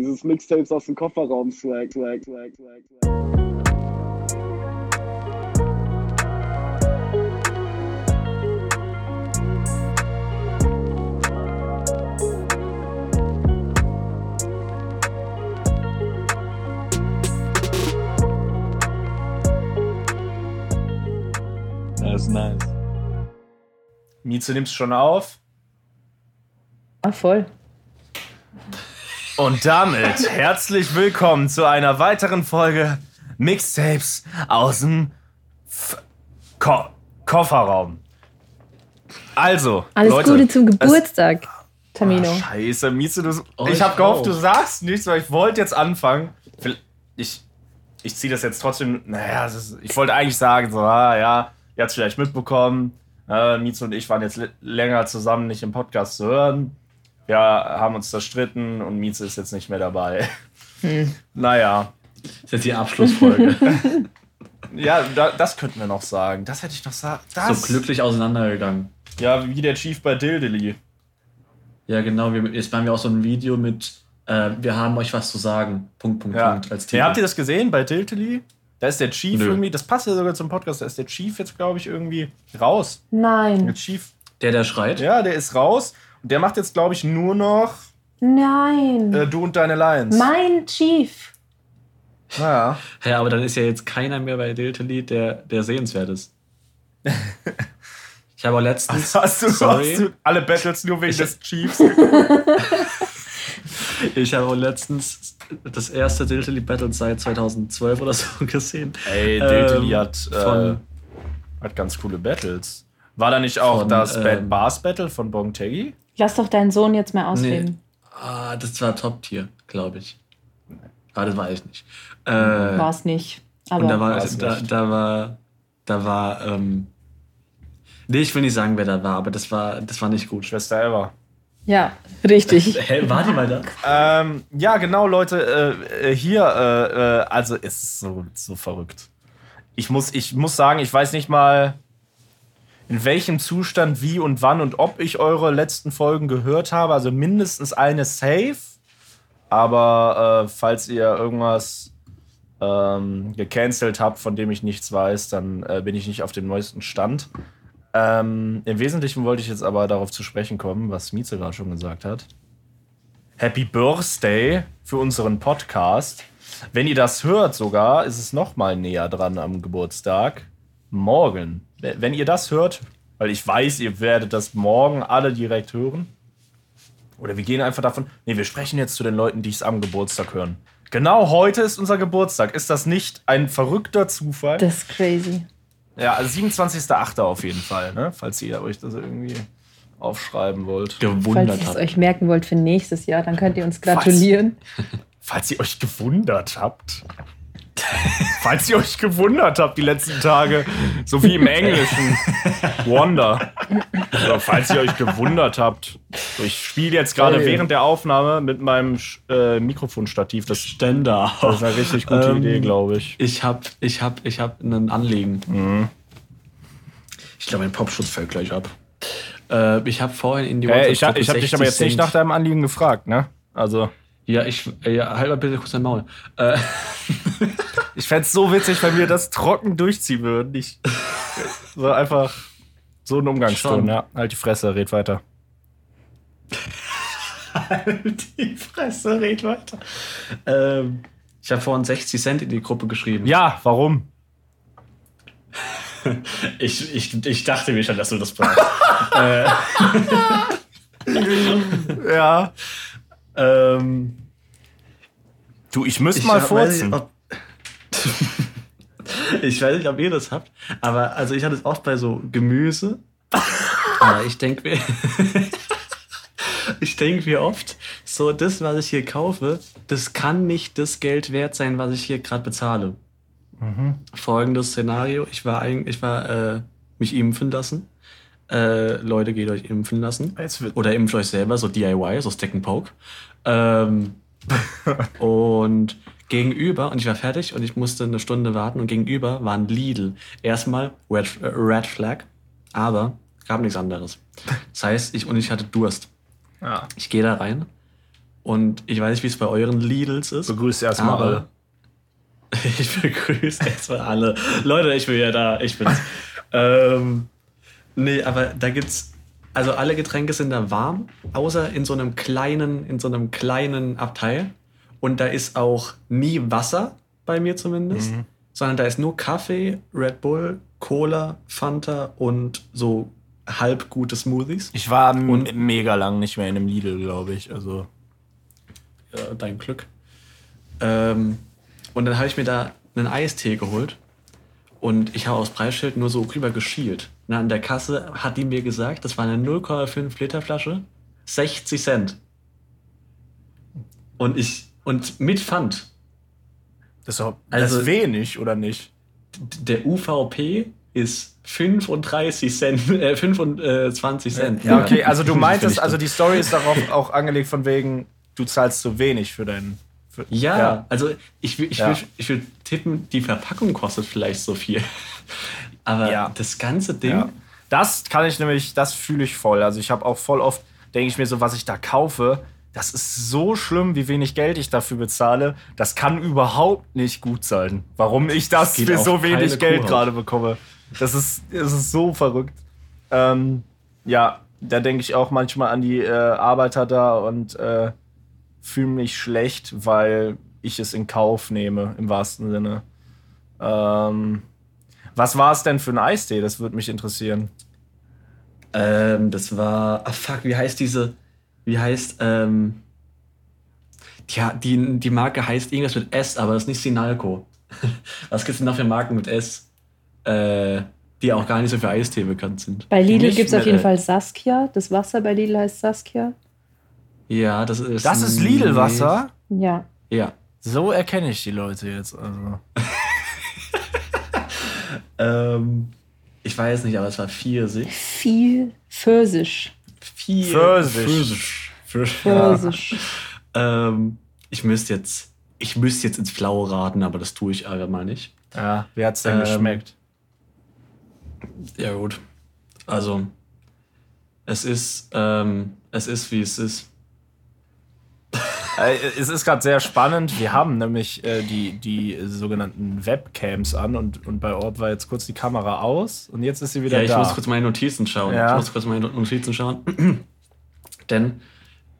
Dieses Mixtapes aus dem Kofferraum, Swag, Swag, Swag, Swag, Swag. Das ist nice. Mieze nimmst schon auf. Ah, voll. Und damit herzlich willkommen zu einer weiteren Folge Mixtapes aus dem F Ko Kofferraum. Also, Alles Leute, Gute zum es- Geburtstag, Tamino. Ah, scheiße, Mieze, du, Oh, ich ich habe gehofft, du sagst nichts, weil ich wollte jetzt anfangen. Ich, ich ziehe das jetzt trotzdem. Naja, ist, ich wollte eigentlich sagen, so, ah, ja, ihr habt es vielleicht mitbekommen. Äh, Mieze und ich waren jetzt länger zusammen nicht im Podcast zu hören. Wir haben uns zerstritten und Mieze ist jetzt nicht mehr dabei. Hm. Naja, Das ist jetzt die Abschlussfolge. ja, da, das könnten wir noch sagen. Das hätte ich noch sagen. Das, so glücklich auseinandergegangen. Ja, wie der Chief bei Dildeli. Ja, genau. Wir, jetzt machen wir auch so ein Video mit äh, Wir haben euch was zu sagen. Punkt, Punkt, Ja. Punkt. Als Titel. Ja, habt ihr das gesehen bei Dildeli? Da ist der Chief Nö. irgendwie, das passt ja sogar zum Podcast, da ist der Chief jetzt, glaube ich, irgendwie raus. Der Nein. Chief, Der, der schreit. ja, der ist raus. Und der macht jetzt, glaube ich, nur noch Nein. äh, Du und deine Lions. mein Chief. Ja. Ja, aber dann ist ja jetzt keiner mehr bei Diltily, der, der sehenswert ist. Ich habe auch letztens. Hast du, sorry, hast du alle Battles nur wegen des Chiefs? ich habe auch letztens das erste Diltily Battle seit 2012 oder so gesehen. Ey, Dildeli Ähm, hat, äh, von- hat ganz coole Battles. War da nicht auch Von, das Bad ähm, Bars Battle von Bong Teggy? Lass doch deinen Sohn jetzt mal ausreden. Ah, das war Top-Tier, glaube ich. Ah, das weiß ich nicht. Äh, War es nicht. Aber Und da war, da, da war, da war, ähm, nee, ich will nicht sagen, wer da war, aber das war, das war nicht gut. Schwester Eva. ja, richtig. Hä, war die mal da? Ähm, ja, genau, Leute. Äh, äh, hier, äh, äh, also es ist so, so verrückt. Ich muss, ich muss sagen, ich weiß nicht mal, in welchem Zustand, wie und wann und ob ich eure letzten Folgen gehört habe. Also mindestens eine safe. Aber äh, falls ihr irgendwas ähm, gecancelt habt, von dem ich nichts weiß, dann äh, bin ich nicht auf dem neuesten Stand. Ähm, Im Wesentlichen wollte ich jetzt aber darauf zu sprechen kommen, was Mieze gerade schon gesagt hat. Happy Birthday für unseren Podcast. Wenn ihr das hört sogar, ist es noch mal näher dran am Geburtstag. Morgen. Wenn ihr das hört, weil ich weiß, ihr werdet das morgen alle direkt hören. Oder wir gehen einfach davon, nee, wir sprechen jetzt zu den Leuten, die es am Geburtstag hören. Genau heute ist unser Geburtstag. Ist das nicht ein verrückter Zufall? Das ist crazy. ja, also 27.08. auf jeden Fall, ne? falls ihr euch das irgendwie aufschreiben wollt. Falls Gewundert ihr es euch merken wollt für nächstes Jahr, dann könnt ihr uns gratulieren. Falls ihr euch gewundert habt. Falls ihr euch gewundert habt die letzten Tage, so wie im Englischen. Wonder. Also, falls ihr euch gewundert habt. Ich spiele jetzt gerade Ey. während der Aufnahme mit meinem äh, Mikrofonstativ. Das, Ständer. das ist eine richtig gute Ähm, Idee, glaube ich. Ich hab, ich hab, ich hab ein Anliegen. Mhm. Ich glaube, mein Popschutz fällt gleich ab. Äh, ich habe vorhin in die Äh, ich habe WhatsApp-Gruppe ich hab dich aber 60 jetzt nicht nach deinem Anliegen gefragt, ne? Also, Ja, ich, äh, ja, halt mal bitte kurz dein Maul. Äh, ich fände es so witzig, wenn wir das trocken durchziehen würden. Ich, so einfach so ein Umgangston, ja. Halt die Fresse, red weiter. die Fresse, red weiter. Ähm, ich habe vorhin 60 Cent in die Gruppe geschrieben. Ja, warum? Ich, ich, ich dachte mir schon, dass du das brauchst. äh, Ja. ähm, Du, ich müsste mal furzen. ich weiß nicht, ob ihr das habt, aber also ich hatte es oft bei so Gemüse. aber ich denke mir, ich denke mir oft, so das, was ich hier kaufe, das kann nicht das Geld wert sein, was ich hier gerade bezahle. Folgendes Szenario: Ich war eigentlich, ich war äh, mich impfen lassen. Äh, Leute, geht euch impfen lassen. Oder impft euch selber, so DIY, so Stick and Poke. Ähm, und gegenüber, und ich war fertig und ich musste eine Stunde warten und gegenüber war ein Lidl. Erstmal Red, äh, Red Flag, aber gab nichts anderes. Das heißt, ich und ich hatte Durst. Ja. Ich gehe da rein Und ich weiß nicht, wie es bei euren Lidls ist. Begrüßt erstmal alle. Ich begrüße erstmal alle. Leute, ich bin ja da. Ich bin's. ähm, nee, aber da gibt's. Also alle Getränke sind da warm, außer in so einem kleinen, in so einem kleinen Abteil. Und da ist auch nie Wasser, bei mir zumindest, sondern da ist nur Kaffee, Red Bull, Cola, Fanta und so halb gute Smoothies. Ich war Und- mega lang nicht mehr in einem Lidl, glaube ich. Also. äh, dein Glück. Ähm, und dann habe ich mir da einen Eistee geholt und ich habe aus Preisschild nur so rüber geschielt. Na, an der Kasse hat die mir gesagt, das war eine 0,5 Liter Flasche, 60 Cent. Und ich, und mit Pfand. Das ist, auch, Also- das wenig, oder nicht? Der UVP ist 35 Cent, äh, 25 Cent. Ja, okay, also du meintest, also die Story ist darauf auch angelegt von wegen, du zahlst zu wenig für deinen. Für, Ja, also ich, ich, Ja. will, ich will tippen, die Verpackung kostet vielleicht so viel. Aber Ja. das ganze Ding, Ja. Das kann ich nämlich, das fühle ich voll. Also ich habe auch voll oft, denke ich mir so, was ich da kaufe, das ist so schlimm, wie wenig Geld ich dafür bezahle. Das kann überhaupt nicht gut sein. Warum ich das geht für so wenig Geld gerade bekomme. Das ist, das ist so verrückt. Ähm, ja, da denke ich auch manchmal an die äh, Arbeiter da und äh, fühle mich schlecht, weil ich es in Kauf nehme, im wahrsten Sinne. Ähm, was war es denn für ein Eistee? Das würde mich interessieren. ähm, das war, ah fuck, wie heißt diese, wie heißt, ähm, ja, die, die Marke heißt irgendwas mit S, aber das ist nicht Sinalco. Was gibt's denn noch für Marken mit S, äh, die auch gar nicht so für Eistee bekannt sind? Bei Lidl gibt es auf jeden äh, Fall Saskia. Das Wasser bei Lidl heißt Saskia. Ja, das ist. Das ist Lidl-Wasser? Ja. Ja. So erkenne ich die Leute jetzt. Also. Ähm, ich weiß nicht, aber es war Pfirsich. Viel Pfirsich. Vier Pfirsich. Pfirsich. Pfirsich. Pfirsich. Ähm, ich müsste jetzt, ich müsste jetzt ins Blaue raten, aber das tue ich einfach mal nicht. Ja, wie hat's denn Ähm, geschmeckt? Ja gut. Also es ist, ähm, es ist wie es ist. Äh, es ist gerade sehr spannend. Wir haben nämlich äh, die, die sogenannten Webcams an und, und bei Ort war jetzt kurz die Kamera aus und jetzt ist sie wieder Ja, ich da. muss kurz meine Notizen schauen. Ja. Ich muss kurz meine Notizen schauen, denn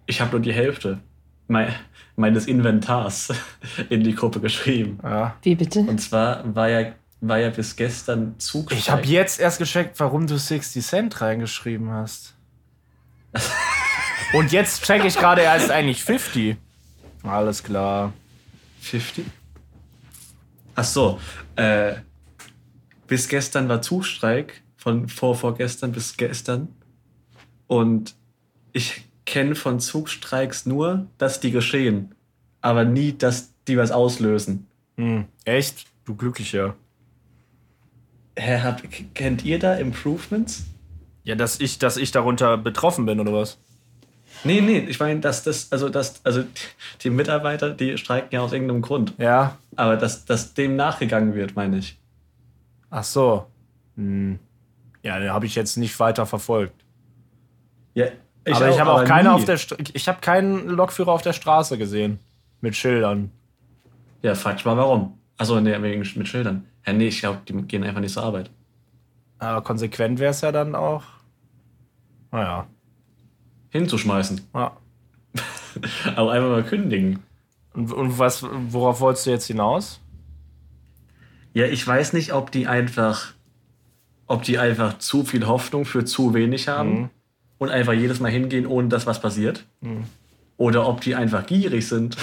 ich habe nur die Hälfte mei- meines Inventars in die Gruppe geschrieben. ja. Wie bitte? Und zwar war ja, war ja bis gestern Zug. Ich habe jetzt erst gecheckt, warum du 60 Cent reingeschrieben hast. und jetzt check ich gerade, er ist eigentlich 50. Alles klar. 50? Ach so, äh, bis gestern war Zugstreik, von vor vorgestern bis gestern. Und ich kenne von Zugstreiks nur, dass die geschehen, aber nie, dass die was auslösen. Hm, echt? Du Glücklicher. Hä, habt, kennt ihr da Improvements? Ja, dass ich, dass ich darunter betroffen bin, oder was? Nee, nee, ich meine, dass das, also das, also die Mitarbeiter, die streiken ja aus irgendeinem Grund. Ja. Aber dass, dass dem nachgegangen wird, meine ich. Ach so. Hm. Ja, den habe ich jetzt nicht weiter verfolgt. Ja, aber ich habe auch keine nie. auf der St ich habe keinen Lokführer auf der Straße gesehen mit Schildern. Ja, frag ich mal warum. Achso, nee, wegen mit Schildern. Ja, nee, ich glaube, die gehen einfach nicht zur Arbeit. Aber konsequent wäre es ja dann auch. Naja. Hinzuschmeißen. Ja. Aber einfach mal kündigen. Und, und was, worauf wolltest du jetzt hinaus? Ja, ich weiß nicht, ob die einfach, ob die einfach zu viel Hoffnung für zu wenig haben Mhm. und einfach jedes Mal hingehen, ohne dass was passiert. Oder ob die einfach gierig sind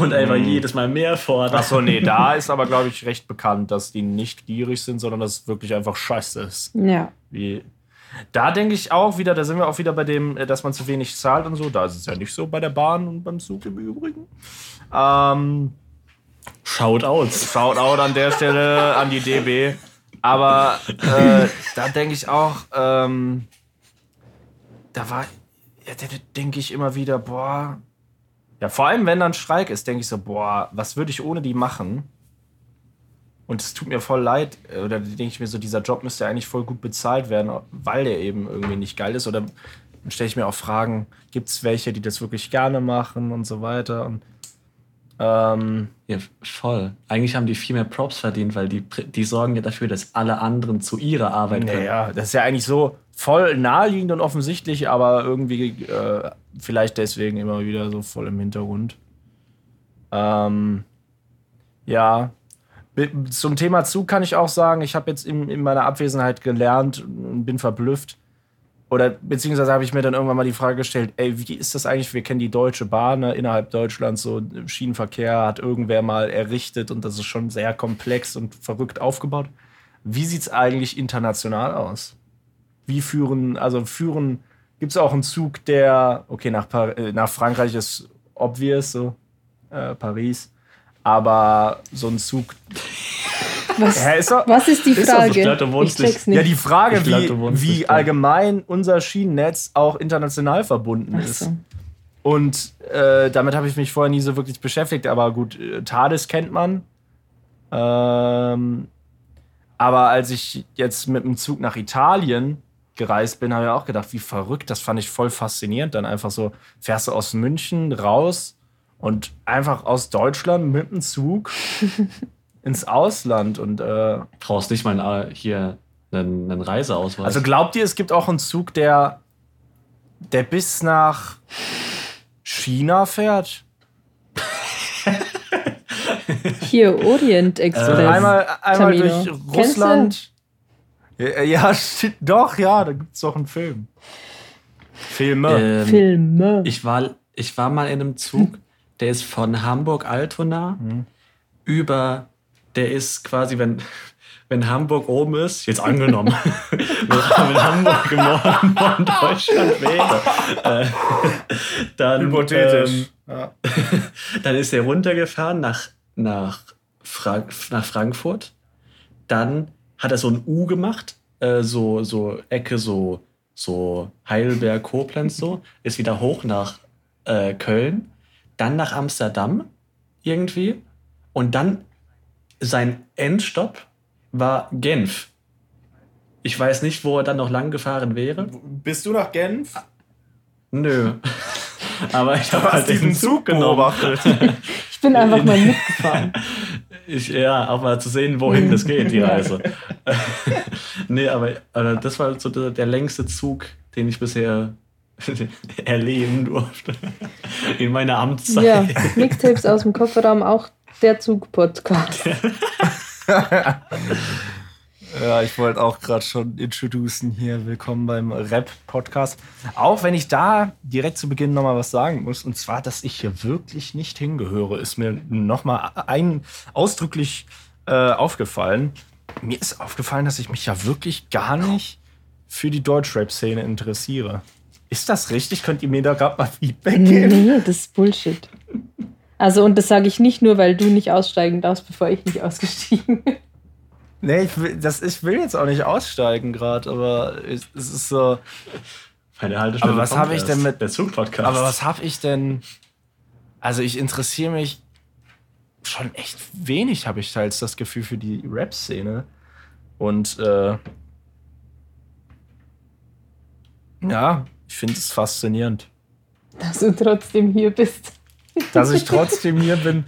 und einfach jedes Mal mehr fordern. Achso, nee, da ist aber, glaube ich, recht bekannt, dass die nicht gierig sind, sondern dass es wirklich einfach scheiße ist. Ja. Wie, da denke ich auch wieder, da sind wir auch wieder bei dem, äh, dass man zu wenig zahlt und so. Da ist es ja nicht so bei der Bahn und beim Zug im Übrigen. Ähm, Schaut aus. Shoutout an der Stelle an die DB. Aber äh, da denke ich auch, ähm, da war, ja, da denke ich immer wieder, boah. Ja, vor allem, wenn dann Streik ist, denke ich so, boah, was würde ich ohne die machen? Und es tut mir voll leid, äh, oder denke ich mir so, dieser Job müsste eigentlich voll gut bezahlt werden, weil der eben irgendwie nicht geil ist. Oder dann stelle ich mir auch Fragen, gibt es welche, die das wirklich gerne machen und so weiter. Und, ähm, Ja, voll. Eigentlich haben die viel mehr Props verdient, weil die, die sorgen ja dafür, dass alle anderen zu ihrer Arbeit können. naja, das ist ja eigentlich so voll naheliegend und offensichtlich, aber irgendwie äh, vielleicht deswegen immer wieder so voll im Hintergrund. Ähm, ja. Zum Thema Zug kann ich auch sagen, ich habe jetzt in, in meiner Abwesenheit gelernt und bin verblüfft. Oder beziehungsweise habe ich mir dann irgendwann mal die Frage gestellt, ey, wie ist das eigentlich? Wir kennen die Deutsche Bahn ne, innerhalb Deutschlands, so Schienenverkehr hat irgendwer mal errichtet und das ist schon sehr komplex und verrückt aufgebaut. Wie sieht es eigentlich international aus? Wie führen, also führen, gibt es auch einen Zug, der, okay, nach, Par äh, nach Frankreich ist obvious, so äh, Paris, aber so ein Zug, Was, Hä, ist doch- was ist die Ist doch so, Frage? ich glaub, du wohnst ich check's nicht. ja, die Frage, Ich glaub, wie, nicht wie da. allgemein unser Schienennetz auch international verbunden Ach ist. so. Und äh, damit habe ich mich vorher nie so wirklich beschäftigt. Aber gut, äh, TARDIS kennt man. Ähm, aber als ich jetzt mit dem Zug nach Italien gereist bin, habe ich auch gedacht, wie verrückt. Das fand ich voll faszinierend. Dann einfach so, fährst du aus München raus und einfach aus Deutschland mit dem Zug ins Ausland. Und äh, Brauchst nicht mal äh, hier einen, einen Reiseausweis. also glaubt ihr, es gibt auch einen Zug, der, der bis nach China fährt? Hier, Orient Express. Äh, einmal einmal Tamino. durch? Russland. Ja, ja, doch, ja, da gibt es doch einen Film. Filme. ähm, Filme. ich, war, ich war mal in einem Zug, der ist von Hamburg-Altona über, der ist quasi, wenn, wenn Hamburg oben ist, jetzt angenommen, wenn, wenn Hamburg im Norden von Deutschland wäre, äh, dann, Hypothetisch. ähm, ja. Dann ist er runtergefahren nach, nach, Frank nach Frankfurt. Dann hat er so ein U gemacht, äh, so, so Ecke, so, so Heidelberg, Koblenz, so. Ist wieder hoch nach äh, Köln. Dann nach Amsterdam irgendwie. Und dann sein Endstopp war Genf. Ich weiß nicht, wo er dann noch lang gefahren wäre. Bist du nach Genf? Nö. Aber ich habe halt diesen Zug Zug genommen. beobachtet. Ich bin einfach mal mitgefahren. Ich, ja, auch mal zu sehen, wohin das geht, die Reise. nee, aber, aber das war so der, der längste Zug, den ich bisher erleben durfte. In meiner Amtszeit. Ja, Mixtapes aus dem Kofferraum, auch der Zug-Podcast. Ja, ich wollte auch gerade schon introducen hier. Willkommen beim Rap-Podcast. Auch wenn ich da direkt zu Beginn nochmal was sagen muss. Und zwar, dass ich hier wirklich nicht hingehöre, ist mir nochmal ein ausdrücklich äh, aufgefallen. Mir ist aufgefallen, dass ich mich ja wirklich gar nicht für die Deutschrap-Szene interessiere. Ist das richtig? Könnt ihr mir da gerade mal Feedback geben? Nee, das ist Bullshit. Also, und das sage ich nicht nur, weil du nicht aussteigen darfst, bevor ich nicht ausgestiegen bin. Nee, ich will, das, ich will jetzt auch nicht aussteigen gerade, aber es, es ist so. Meine Haltestelle Aber was kommt hab ich denn mit- Der Zug-Podcast. Aber was habe ich denn? Also ich interessiere mich schon echt wenig, habe ich teils das Gefühl für die Rap-Szene. Und äh, ja, ich finde es faszinierend, Dass du trotzdem hier bist. dass ich trotzdem hier bin.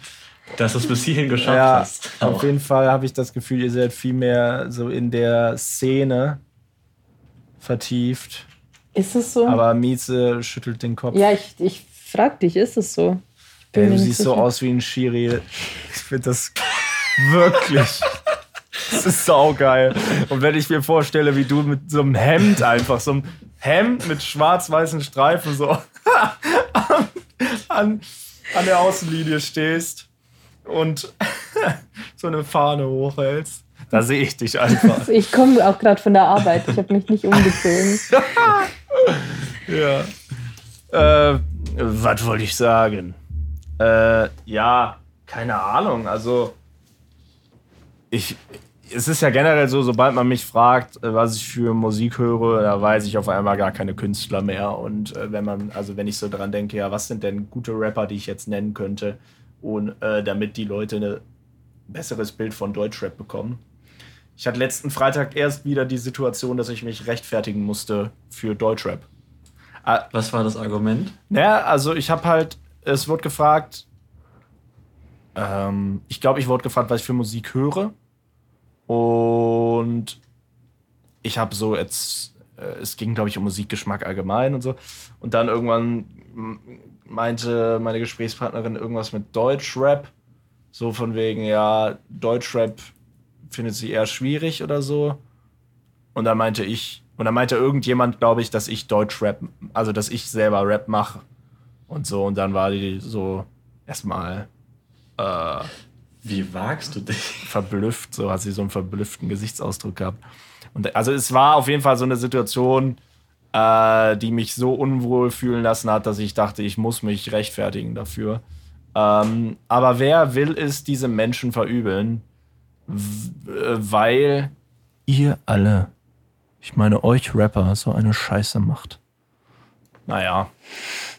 Dass du es bis hierhin geschafft Ja, hast. auf Auch. jeden Fall habe ich das Gefühl, ihr seid viel mehr so in der Szene vertieft. Ist es so? Aber Mieze schüttelt den Kopf. ja, ich, ich frag dich, ist es so? Ich bin Ey, du siehst so sicher. aus wie ein Schiri. Ich finde das wirklich. Das ist saugeil. Und wenn ich mir vorstelle, wie du mit so einem Hemd einfach, so einem Hemd mit schwarz-weißen Streifen so an, an, an der Außenlinie stehst und so eine Fahne hochhältst, da sehe ich dich einfach. Ich komme auch gerade von der Arbeit. Ich habe mich nicht umgezogen. Ja. Äh, was wollte ich sagen? Äh, ja, keine Ahnung. Also, ich. Es ist ja generell so, sobald man mich fragt, äh, was ich für Musik höre, da weiß ich auf einmal gar keine Künstler mehr. Und äh, wenn man, also wenn ich so dran denke, ja, was sind denn gute Rapper, die ich jetzt nennen könnte, und äh, damit die Leute ein besseres Bild von Deutschrap bekommen. Ich hatte letzten Freitag erst wieder die Situation, dass ich mich rechtfertigen musste für Deutschrap. Was war das Argument? Naja, also ich habe halt, es wurde gefragt, ähm, ich glaube, ich wurde gefragt, was ich für Musik höre. Und ich habe so jetzt, äh, es ging, glaube ich, um Musikgeschmack allgemein und so. Und dann irgendwann meinte meine Gesprächspartnerin irgendwas mit Deutschrap. So von wegen, ja, Deutschrap findet sie eher schwierig oder so. Und dann meinte ich, und dann meinte irgendjemand, glaube ich, dass ich Deutschrap, also dass ich selber Rap mache und so. Und dann war die so erstmal äh, Wie wagst du dich? verblüfft, so hat sie so einen verblüfften Gesichtsausdruck gehabt. Und also es war auf jeden Fall so eine Situation, äh, die mich so unwohl fühlen lassen hat, dass ich dachte, ich muss mich rechtfertigen dafür. Ähm, aber wer will es diesen Menschen verübeln? Äh, weil ihr alle, ich meine euch Rapper, so eine Scheiße macht. Naja,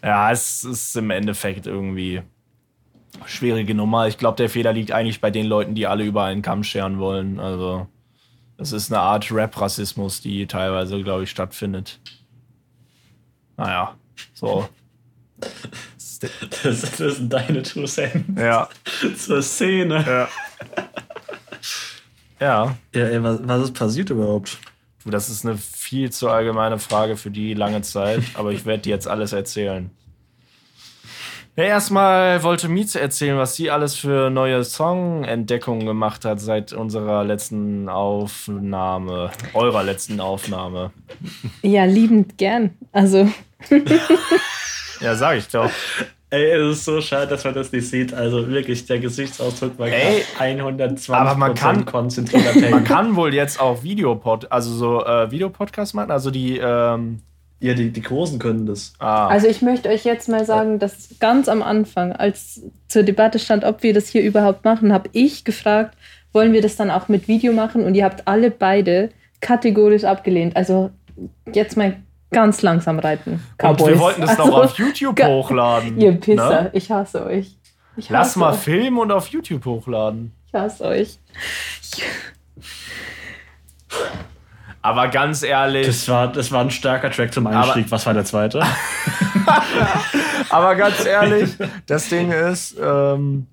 ja, es ist im Endeffekt irgendwie schwierige Nummer. Ich glaube, der Fehler liegt eigentlich bei den Leuten, die alle über einen Kamm scheren wollen. Also, es ist eine Art Rap-Rassismus, die teilweise, glaube ich, stattfindet. Naja, so. Das, das sind deine Two Cents Ja, zur Szene. ja. Ja, Ja, ey, was, was ist passiert überhaupt? du, das ist eine viel zu allgemeine Frage für die lange Zeit, aber ich werde dir jetzt alles erzählen. Ja, erstmal wollte Mieze erzählen, was sie alles für neue Song-Entdeckungen gemacht hat seit unserer letzten Aufnahme, eurer letzten Aufnahme. Ja, liebend gern. Also, Ja, sag ich doch. Ey, es ist so schade, dass man das nicht sieht. Also wirklich, der Gesichtsausdruck war Ey, grad 120 aber man kann- konzentrierter Man kann wohl jetzt auch Videopod, also so äh, Videopodcast machen, also die, ähm, Ja, die, die Großen können das. ah, also ich möchte euch jetzt mal sagen, dass ganz am Anfang, als zur Debatte stand, ob wir das hier überhaupt machen, habe ich gefragt, wollen wir das dann auch mit Video machen? Und ihr habt alle beide kategorisch abgelehnt. Also jetzt mal ganz langsam reiten. und Cowboys. wir wollten das also, noch auf YouTube hochladen. Ihr Pisser, ne? ich hasse euch. Ich hasse Lass mal euch. filmen und auf YouTube hochladen. Ich hasse euch. Aber ganz ehrlich, Das war, das war ein starker Track zum Einstieg. Was war der zweite? aber ganz ehrlich, das Ding ist, ähm,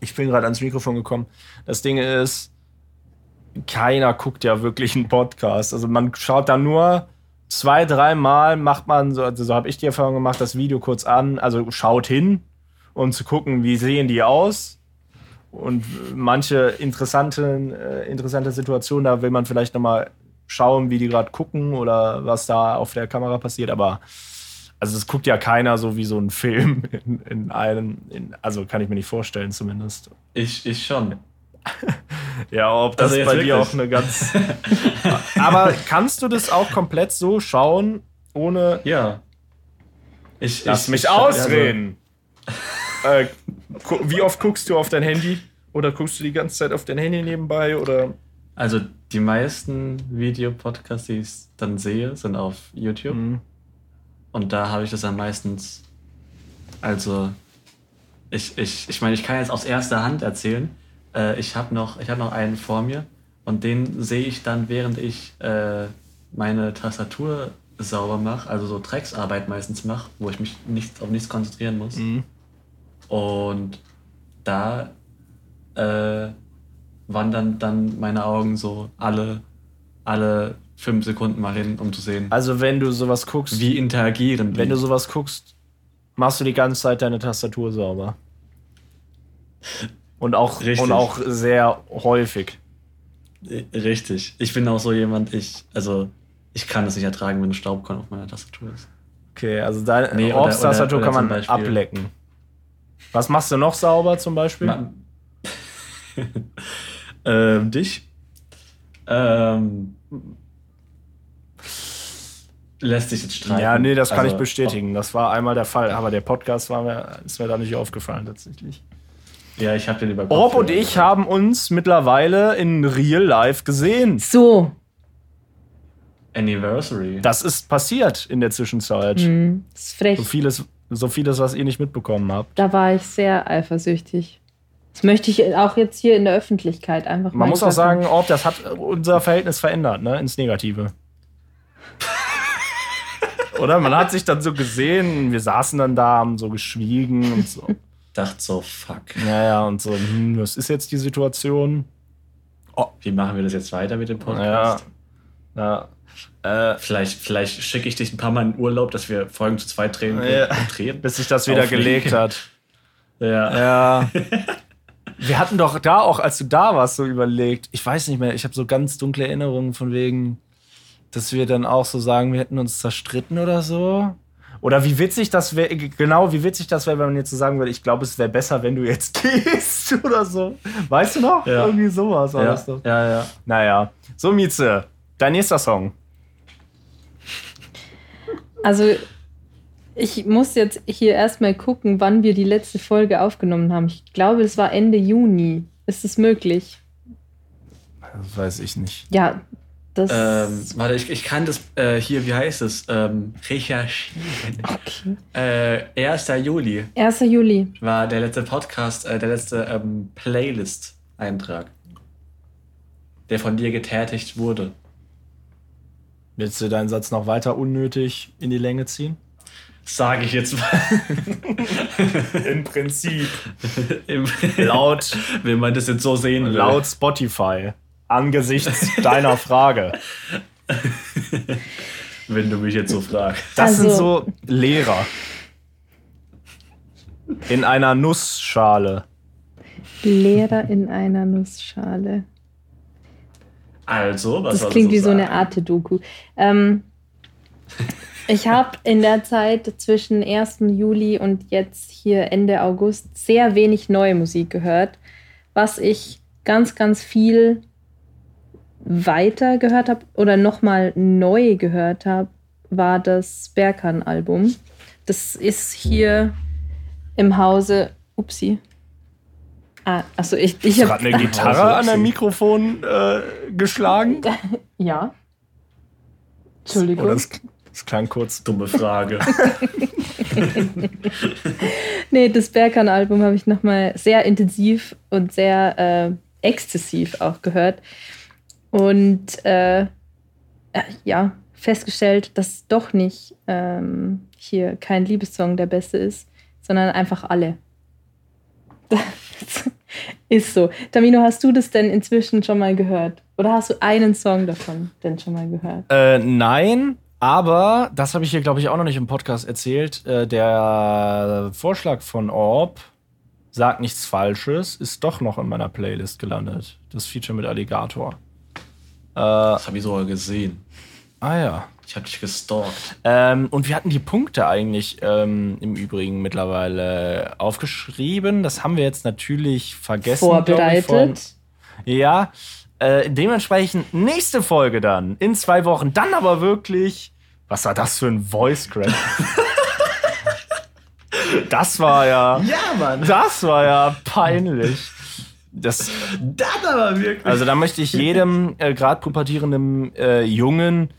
ich bin gerade ans Mikrofon gekommen. Das Ding ist, keiner guckt ja wirklich einen Podcast. Also man schaut da nur zwei, dreimal, macht man, so, also so habe ich die Erfahrung gemacht, das Video kurz an, also schaut hin, um zu gucken, wie sehen die aus. Und manche interessanten, äh, interessante Situationen, da will man vielleicht nochmal schauen, wie die gerade gucken oder was da auf der Kamera passiert. Aber also es guckt ja keiner so wie so ein Film in, in einem, in, also kann ich mir nicht vorstellen zumindest. Ich, ich schon. Ja, ob das Also bei dir wirklich? auch eine ganz. Aber kannst du das auch komplett so schauen, ohne. Ja. Ich, Lass ich, mich ich- ausreden! äh, gu- wie oft guckst du auf dein Handy? Oder guckst du die ganze Zeit auf dein Handy nebenbei? Oder. Also die meisten Videopodcasts, die ich dann sehe, sind auf YouTube. Mhm. Und da habe ich das dann meistens. Also, ich, ich, ich meine, ich kann jetzt aus erster Hand erzählen. Äh, ich habe noch, ich hab noch einen vor mir und den sehe ich dann, während ich äh, meine Tastatur sauber mache, also so Drecksarbeit meistens mache, wo ich mich nicht, auf nichts konzentrieren muss. Mhm. Und da äh, wandern dann meine Augen so alle, alle fünf Sekunden mal hin, um zu sehen, Also, wenn du sowas guckst, wie interagieren die. wenn du sowas guckst, machst du die ganze Zeit deine Tastatur sauber. Und auch, Richtig. und auch sehr häufig. Richtig. Ich bin auch so jemand, ich, also, ich kann es nicht ertragen, wenn ein Staubkorn auf meiner Tastatur ist. Okay, also deine Nee, oder kann man ablecken. Was machst du noch sauber zum Beispiel? Ähm, dich? Ähm, lässt sich jetzt streiten. ja, nee, das kann Also, ich bestätigen. Das war einmal der Fall, aber der Podcast war mir, ist mir da nicht aufgefallen tatsächlich. Ja, ich habe den über Orb und ich haben uns mittlerweile in Real Life gesehen. So. Anniversary. Das ist passiert in der Zwischenzeit. Hm, das ist frech. So vieles, so vieles, was ihr nicht mitbekommen habt. Da war ich sehr eifersüchtig. Das möchte ich auch jetzt hier in der Öffentlichkeit einfach mal Man muss auch sagen. Orb, das hat unser Verhältnis verändert, ne? Ins Negative. Oder man hat sich dann so gesehen, wir saßen dann da, haben so geschwiegen und so. Dachte so, fuck. Ja, ja, und so, hm, was ist jetzt die Situation? Wie machen wir das jetzt weiter mit dem. Podcast? ja. Äh, Vielleicht, vielleicht schicke ich dich ein paar Mal in Urlaub, dass wir Folgen zu zweit drehen. Ja. drehen. bis sich das wieder Auflegen. gelegt hat. Ja. Ja. Wir hatten doch da auch, als du da warst, so überlegt. Ich weiß nicht mehr, ich habe so ganz dunkle Erinnerungen von wegen, dass wir dann auch so sagen, wir hätten uns zerstritten oder so. Oder wie witzig das wäre, genau, wie witzig das wäre, wenn man jetzt so sagen würde, ich glaube, es wäre besser, wenn du jetzt gehst oder so. Weißt du noch? Ja. Irgendwie sowas Ja, ja, ja. Naja. So, Mieze, dein nächster Song. Also, ich muss jetzt hier erstmal gucken, wann wir die letzte Folge aufgenommen haben. Ich glaube, es war Ende Juni. Ist es möglich? Das weiß ich nicht. Ja, das. Ähm, warte, ich, ich kann das äh, hier, wie heißt es? Ähm, recherchieren. okay. Äh, 1. Juli 1. Juli. war der letzte Podcast, äh, der letzte ähm, Playlist-Eintrag, der von dir getätigt wurde. Willst du deinen Satz noch weiter unnötig in die Länge ziehen? Sage ich jetzt mal. Im Prinzip. Im, Laut, wenn man das jetzt so sehen will. laut Spotify. Angesichts deiner Frage. Wenn du mich jetzt so fragst. Das sind Also- so Lehrer. In einer Nussschale. Lehrer in einer Nussschale. Also, was Das klingt wie so sagen? eine Arte-Doku. Ähm, ich habe in der Zeit zwischen 1. Juli und jetzt hier Ende August sehr wenig neue Musik gehört. Was ich ganz, ganz viel weiter gehört habe oder nochmal neu gehört habe, war das Berkan-Album. Das ist hier im Hause. Upsi. Ah, also ich, ich Gerade habe. eine Gitarre an der Mikrofon äh, geschlagen? Ja. Entschuldigung. Oder das, das klang kurz. Dumme Frage. Nee, das Berkan-Album habe ich nochmal sehr intensiv und sehr äh, exzessiv auch gehört. Und äh, äh, ja, festgestellt, dass doch nicht ähm, hier kein Liebessong der beste ist, sondern einfach alle. Ist so. Tamino, hast du das denn inzwischen schon mal gehört? Oder hast du einen Song davon denn schon mal gehört? Äh, nein, aber das habe ich hier, glaube ich, auch noch nicht im Podcast erzählt. Äh, der Vorschlag von Orb, sagt nichts Falsches, ist doch noch in meiner Playlist gelandet. Das Feature mit Alligator. Äh, Das habe ich sogar gesehen. ah ja. Ich habe dich gestalkt. Ähm, und wir hatten die Punkte eigentlich ähm, im Übrigen mittlerweile aufgeschrieben. Das haben wir jetzt natürlich vergessen. ich, Vorbereitet. ja, äh, dementsprechend nächste Folge dann. In zwei Wochen. Dann aber wirklich. Was war das für ein Voice Crack? das war ja. Ja, Mann. Das war ja peinlich. Das, Das aber wirklich. also da möchte ich jedem äh, gerade pubertierenden äh, Jungen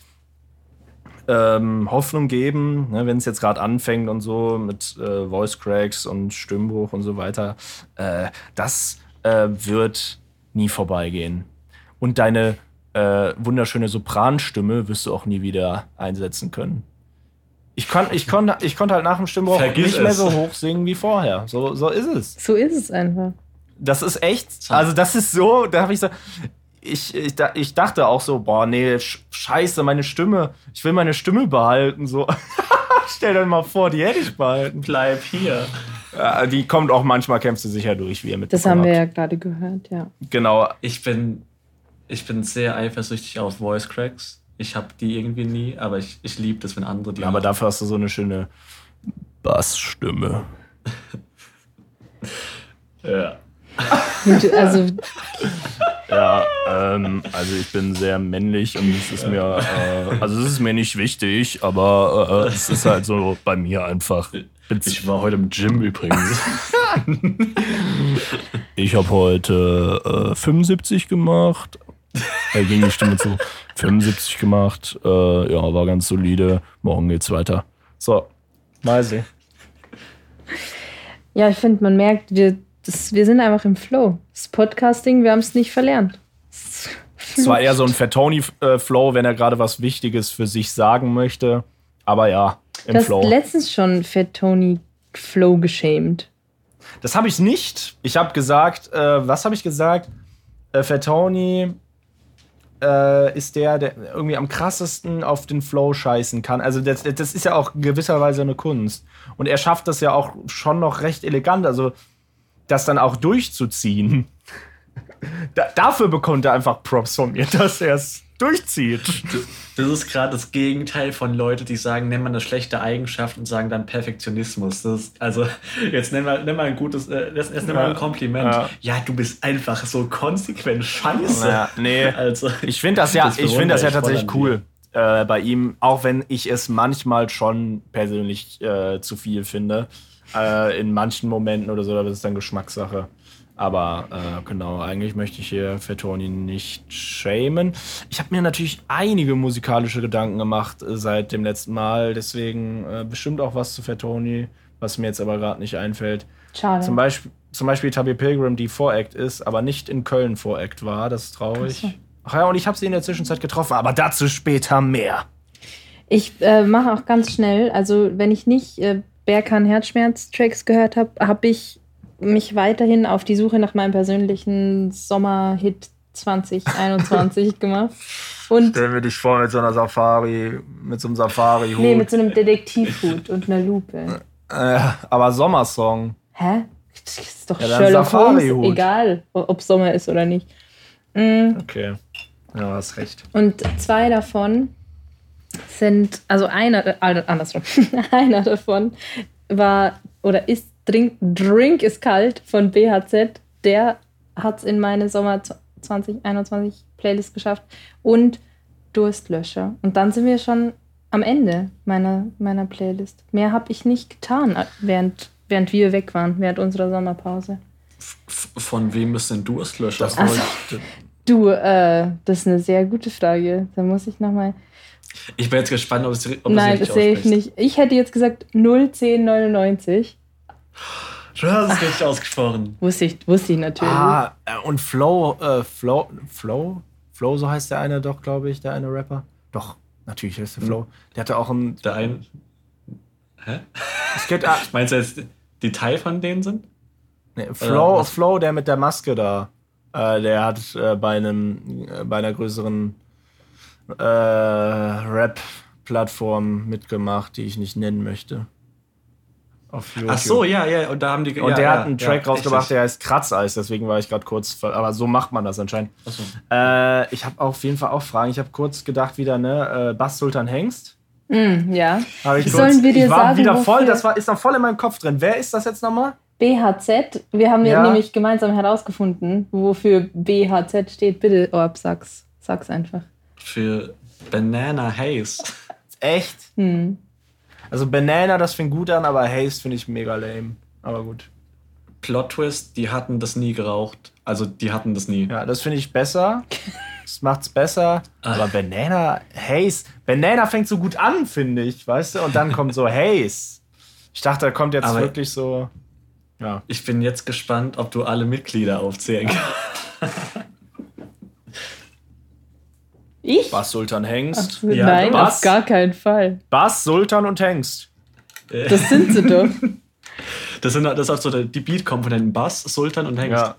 ähm, Hoffnung geben, ne, wenn es jetzt gerade anfängt und so mit äh, Voice Cracks und Stimmbruch und so weiter. Äh, das äh, wird nie vorbeigehen. Und deine äh, wunderschöne Sopranstimme wirst du auch nie wieder einsetzen können. Ich, kon, ich, kon, ich konnte halt nach dem Stimmbruch Vergiss nicht mehr es. so hoch singen wie vorher. So, so ist es. So ist es einfach. Das ist echt, also das ist so, da habe ich so, ich, ich, ich dachte auch so, boah, nee, sch- scheiße, meine Stimme, ich will meine Stimme behalten, so. Stell dir mal vor, die hätte ich behalten. Bleib hier. Ja, die kommt auch manchmal, kämpft sie sicher durch, wie ihr mit Das haben wir ja gerade gehört, ja. Genau, Ich bin, ich bin sehr eifersüchtig auf Voice Cracks. Ich habe die irgendwie nie, aber ich, ich liebe das, wenn andere die aber haben. dafür hast du so eine schöne Bassstimme. Ja. Du- Also, Ja, ähm, also ich bin sehr männlich und es ist mir, äh, also es ist mir nicht wichtig, aber äh, es ist halt so bei mir einfach. Ich war heute im Gym übrigens. Ich habe heute äh, 75 gemacht. Da ging die Stimme zu. 75 gemacht. Äh, ja, war ganz solide. Morgen geht's weiter. So, mal sehen. ja, ich finde, man merkt, wir, das, wir sind einfach im Flow. Das Podcasting, wir haben es nicht verlernt. Es war eher so ein Fatoni-Flow, wenn er gerade was Wichtiges für sich sagen möchte. Aber ja, im Du hast Flow. letztens schon Fat Tony Flow geschämt. Das habe ich nicht. Ich habe gesagt, äh, was habe ich gesagt? Äh, Fatoni äh, ist der, der irgendwie am krassesten auf den Flow scheißen kann. Also das, das ist ja auch gewisserweise eine Kunst. Und er schafft das ja auch schon noch recht elegant, also das dann auch durchzuziehen. Da, dafür bekommt er einfach Props von mir, dass er es durchzieht. Das ist gerade das Gegenteil von Leuten, die sagen, nenn mal eine schlechte Eigenschaft und sagen dann Perfektionismus. Das ist, also, jetzt nenn mal, nenn mal ein gutes, äh, jetzt, jetzt nenn mal ein Kompliment. Ja. Ja. du bist einfach so konsequent scheiße. Ja, nee. Also, Ich finde das ja, Das ich finde das ja tatsächlich cool äh, bei ihm, auch wenn ich es manchmal schon persönlich äh, zu viel finde. Äh, in manchen Momenten oder so, aber das ist dann Geschmackssache. Aber äh, genau, eigentlich möchte ich hier Fettoni nicht shamen. Ich habe mir natürlich einige musikalische Gedanken gemacht äh, seit dem letzten Mal, deswegen äh, bestimmt auch was zu Fettoni, was mir jetzt aber gerade nicht einfällt. Schade. Zum Beispiel, zum Beispiel Tabby Pilgrim, die Voract ist, aber nicht in Köln Voract war. Das ist traurig. So. Ach ja, und ich habe sie in der Zwischenzeit getroffen, aber dazu später mehr. Ich äh, mache auch ganz schnell, also wenn ich nicht äh, Berkan Herzschmerz-Tracks gehört habe, habe ich mich weiterhin auf die Suche nach meinem persönlichen Sommerhit 2021 gemacht. Und Stellen wir dich vor mit so einer Safari, mit so einem Safari-Hut. nee, mit so einem Detektivhut und einer Lupe. äh, aber Sommersong. Hä? Das ist doch Ja, Sherlock Holmes, egal ob Sommer ist oder nicht. Mm. Okay. Ja, du hast recht. Und zwei davon sind, also einer, äh, andersrum, einer davon war oder ist Drink, Drink ist kalt von BHZ. Der hat es in meine Sommer 2021 Playlist geschafft. Und Durstlöscher. Und dann sind wir schon am Ende meiner, meiner Playlist. Mehr habe ich nicht getan, äh, während, während wir weg waren, während unserer Sommerpause. von wem ist denn Durstlöscher? Das Ach so. wollte Du, äh, das ist eine sehr gute Frage. Da muss ich nochmal. Ich bin jetzt gespannt, ob es ob Nein, es das sehe ich nicht. Ich hätte jetzt gesagt 01099. Du hast es richtig ausgesprochen. Wusste ich, wusste ich natürlich. Ah, äh, und Flow, äh, Flow, Flow? Flow, so heißt der eine doch, glaube ich, der eine Rapper. Doch, natürlich heißt der Flow. Der hatte auch ein. Der ein. Hä? Es geht, ah, Meinst du jetzt, die Teil von denen sind? nee, Flow? Flow, der mit der Maske da. Äh, der hat äh, bei einem, äh, bei einer größeren äh, Rap-Plattform mitgemacht, die ich nicht nennen möchte. Auf YouTube. Ach so, ja, ja. Und da haben die. Und ja, der ja, hat einen Track ja, rausgebracht, richtig. der heißt Kratzeis, deswegen war ich gerade kurz. Aber so macht man das anscheinend. Ach so. Äh, ich habe auf jeden Fall auch Fragen. Ich habe kurz gedacht wieder, ne, äh, Bass Sultan Hengst. Mm, ja. Hab ich Sollen wir dir ich war sagen, wieder voll, das war, ist noch voll in meinem Kopf drin. Wer ist das jetzt nochmal? BHZ. Wir haben ja. Ja. nämlich gemeinsam herausgefunden, wofür BHZ steht. Bitte, Orb, sag's. Sag's einfach. Für Banana Haze. Echt? Hm. Also Banana, das fing gut an, aber Haste finde ich mega lame. Aber gut. Plot Twist, die hatten das nie geraucht. Also die hatten das nie. Ja, das finde ich besser. Das macht's besser. Aber Banana, Haze. Banana fängt so gut an, finde ich, weißt du? Und dann kommt so Haze. Ich dachte, da kommt jetzt Aber- wirklich so. Ja. Ich bin jetzt gespannt, ob du alle Mitglieder aufzählen kannst. Ich? Bass Sultan Hengst. Ach, Ja, Nein, Bass. auf gar keinen Fall. Bass, Sultan und Hengst. Das sind sie doch. Das sind das ist auch so die Beat-Komponenten Bass, Sultan und Hengst. Ja.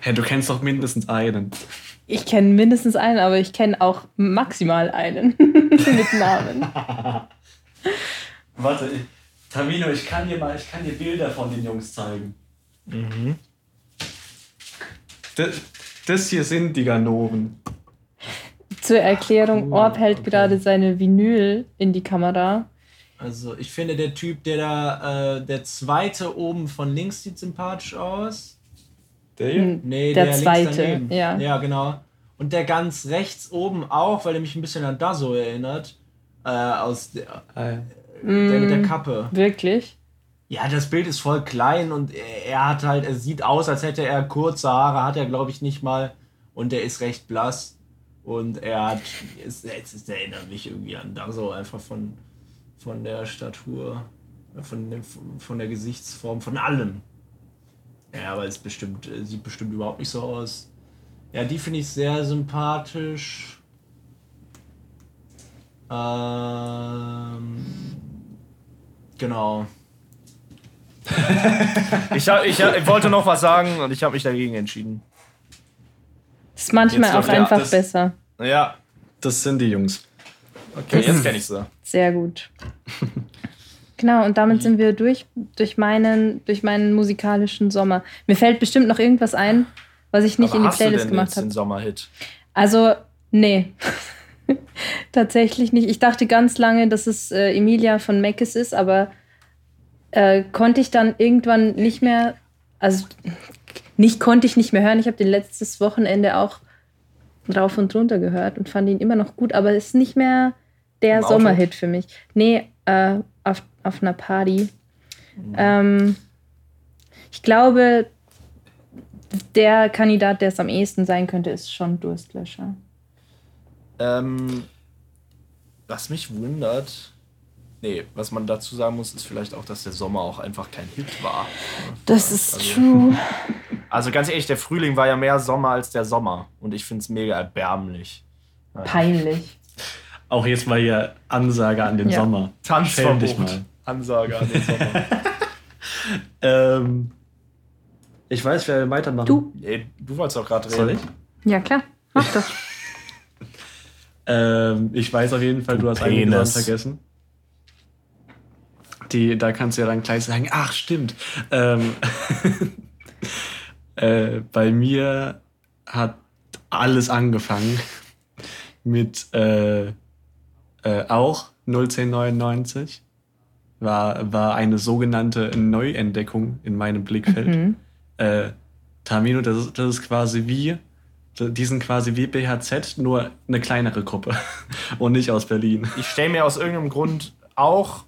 Hey, du kennst doch mindestens einen. Ich kenne mindestens einen, aber ich kenne auch maximal einen mit Namen. Warte, ich, Tamino, ich kann dir mal, ich kann dir Bilder von den Jungs zeigen. Mhm. Das, das hier sind die Ganoven. Zur Erklärung, Orb hält gerade seine Vinyl in die Kamera. Also, ich finde, der Typ, der da, äh, der zweite oben von links sieht sympathisch aus. Der hier? Hm, Nee, Der der, zweite, links daneben. ja. Ja, genau. Und der ganz rechts oben auch, weil er mich ein bisschen an Dazo erinnert. Äh, aus der, Ah, ja. der mit der Mm, Kappe. Wirklich? Ja, das Bild ist voll klein und er, hat halt, er sieht aus, als hätte er kurze Haare, hat er glaube ich nicht mal. Und er ist recht blass. Und er hat, es, es, erinnert mich irgendwie an Dazo, einfach von, von der Statur, von, dem, von der Gesichtsform, von allem. Ja, aber es bestimmt, äh, sieht bestimmt überhaupt nicht so aus. Ja, die finde ich sehr sympathisch. Ähm, genau. Ich, hab, ich, ich wollte noch was sagen und ich habe mich dagegen entschieden. Ist manchmal auch einfach das- besser. Ja, Das sind die Jungs. okay, jetzt kenne ich sie. Sehr gut. Genau, und damit sind wir durch, durch, meinen, durch meinen musikalischen Sommer. Mir fällt bestimmt noch irgendwas ein, was ich nicht Aber in die hast du Playlist denn gemacht habe. den Sommerhit? Also, nee. Tatsächlich nicht. Ich dachte ganz lange, dass es äh, Emilia von Meckes ist, aber äh, konnte ich dann irgendwann nicht mehr, also nicht konnte ich nicht mehr hören. Ich habe den letztes Wochenende auch rauf und runter gehört und fand ihn immer noch gut, aber ist nicht mehr der? Sommerhit für mich. Nee, äh, auf, auf einer Party. Ähm, ich glaube, der Kandidat, der es am ehesten sein könnte, ist schon Durstlöscher. Ähm, was mich wundert, nee, was man dazu sagen muss, ist vielleicht auch, dass der Sommer auch einfach kein Hit war. Das ist Also- true. Also ganz ehrlich, der Frühling war ja mehr Sommer als der Sommer. Und ich finde es mega erbärmlich. Peinlich. Auch jetzt mal hier Ansage an den Ja. Sommer. Schäm dich Tanzverbot. mal. Ansage an den Sommer. Ähm, ich weiß, wer weitermachen. Du. nee, du wolltest doch gerade reden. Soll ich? Ja, klar. Mach doch. Ähm, ich weiß auf jeden Fall, du, Du hast einen Penis. Song vergessen. Die, da kannst du ja dann gleich sagen, ach stimmt. Ähm, äh, bei mir hat alles angefangen mit äh, äh, auch 01099. War, war eine sogenannte Neuentdeckung in meinem Blickfeld. Mhm. Äh, Tamino, das ist, das ist quasi wie, die sind quasi wie BHZ, nur eine kleinere Gruppe und nicht aus Berlin. Ich stelle mir aus irgendeinem Grund auch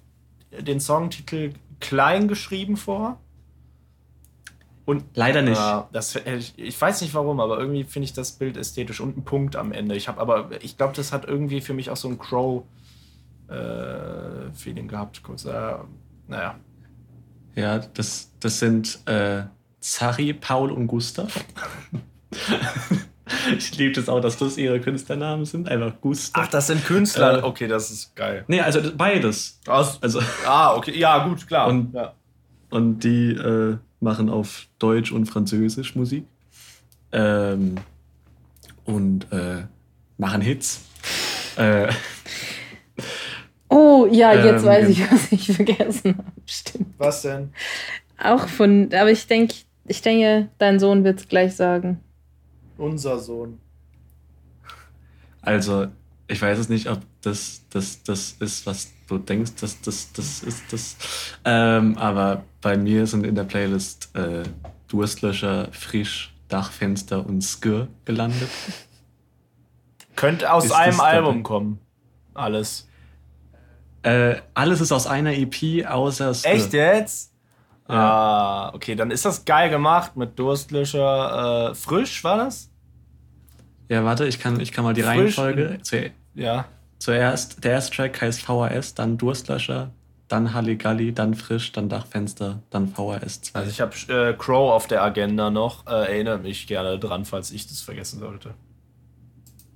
den Songtitel klein geschrieben vor. Und Leider nicht. Ja, das, ich, ich weiß nicht warum, aber irgendwie finde ich das Bild ästhetisch und ein Punkt am Ende. Ich habe aber, ich glaube, das hat irgendwie für mich auch so ein Crow-Feeling gehabt. Kurz, äh, naja. Ja, das, das sind äh, Zari, Paul und Gustav. ich liebe das auch, dass das ihre Künstlernamen sind. Einfach Gustav. Ach, das sind Künstler. Äh, okay, das ist geil. nee, also das- beides. Aus, Also, ah, okay, ja, gut, klar. Und- ja. und die äh, machen auf Deutsch und Französisch Musik. Ähm, und äh, machen Hits. Äh, Oh, ja, jetzt Ähm, weiß ich, was ich vergessen habe. Stimmt. Was denn? Auch von, aber ich denke, ich denke, dein Sohn wird es gleich sagen. Unser Sohn. Also, ich weiß es nicht, ob das, das, das ist, was du denkst, dass das, das ist das. Ähm, aber bei mir sind in der Playlist äh, Durstlöscher, Frisch, Dachfenster und Skir gelandet. Könnte aus Ist einem das dabei? Album kommen. Alles. Äh, alles ist aus einer EP außer Skir. Echt jetzt? Ja. Ah, okay, dann ist das geil gemacht mit Durstlöscher. Äh, frisch war das? Ja, warte, ich kann, ich kann mal die Frisch Reihenfolge. Zu, Ja. zuerst, der erste Track heißt VHS, dann Durstlöscher, dann Halligalli, dann Frisch, dann Dachfenster, dann VHS 2. Also ich habe äh, Crow auf der Agenda noch. Äh, erinnert mich gerne dran, falls ich das vergessen sollte.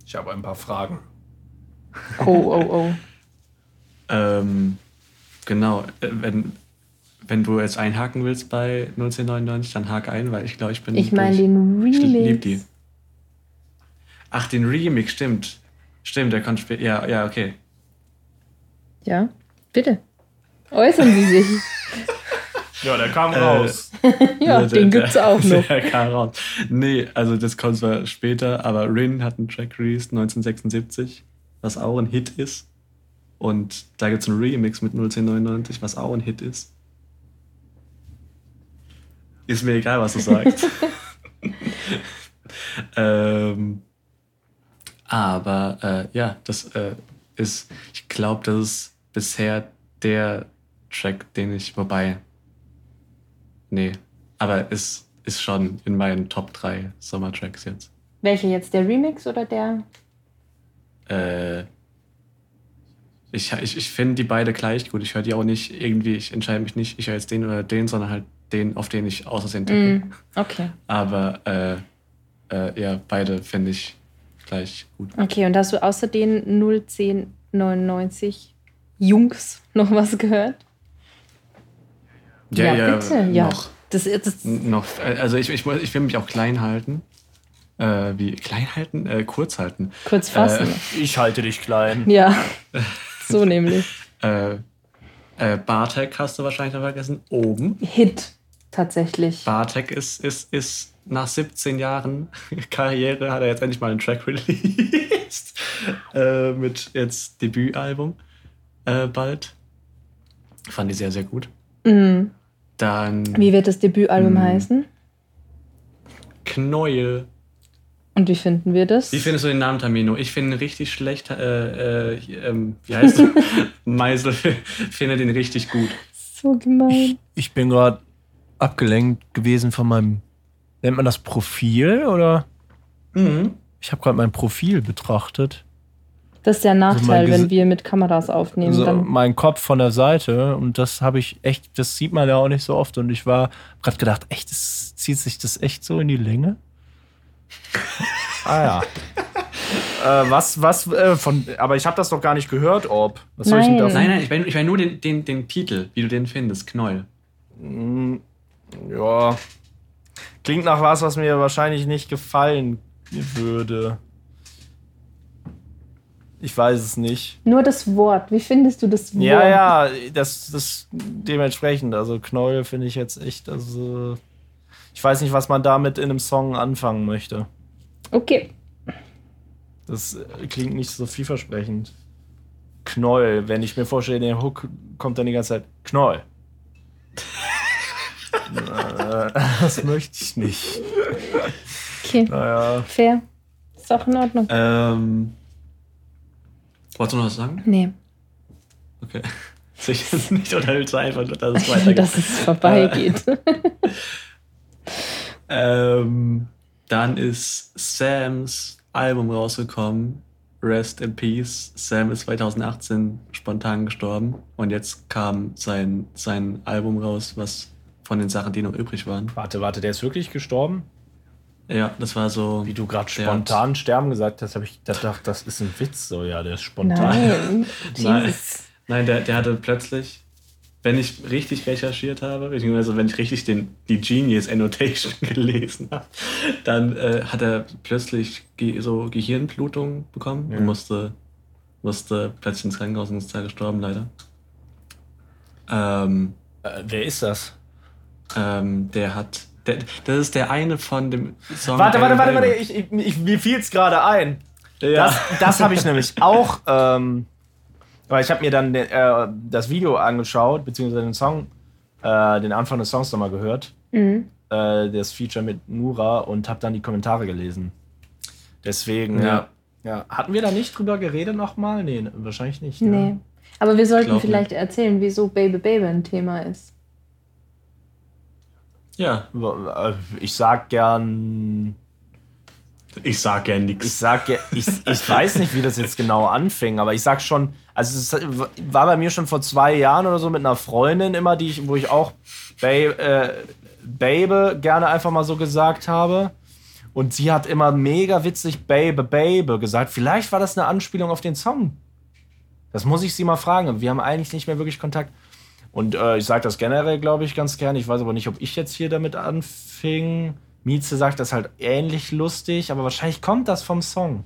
Ich habe ein paar Fragen. Oh, oh, oh. Ähm, genau, äh, wenn, wenn du jetzt einhaken willst bei 1999, dann hake ein, weil ich glaube, ich bin. Ich meine den Ich lieb Remix. die. Ach, den Remix, stimmt. Stimmt, der kommt später. Ja, ja, okay. Ja, bitte. Äußern Sie sich. Ja, der kam Äh, raus. Ja, Der- den der- gibt's auch noch. Der kam raus. Nee, also das kommt zwar später, aber Rin hat einen Track released 1976, was auch ein Hit ist. Und da gibt es einen Remix mit 1999, was auch ein Hit ist. Ist mir egal, was du sagst. ähm, aber äh, ja, das äh, ist, ich glaube, das ist bisher der Track, den ich, wobei, nee, aber es ist schon in meinen Top 3 Sommertracks jetzt. Welcher jetzt? Der Remix oder der? Äh, ich ich, ich finde die beide gleich gut. Ich höre die auch nicht irgendwie, ich entscheide mich nicht, ich höre jetzt den oder den, sondern halt den, auf den ich außersehen tippe. Mm, okay. Aber äh, äh, ja, beide finde ich gleich gut. Okay, und hast du außer den 99 Jungs noch was gehört? bitte. Ja, Noch, Das, das, noch, äh, also ich, ich, muss- ich will mich auch klein halten. Äh, wie klein halten? Äh, kurz halten. kurz fassen. Ich halte dich klein. Ja, so nämlich. Äh, äh, Bartek hast du wahrscheinlich noch vergessen. Oben. Hit, tatsächlich. Bartek ist, ist, ist nach 17 Jahren Karriere, hat er jetzt endlich mal einen Track released. äh, mit jetzt Debütalbum äh, bald. Fand ich sehr, sehr gut. Mhm. Dann Wie wird das Debütalbum Mhm. heißen? Knäuel. Und wie finden wir das? Wie findest du den Namen Tamino? Ich finde ihn richtig schlecht. Äh, äh, ähm, wie heißt er? Meisel findet ihn richtig gut. so gemein. Ich bin gerade abgelenkt gewesen von meinem. Nennt man das Profil oder? Mhm. Ich habe gerade mein Profil betrachtet. Das ist der mein Nachteil, Gesi- wenn wir mit Kameras aufnehmen. so dann, mein Kopf von der Seite und das habe ich echt, das sieht man ja auch nicht so oft und ich war gerade gedacht, echt, das, zieht sich das echt so in die Länge? ah ja. äh, was, was, äh, von, aber ich habe das doch gar nicht gehört, ob. Was soll ich denn Nein. davon? Nein, nein, ich meine ich mein nur den, den, den Titel, wie du den findest. Knäuel. Ja. Klingt nach was, was mir wahrscheinlich nicht gefallen würde. Ich weiß es nicht. nur das Wort. Wie findest du das Wort? Ja, ja, das, das dementsprechend. Also Knäuel finde ich jetzt echt, also. Ich weiß nicht, was man damit in einem Song anfangen möchte. Okay. Das äh, klingt nicht so vielversprechend. Knäuel, wenn ich mir vorstelle, der Hook kommt dann die ganze Zeit Knoll. Äh, das möchte ich nicht. Okay. Naja. Fair. Ist auch in Ordnung. Ähm. Wolltest du noch was sagen? Nee. Okay. Sicher nicht oder willst du einfach, nur, dass es weitergeht? Dass es vorbeigeht. Ähm, dann ist Sams Album rausgekommen. Rest in Peace. Sam ist 2018 spontan gestorben. Und jetzt kam sein, sein Album raus, was von den Sachen, die noch übrig waren. Warte, warte, der ist wirklich gestorben? Ja, das war so. Wie du gerade spontan sterben gesagt hast, habe ich gedacht, das ist ein Witz. So, ja, der ist spontan. Nein. Nein. Nein, der, der hatte plötzlich, wenn ich richtig recherchiert habe, beziehungsweise wenn ich richtig den, die Genius Annotation gelesen habe, dann äh, hat er plötzlich ge so Gehirnblutung bekommen Ja. und musste, musste plötzlich ins Krankenhaus und ist da gestorben, leider. Ähm, Äh, wer ist das? Ähm, der hat. Der, das ist der eine von dem Song. Warte, warte, warte, warte. Ich, ich, ich, mir fiel es gerade ein. Ja. Das, das habe ich nämlich auch. Ähm, weil ich habe mir dann äh, das Video angeschaut, beziehungsweise den Song, äh, den Anfang des Songs nochmal gehört. Mhm. Äh, das Feature mit Nura und habe dann die Kommentare gelesen. Deswegen, ja. Ja. Hatten wir da nicht drüber geredet nochmal? Nee, ne, wahrscheinlich nicht. ne? Nee. Aber wir sollten vielleicht erzählen, wieso Baby Baby ein Thema ist. Ja, Äh, Ich sag gern. ich sag Ich nichts. sag ja, ich, ich weiß nicht, wie das jetzt genau anfing, aber ich sag schon, also es war bei mir schon vor zwei Jahren oder so mit einer Freundin immer, die ich, wo ich auch Babe, äh, Babe gerne einfach mal so gesagt habe. Und sie hat immer mega witzig Babe, Babe gesagt. Vielleicht war das eine Anspielung auf den Song. Das muss ich sie mal fragen. Wir haben eigentlich nicht mehr wirklich Kontakt. Und äh, ich sage das generell, glaube ich, ganz gerne. Ich weiß aber nicht, ob ich jetzt hier damit anfing. Mieze sagt das halt ähnlich lustig, aber wahrscheinlich kommt das vom Song.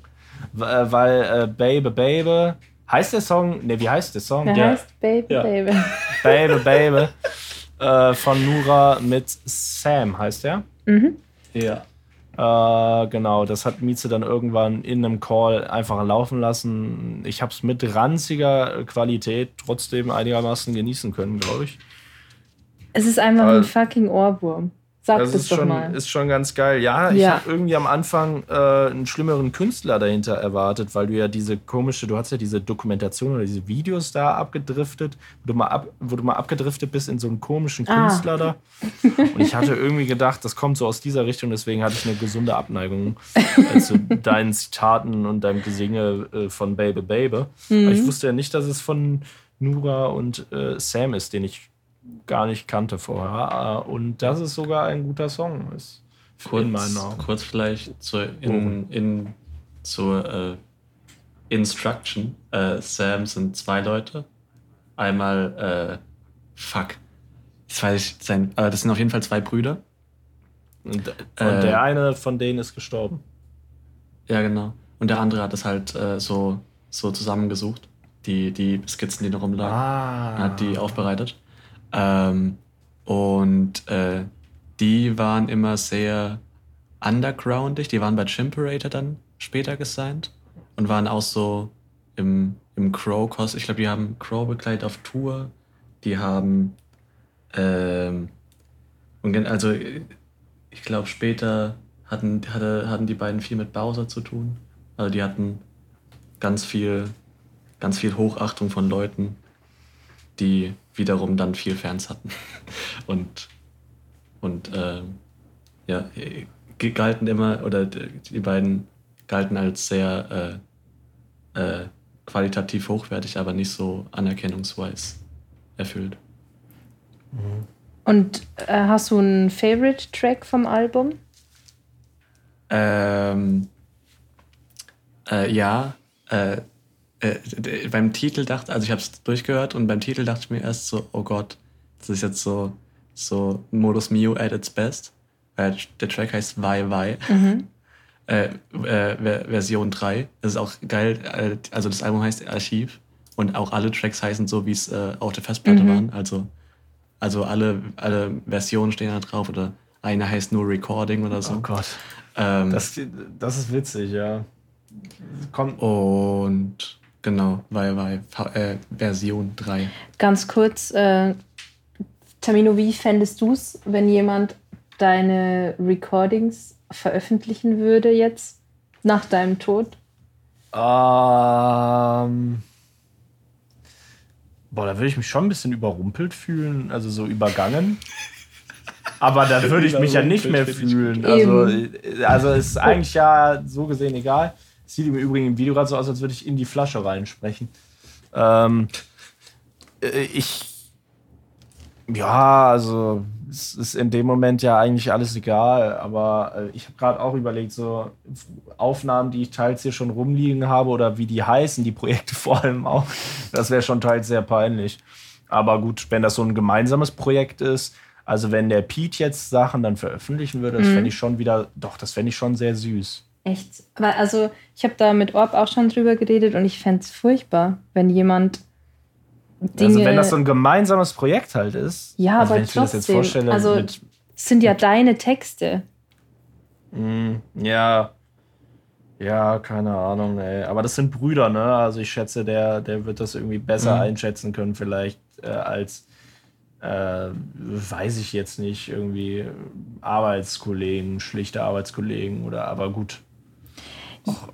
Äh, weil äh, Baby, Baby. Heißt der Song? Ne, wie heißt der Song? Der Der heißt Baby Ja. Baby. Baby, Baby. äh, von Nura mit Sam heißt der. Mhm. Ja. Äh, genau, das hat Mieze dann irgendwann in einem Call einfach laufen lassen. Ich habe es mit ranziger Qualität trotzdem einigermaßen genießen können, glaube ich. Es ist einfach Aber- ein fucking Ohrwurm. Sag Das ist schon, mal. ist schon ganz geil. Ja, ich Ja. habe irgendwie am Anfang äh, einen schlimmeren Künstler dahinter erwartet, weil du ja diese komische, du hast ja diese Dokumentation oder diese Videos da abgedriftet, wo du mal, ab, wo du mal abgedriftet bist in so einen komischen Ah. Künstler da. Und ich hatte irgendwie gedacht, das kommt so aus dieser Richtung, deswegen hatte ich eine gesunde Abneigung äh, zu deinen Zitaten und deinem Gesinge äh, von Baby Baby. Mhm. Aber ich wusste ja nicht, dass es von Nura und äh, Sam ist, den ich gar nicht kannte vorher. Äh, Und das ist sogar ein guter Song. Ist Kurz, kurz vielleicht zur, in, in, zur, äh, Instruction. Äh, Sam sind zwei Leute. Einmal, äh, fuck. Das weiß ich, sein, äh, das sind auf jeden Fall zwei Brüder. Und, und Äh, der eine von denen ist gestorben. Ja, genau. Und der andere hat es halt so, so zusammengesucht. Die, die Skizzen, die noch rumlagen. Ah. hat die aufbereitet. Ähm, und äh, die waren immer sehr undergroundig. Die waren bei Chimperator dann später gesigned und waren auch so im, im Crow-Kost. Ich glaube, die haben Crow begleitet auf Tour. Die haben ähm, und also ich glaube später hatten, hatte, hatten die beiden viel mit Bowser zu tun. Also die hatten ganz viel, ganz viel Hochachtung von Leuten, die wiederum dann viel Fans hatten. Und, und ähm, ja, ge- galten immer, oder die beiden galten als sehr äh, äh, qualitativ hochwertig, aber nicht so anerkennungsweise erfüllt. Und äh, hast du einen Favorite-Track vom Album? Ähm, äh, ja, äh, äh, d- beim Titel dachte, also ich habe es durchgehört und beim Titel dachte ich mir erst so, oh Gott, das ist jetzt so, so Modus Mio at its best. Äh, der Track heißt Why Why. Äh, äh, Ver- Version 3. Das ist auch geil. äh, Also das Album heißt Archiv und auch alle Tracks heißen so, wie es äh, auf der Festplatte waren. Also, also alle, alle Versionen stehen da drauf oder eine heißt nur Recording oder so. Oh Gott. Ähm, Das, das ist witzig, ja. Kommt. Und genau, weil, weil äh, Version 3. Ganz kurz, äh, Tamino, wie fändest du es, wenn jemand deine Recordings veröffentlichen würde jetzt nach deinem Tod? Ähm. Boah, da würde ich mich schon ein bisschen überrumpelt fühlen, also so übergangen. Aber da würde ich mich ja nicht mehr fühlen. Also, äh, also ist eigentlich ja so gesehen egal. Sieht im Übrigen im Video gerade so aus, als würde ich in die Flasche reinsprechen. Ähm, äh, ich. Ja, also es ist in dem Moment ja eigentlich alles egal, aber äh, ich habe gerade auch überlegt, so Aufnahmen, die ich teils hier schon rumliegen habe oder wie die heißen, die Projekte vor allem auch, das wäre schon teils sehr peinlich. Aber gut, wenn das so ein gemeinsames Projekt ist, also wenn der Pete jetzt Sachen dann veröffentlichen würde, das fände ich schon wieder, doch, das fände ich schon sehr süß. Echt? Weil, also, ich habe da mit Orb auch schon drüber geredet und ich fände es furchtbar, wenn jemand Dinge. Also wenn das so ein gemeinsames Projekt halt ist, Ja, also aber trotzdem, also- mit, Es sind ja deine Texte. Ja. Ja, keine Ahnung, ey. Aber das sind Brüder, ne? Also ich schätze, der, der wird das irgendwie besser Mhm. einschätzen können, vielleicht äh, als, äh, weiß ich jetzt nicht, irgendwie Arbeitskollegen, schlichte Arbeitskollegen oder aber gut. Och,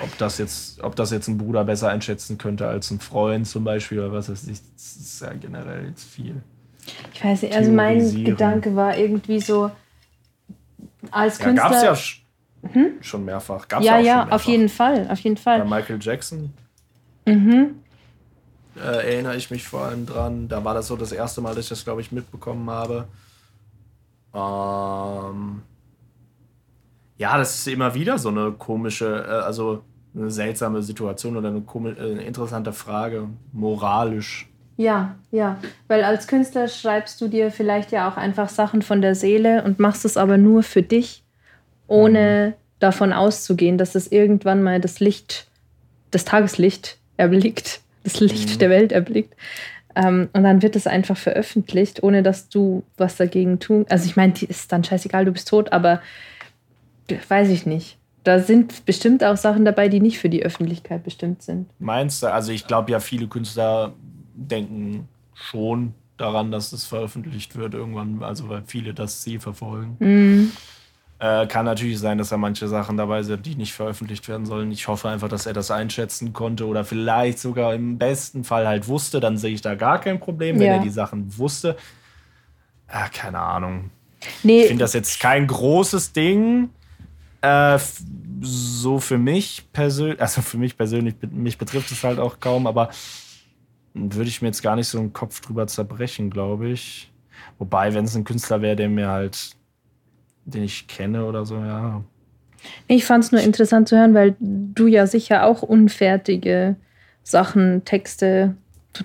ob das jetzt, ob das jetzt ein Bruder besser einschätzen könnte als ein Freund zum Beispiel oder was weiß ich, das ist ja generell jetzt viel. Ich weiß nicht, also mein. Gedanke war irgendwie so, als Ja, Künstler. gab's ja sch schon mehrfach. Gab's ja, auch ja, schon auf mehrfach. jeden Fall, auf jeden Bei Fall. Michael Jackson Mhm. äh, erinnere ich mich vor allem dran. Da war das so das erste Mal, dass ich das, glaube ich, mitbekommen habe. Ähm ja, das ist immer wieder so eine komische, äh, also eine seltsame Situation oder eine, äh, eine interessante Frage, moralisch. Ja, ja, weil als Künstler schreibst du dir vielleicht ja auch einfach Sachen von der Seele und machst es aber nur für dich, ohne davon auszugehen, dass es irgendwann mal das Licht, das Tageslicht erblickt, das Licht der Welt erblickt. Ähm, und dann wird es einfach veröffentlicht, ohne dass du was dagegen tun. Also ich meine, die ist dann scheißegal, du bist tot, aber weiß ich nicht. Da sind bestimmt auch Sachen dabei, die nicht für die Öffentlichkeit bestimmt sind. Meinst du? Also ich glaube ja, viele Künstler denken schon daran, dass es veröffentlicht wird irgendwann, also weil viele das Ziel verfolgen. Mhm. Äh, kann natürlich sein, dass da manche Sachen dabei sind, die nicht veröffentlicht werden sollen. Ich hoffe einfach, dass er das einschätzen konnte oder vielleicht sogar im besten Fall halt wusste. Dann sehe ich da gar kein Problem, wenn Ja. er die Sachen wusste. Ah, keine Ahnung. Nee, Ich finde das jetzt kein großes Ding. Äh, so für mich persönlich, also für mich persönlich, mich betrifft es halt auch kaum, aber würde ich mir jetzt gar nicht so einen Kopf drüber zerbrechen, glaube ich. Wobei, wenn es ein Künstler wäre, der mir halt, den ich kenne oder so, ja, Ich fand es nur interessant zu hören, weil du ja sicher auch unfertige Sachen, Texte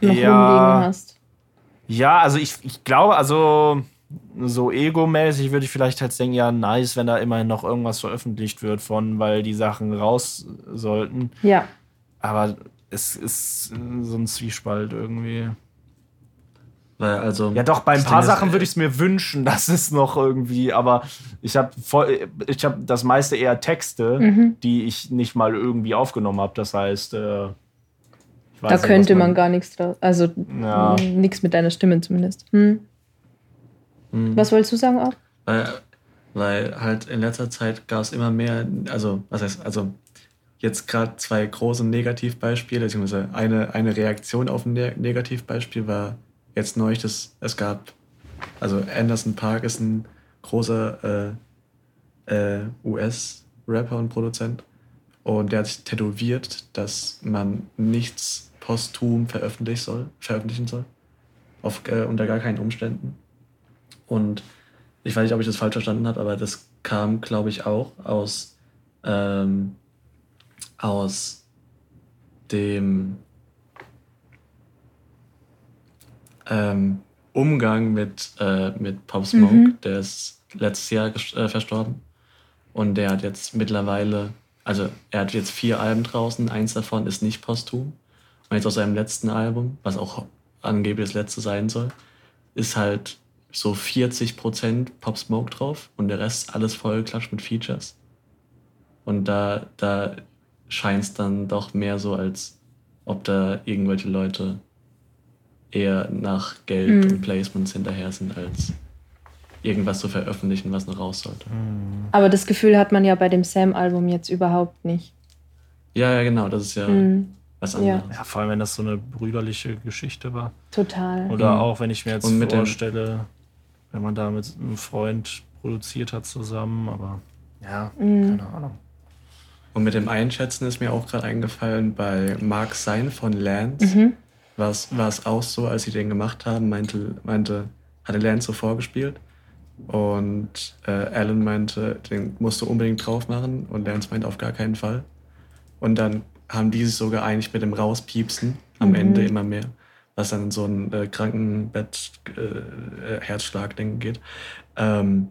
noch Ja. rumliegen hast. Ja, also ich, ich glaube, also so ego-mäßig würde ich vielleicht halt denken, ja, nice, wenn da immerhin noch irgendwas veröffentlicht wird von, weil die Sachen raus sollten. Ja. Aber es ist so ein Zwiespalt irgendwie. Weil also. Ja, doch, bei ein paar Sachen äh, würde ich es mir wünschen, dass es noch irgendwie, aber ich habe voll, ich habe das meiste eher Texte, Mhm. die ich nicht mal irgendwie aufgenommen habe. Das heißt, äh, ich weiß Da nicht, könnte was man gar nichts draus. Also Ja. nichts mit deiner Stimme zumindest. Hm. Mhm. Was wolltest du sagen auch? Weil, weil halt in letzter Zeit gab es immer mehr, also was heißt, also jetzt gerade zwei große Negativbeispiele, beziehungsweise eine, eine Reaktion auf ein Ne- Negativbeispiel war jetzt neulich, dass es gab, also Anderson Park ist ein großer äh, äh, US-Rapper und Produzent und der hat sich tätowiert, dass man nichts posthum veröffentlichen soll, veröffentlichen soll. Auf, äh, unter gar keinen Umständen. Und ich weiß nicht, ob ich das falsch verstanden habe, aber das kam, glaube ich, auch aus, ähm, aus dem ähm, Umgang mit, äh, mit Pop Smoke. Mhm. Der ist letztes Jahr äh, verstorben. Und der hat jetzt mittlerweile, also er hat jetzt vier Alben draußen, eins davon ist nicht posthum. Und jetzt aus seinem letzten Album, was auch angeblich das letzte sein soll, ist halt so 40% Pop Smoke drauf und der Rest alles vollgeklatscht mit Features. Und da, da scheint es dann doch mehr so, als ob da irgendwelche Leute eher nach Geld Mhm. und Placements hinterher sind, als irgendwas zu veröffentlichen, was noch raus sollte. Aber das Gefühl hat man ja bei dem Sam-Album jetzt überhaupt nicht. Ja, ja, genau, das ist ja Hm. was Ja. anderes. Ja, vor allem, wenn das so eine brüderliche Geschichte war. Total. Oder Mhm. auch, wenn ich mir jetzt Und vorstelle, wenn man da mit einem Freund produziert hat zusammen, aber ja, Mhm. keine Ahnung. Und mit dem Einschätzen ist mir auch gerade eingefallen, bei Mark Sein von Lance Mhm. war es auch so, als sie den gemacht haben, meinte, meinte hatte Lance so vorgespielt. Und äh, Alan meinte, den musst du unbedingt drauf machen. Und Lance meinte auf gar keinen Fall. Und dann haben die sich so geeinigt mit dem Rauspiepsen am Mhm. Ende immer mehr, was dann in so ein äh, Krankenbett-Herzschlag-Ding geht. Ähm,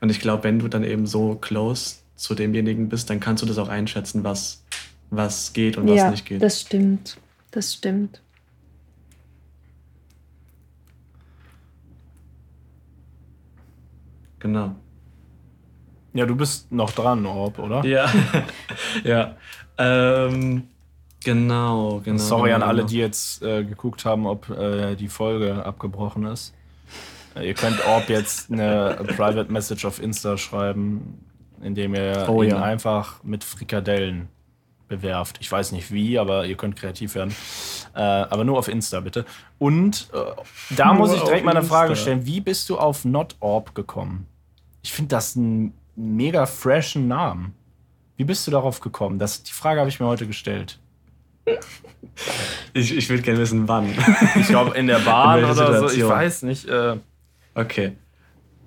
und ich glaube, wenn du dann eben so close zu demjenigen bist, dann kannst du das auch einschätzen, was, was geht und was Ja, nicht geht. das stimmt. Das stimmt. genau. Ja, du bist noch dran, Orb, oder? Ja, ja. Ähm, genau, genau. Sorry an genau, alle, genau. die jetzt äh, geguckt haben, ob äh, die Folge abgebrochen ist. Äh, ihr könnt Orb jetzt eine Private Message auf Insta schreiben, indem ihr Oh ihn ja. einfach mit Frikadellen bewerft. Ich weiß nicht wie, aber ihr könnt kreativ werden. Äh, aber nur auf Insta, bitte. Und äh, da Nur muss ich direkt mal eine Frage stellen. Wie bist du auf Not Orb gekommen? Ich finde das einen mega freshen Namen. Wie bist du darauf gekommen? Das, die Frage habe ich mir heute gestellt. Ich, ich würde gerne wissen, wann. Ich glaube, in der Bahn In oder welcher so. Ich Situation? weiß nicht. Äh, Okay.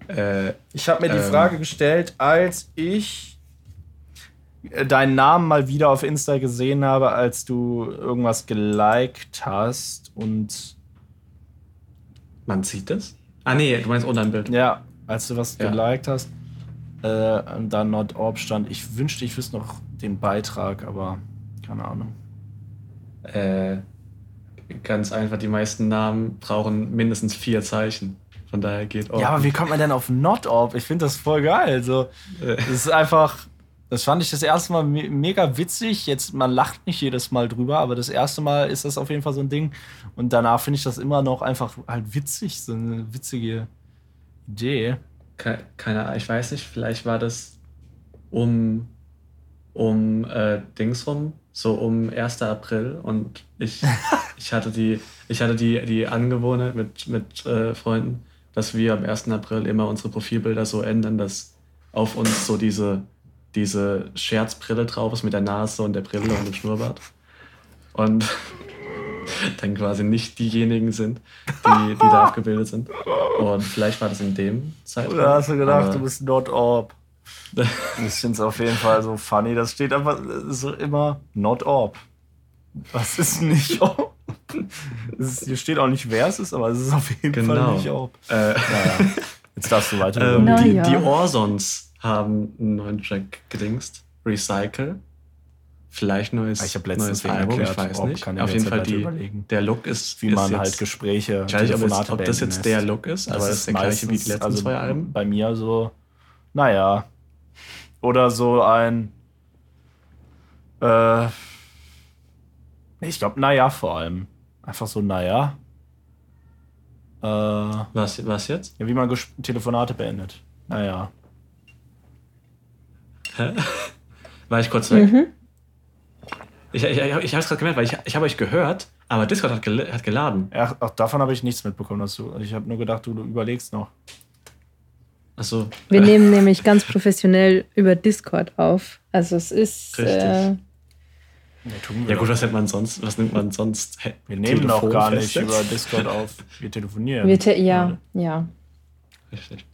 Äh, ich habe mir die Ähm. Frage gestellt, als ich äh, deinen Namen mal wieder auf Insta gesehen habe, als du irgendwas geliked hast. Und man sieht das? Ah, nee, du meinst unter dem Bild. ja, als du was Ja. geliked hast, äh, und dann Not Orb stand. Ich wünschte, ich wüsste noch den Beitrag, aber keine Ahnung. Äh, ganz einfach, die meisten Namen brauchen mindestens vier Zeichen. Von daher geht auch. Ja, aber wie kommt man denn auf Not Orb? Ich finde das voll geil. So, Äh, Das ist einfach, das fand ich das erste Mal me mega witzig. Jetzt, man lacht nicht jedes Mal drüber, aber das erste Mal ist das auf jeden Fall so ein Ding. Und danach finde ich das immer noch einfach halt witzig, so eine witzige Idee. ke- keine Ahnung, ich weiß nicht, vielleicht war das um, um äh, Dings rum, so um 1. April und ich, ich hatte die, ich hatte die, die Angewohnheit mit, mit äh, Freunden, dass wir am 1. April immer unsere Profilbilder so ändern, dass auf uns so diese, diese Scherzbrille drauf ist mit der Nase und der Brille und dem Schnurrbart. Und dann quasi nicht diejenigen sind, die, die da abgebildet sind. Und vielleicht war das in dem Zeitraum. Oder hast du gedacht, du bist Not Orb? Ich finde es auf jeden Fall so funny. Das steht einfach so immer not orb. Was ist nicht orb? Es ist, hier steht auch nicht, wer es ist, aber es ist auf jeden Fall Genau. nicht orb. Äh, Naja. Jetzt darfst du weiter. ähm, die, ja. die Orsons haben einen neuen Track gedingst. Recycle. Vielleicht neues, Ah, Ich habe letztens neues Album, ich erklärt, weiß ob- nicht. kann ich Auf jeden Fall weiter die, überlegen. der Look ist, wie ist man jetzt, halt Gespräche, Ich weiß nicht, ob, es, Telefonate ob das jetzt lässt. der Look ist, aber es ist der gleiche wie die letzten also zwei Alben. Bei mir so, naja. Oder so ein. Äh, ich glaube, naja, vor allem. Einfach so, naja. Äh, ja, Was, was jetzt? wie man Ges Telefonate beendet. Naja. War ich kurz weg? Mhm. Ich, ich, ich, ich habe es gerade gemerkt, weil ich, ich habe euch gehört, aber Discord hat, gel hat geladen. Ja, auch davon habe ich nichts mitbekommen. Dass du, ich habe nur gedacht, du, du überlegst noch. Achso. Wir nehmen nämlich ganz professionell über Discord auf. Also es ist. Richtig. Äh, wir Ja gut, was nimmt man sonst? Was nimmt man sonst? Wir nehmen doch gar nicht über Discord auf. Wir telefonieren. wir te- ja, ja. Richtig.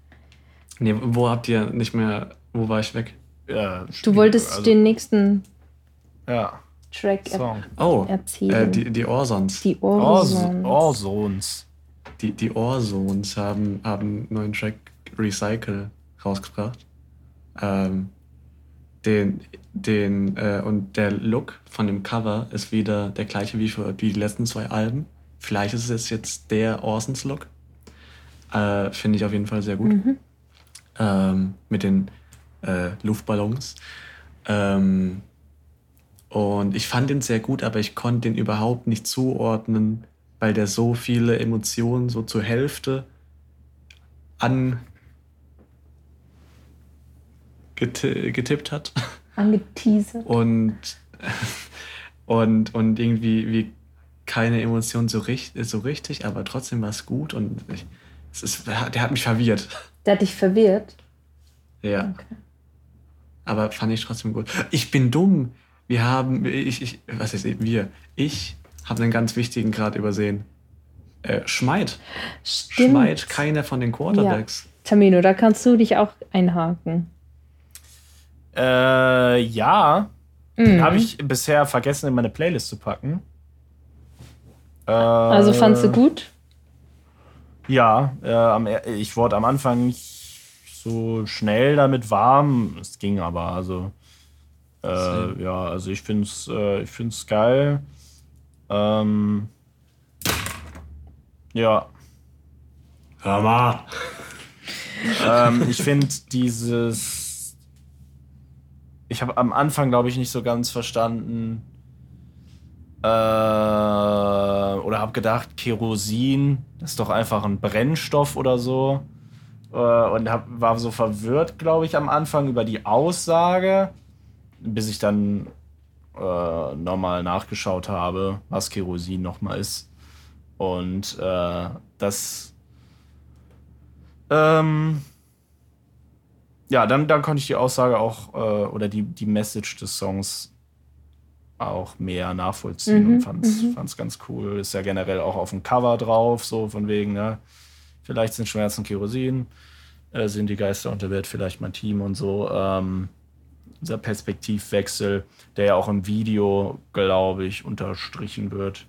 Nee, wo habt ihr nicht mehr, wo war ich weg? Ja, Du wolltest also, den nächsten Ja, Track er Song. Oh, erzählen. äh, die, die Orsons. die Ohren. Orsons. Die, die Orsons haben, haben einen neuen Track Recycle rausgebracht. Ähm, den, den, äh, und der Look von dem Cover ist wieder der gleiche wie für die letzten zwei Alben. Vielleicht ist es jetzt der Orsons Look. Äh, Finde ich auf jeden Fall sehr gut. Mhm. Ähm, mit den äh, Luftballons. Ähm, und ich fand den sehr gut, aber ich konnte den überhaupt nicht zuordnen, weil der so viele Emotionen so zur Hälfte an getippt hat Angeteasert. und, und, und irgendwie wie keine Emotion so, richt, so richtig, aber trotzdem war es gut und ich, es ist, der hat mich verwirrt. Der hat dich verwirrt. Ja. Aber fand ich trotzdem gut. Ich bin dumm. Wir haben, ich, ich was ist wir? Ich habe einen ganz wichtigen Grad übersehen. Äh, Schmeid. Stimmt. Schmeid, keiner von den Quarterbacks. Tamino, da kannst du dich auch einhaken. Äh, ja. Mhm. Habe ich bisher vergessen, in meine Playlist zu packen. Äh, Also fandst du gut? Ja, äh, am, ich wurde am Anfang nicht so schnell damit warm. Es ging aber, also. Äh, ja, also ich finde es äh, ich find's geil. Ähm, ja, Hör mal. ähm, ich finde dieses. Ich habe am Anfang, glaube ich, nicht so ganz verstanden. Äh, oder habe gedacht, Kerosin ist doch einfach ein Brennstoff oder so. Äh, und hab, war so verwirrt, glaube ich, am Anfang über die Aussage, bis ich dann äh, nochmal nachgeschaut habe, was Kerosin nochmal ist. Und äh, das ähm, ja, dann, dann konnte ich die Aussage auch, äh, oder die, die Message des Songs auch mehr nachvollziehen Mhm, und fand's, fand's ganz cool. Ist ja generell auch auf dem Cover drauf, so von wegen, ne? Vielleicht sind Schmerzen Kerosin, äh, sind die Geister unter Welt vielleicht mein Team und so. Ähm, dieser Perspektivwechsel, der ja auch im Video, glaube ich, unterstrichen wird.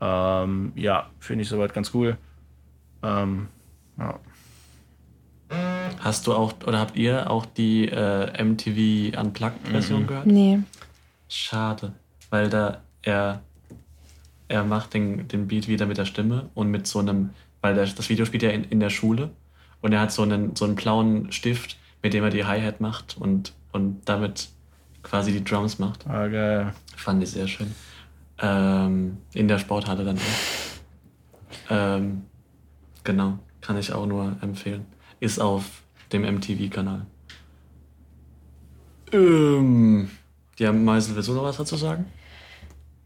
Ähm, ja, finde ich soweit ganz cool. Ähm, ja. Hast du auch, oder habt ihr auch die äh, MTV Unplugged-Version Mhm. gehört? Nee. Schade, weil da er, er macht den, den Beat wieder mit der Stimme und mit so einem, weil der, das Video spielt ja in, in der Schule und er hat so einen, so einen blauen Stift, mit dem er die Hi-Hat macht und, und damit quasi die Drums macht. Ah, geil. Fand ich sehr schön. Ähm, in der Sporthalle dann auch. Ähm, genau, kann ich auch nur empfehlen. Ist auf dem MTV-Kanal. Ähm, ja, Meisel, willst du noch was dazu sagen?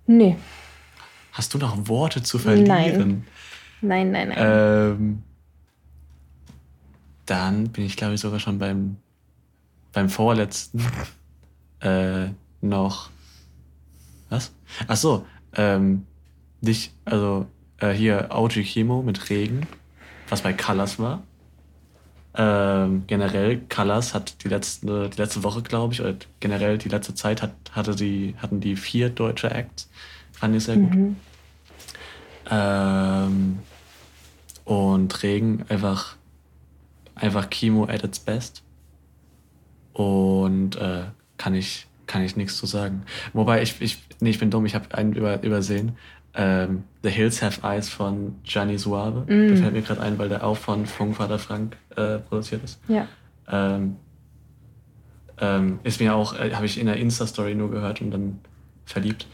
Nee. Hast du noch Worte zu verlieren? Nein, nein, nein. Ähm, dann bin ich, glaube ich, sogar schon beim, beim vorletzten äh, noch. Was? Ach so, ähm, dich, also äh, hier Auji Chemo mit Regen, was bei Colors war. Ähm, generell, Colors hat die letzte, die letzte Woche, glaube ich, oder generell die letzte Zeit hat, hatte die, hatten die vier deutsche Acts. Fand ich sehr gut. Mhm. Ähm, und Regen einfach, einfach Chemo at its best. Und äh, kann ich, kann ich nichts zu sagen. Wobei ich, ich, nee, ich bin dumm, ich habe einen über, übersehen. Ähm, The Hills Have Eyes von Gianni Suave. Mm. Der fällt mir gerade ein, weil der auch von Funkvater Frank äh, produziert ist. Ja. Ähm, ähm, ist mir auch, äh, habe ich in der Insta-Story nur gehört und dann verliebt.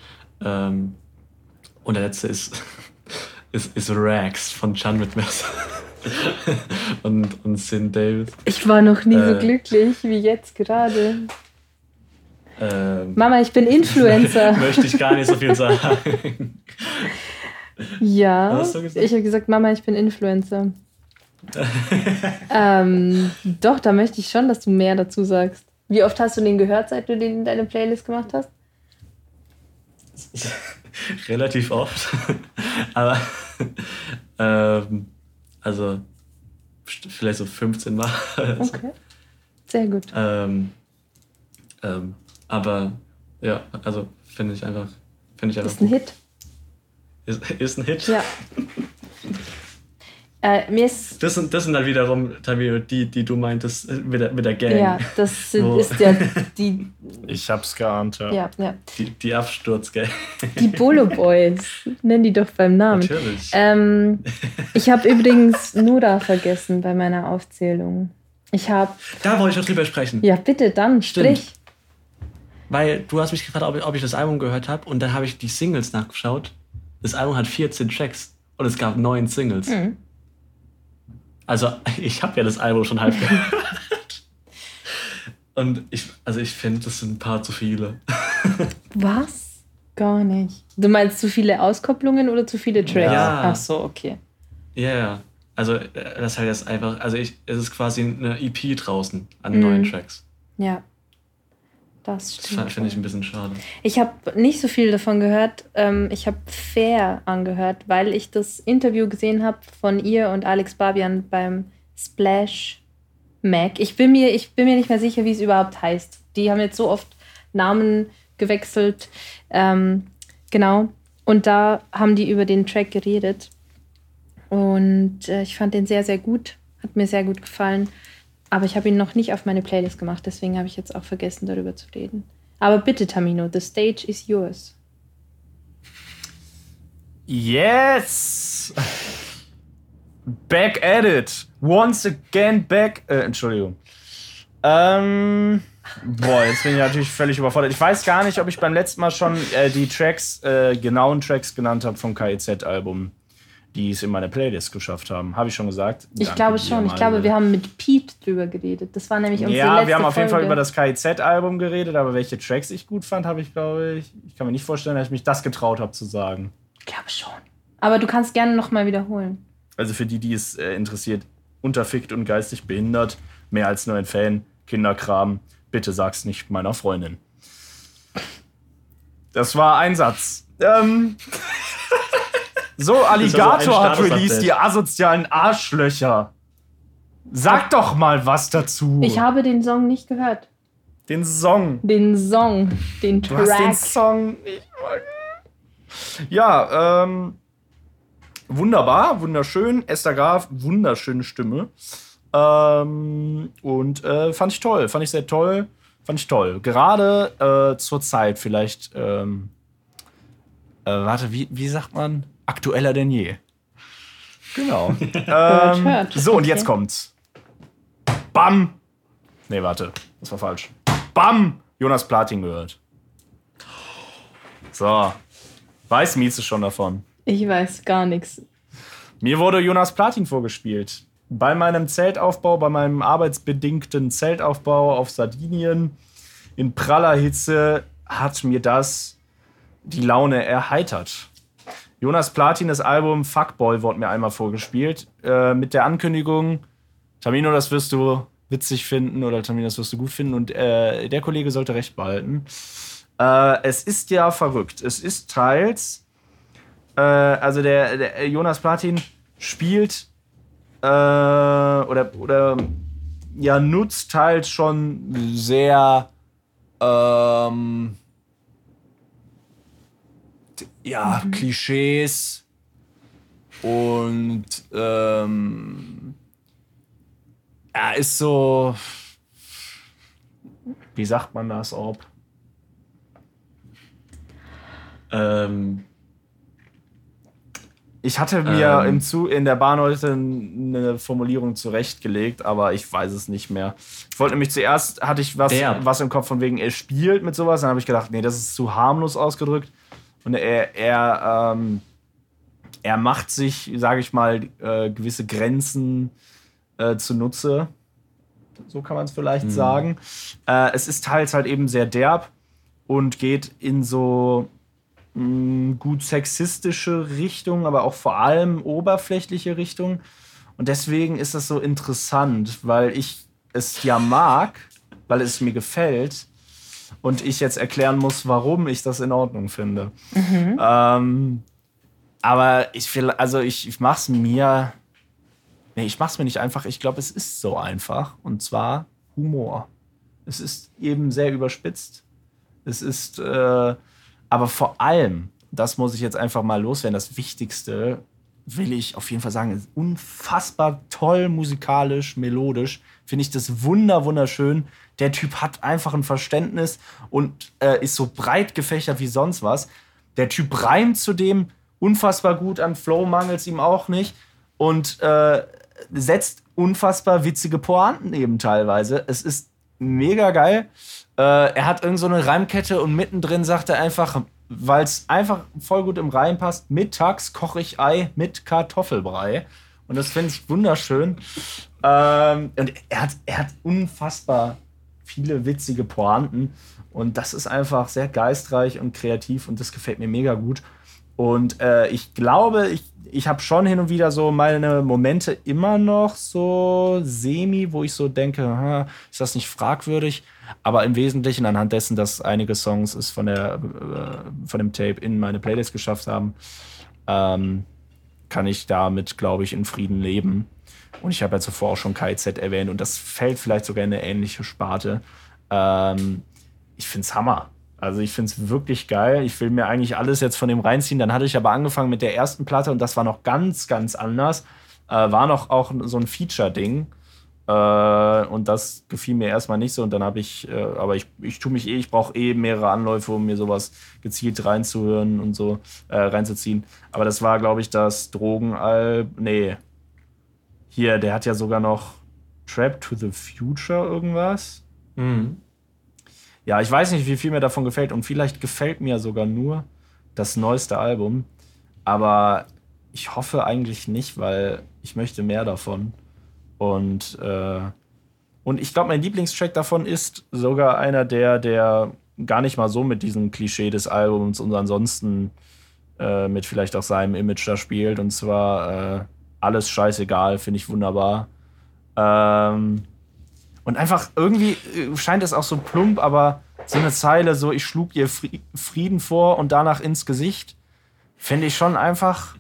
Ähm, und der letzte ist, ist, ist Rags von Chan mit Messer. und, und Sin Davis. Ich war noch nie so Äh. glücklich wie jetzt gerade. Ähm, Mama, ich bin Influencer. möchte ich gar nicht so viel sagen. ja. Ich habe gesagt, Mama, ich bin Influencer. ähm, doch, da möchte ich schon, dass du mehr dazu sagst. Wie oft hast du den gehört, seit du den in deine Playlist gemacht hast? Relativ oft. Aber ähm, also vielleicht so 15 Mal. Okay. Sehr gut. Ähm, ähm, aber ja, also finde ich einfach, finde ich einfach Ist ein gut. Hit. Ist, ist ein Hit. Ja. Äh, mir ist. Das sind, das sind halt wiederum, Tamio, die, die du meintest äh, mit der, mit der Gang. Ja, das sind, ist ja die. Ich hab's geahnt, ja. Ja, ja. Die, die Absturzgang. Die Bolo Boys. Nenn die doch beim Namen. Natürlich. Ähm, ich habe übrigens Nura vergessen bei meiner Aufzählung. Ich habe. da wollte ich noch drüber sprechen. Ja, bitte dann, Stimmt. sprich. Weil du hast mich gefragt, ob ich, ob ich das Album gehört habe und dann habe ich die Singles nachgeschaut. Das Album hat 14 Tracks und es gab neun Singles. Mhm. Also ich habe ja das Album schon halb gehört. Und ich, also ich finde, das sind ein paar zu viele. Was? Gar nicht. Du meinst zu viele Auskopplungen oder zu viele Tracks? Ja. Ach so, okay. Ja, ja. Also äh, das ist halt jetzt einfach, also ich, es ist quasi eine EP draußen an Mhm. neuen Tracks. Ja. Das stimmt. finde ich ein bisschen schade. Ich habe nicht so viel davon gehört. Ähm, ich habe Fair angehört, weil ich das Interview gesehen habe von ihr und Alex Barbian beim Splash Mac. Ich bin mir, ich bin mir nicht mehr sicher, wie es überhaupt heißt. Die haben jetzt so oft Namen gewechselt. Ähm, genau. Und da haben die über den Track geredet. Und äh, ich fand den sehr, sehr gut. Hat mir sehr gut gefallen. Aber ich habe ihn noch nicht auf meine Playlist gemacht, deswegen habe ich jetzt auch vergessen, darüber zu reden. Aber bitte, Tamino, the stage is yours. Yes! Back at it. Once again back. Äh, Entschuldigung. Ähm. Boah, jetzt bin ich natürlich völlig überfordert. Ich weiß gar nicht, ob ich beim letzten Mal schon äh, die Tracks, äh, genauen Tracks genannt habe vom KIZ-Album, die es in meine Playlist geschafft haben. Habe ich schon gesagt? Ich Danke glaube schon. Ich glaube, wir haben mit Pete drüber geredet. Das war nämlich unsere Ja, letzte wir haben auf jeden Fall über das KIZ-Album geredet, aber welche Tracks ich gut fand, habe ich, glaube ich. Ich kann mir nicht vorstellen, dass ich mich das getraut habe zu sagen. Ich glaube schon. Aber du kannst gerne nochmal wiederholen. Also für die, die es äh, interessiert, unterfickt und geistig behindert, mehr als nur ein Fan, Kinderkram, bitte sag's nicht meiner Freundin. Das war ein Satz. Ähm. So, Alligator hat Status-Update. released die asozialen Arschlöcher. Sag doch mal was dazu. Ich habe den Song nicht gehört. den Song. Den Song, den Du hast den Track. Song nicht. Ja, ähm, wunderbar, wunderschön. Esther Graf, wunderschöne Stimme. Ähm, und äh, fand ich toll, fand ich sehr toll, fand ich toll. Gerade äh, zur Zeit vielleicht, ähm, äh, warte, wie, wie sagt man? Aktueller denn je. Genau. ähm, hört. So, und jetzt kommt's. Bam! Nee, warte, das war falsch. Bam! Jonas Platin gehört. So. Weiß Mieze schon davon. Ich weiß gar nichts. Mir wurde Jonas Platin vorgespielt. Bei meinem Zeltaufbau, bei meinem arbeitsbedingten Zeltaufbau auf Sardinien in praller Hitze hat mir das die Laune erheitert. Jonas Platin, das Album Fuckboy wurde mir einmal vorgespielt äh, mit der Ankündigung, Tamino, das wirst du witzig finden oder Tamino, das wirst du gut finden und äh, der Kollege sollte recht behalten. Äh, es ist ja verrückt. Es ist teils äh, also der, der Jonas Platin spielt äh, oder, oder ja nutzt teils schon sehr ähm, ja Klischees und ähm, er ist so wie sagt man das ob Ähm, Ich hatte mir Ähm. im Zu in der Bahn heute eine Formulierung zurechtgelegt, aber ich weiß es nicht mehr. Ich wollte nämlich zuerst hatte ich was, was im Kopf von wegen, er spielt mit sowas. Dann habe ich gedacht, nee, das ist zu harmlos ausgedrückt. Und er, er, ähm, er macht sich, sage ich mal, äh, gewisse Grenzen äh, zunutze. So kann man es vielleicht sagen. Äh, es ist teils halt eben sehr derb und geht in so mh, gut sexistische Richtung, aber auch vor allem oberflächliche Richtung. Und deswegen ist das so interessant, weil ich es ja mag, weil es mir gefällt und ich jetzt erklären muss, warum ich das in Ordnung finde. Ähm, aber ich will, also ich, ich mach's mir. Nee, ich mach's mir nicht einfach. Ich glaube, es ist so einfach. Und zwar Humor. Es ist eben sehr überspitzt. Es ist, äh, aber vor allem, das muss ich jetzt einfach mal loswerden, das Wichtigste will ich auf jeden Fall sagen, ist unfassbar toll musikalisch, melodisch. Finde ich das wunder, wunderschön. Der Typ hat einfach ein Verständnis und äh, ist so breit gefächert wie sonst was. Der Typ reimt zudem unfassbar gut an Flow, mangelt es ihm auch nicht. Und äh, setzt unfassbar witzige Pointen eben teilweise. Es ist mega geil. Äh, er hat irgend so eine Reimkette und mittendrin sagt er einfach, weil es einfach voll gut im Reim passt, mittags koche ich Ei mit Kartoffelbrei. Und das finde ich wunderschön. Ähm, und er hat, er hat unfassbar viele witzige Pointen. Und das ist einfach sehr geistreich und kreativ und das gefällt mir mega gut. Und äh, ich glaube, ich, ich habe schon hin und wieder so meine Momente immer noch so semi, wo ich so denke, "Ha, ist das nicht fragwürdig? Aber im Wesentlichen anhand dessen, dass einige Songs es von, der, äh, von dem Tape in meine Playlist geschafft haben, ähm, kann ich damit, glaube ich, in Frieden leben. Und ich habe ja zuvor auch schon KZ erwähnt und das fällt vielleicht sogar in eine ähnliche Sparte. Ähm, ich finde es Hammer. Also ich finde es wirklich geil. Ich will mir eigentlich alles jetzt von dem reinziehen. Dann hatte ich aber angefangen mit der ersten Platte und das war noch ganz, ganz anders. Äh, war noch auch so ein Feature-Ding. Äh, und das gefiel mir erstmal nicht so. Und dann habe ich, äh, aber ich, ich tue mich eh, ich brauche eh mehrere Anläufe, um mir sowas gezielt reinzuhören und so äh, reinzuziehen. Aber das war, glaube ich, das Drogenalb. Nee. Hier, der hat ja sogar noch Trap to the Future irgendwas. mhm. Ja, ich weiß nicht, wie viel mir davon gefällt und vielleicht gefällt mir sogar nur das neueste Album. Aber ich hoffe eigentlich nicht, weil ich möchte mehr davon. Und, äh, und ich glaube, mein Lieblingstrack davon ist sogar einer der, der gar nicht mal so mit diesem Klischee des Albums und ansonsten äh, mit vielleicht auch seinem Image da spielt. Und zwar äh, alles scheißegal, finde ich wunderbar. Ähm, und einfach irgendwie äh, scheint es auch so plump, aber so eine Zeile, so ich schlug ihr Fri- Frieden vor und danach ins Gesicht, finde ich schon einfach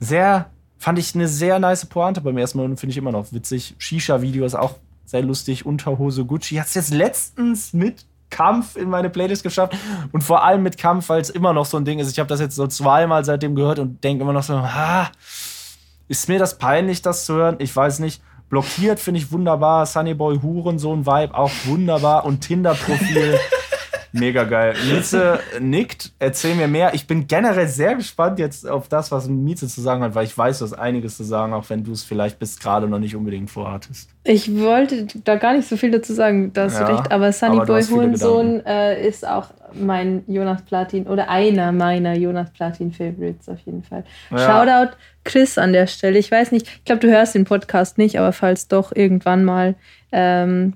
sehr, fand ich eine sehr nice Pointe beim ersten Mal und finde ich immer noch witzig. Shisha-Video ist auch sehr lustig. Unterhose Gucci hat es jetzt letztens mit Kampf in meine Playlist geschafft und vor allem mit Kampf, weil es immer noch so ein Ding ist. Ich habe das jetzt so zweimal seitdem gehört und denke immer noch so, ha, ist mir das peinlich, das zu hören? Ich weiß nicht. Blockiert finde ich wunderbar. Sunnyboy Hurensohn Vibe auch wunderbar. Und Tinder-Profil mega geil. Mieze nickt. Erzähl mir mehr. Ich bin generell sehr gespannt jetzt auf das, was Mieze zu sagen hat, weil ich weiß, du hast einiges zu sagen, auch wenn du es vielleicht bis gerade noch nicht unbedingt vorhattest. Ich wollte da gar nicht so viel dazu sagen, da hast Ja, du recht. Aber aber Sunny du Boy Hurensohn äh, ist auch mein Jonas Platin oder einer meiner Jonas Platin Favorites auf jeden Fall. Ja. Shoutout Chris an der Stelle. Ich weiß nicht, ich glaube, du hörst den Podcast nicht, aber falls doch irgendwann mal. Ähm,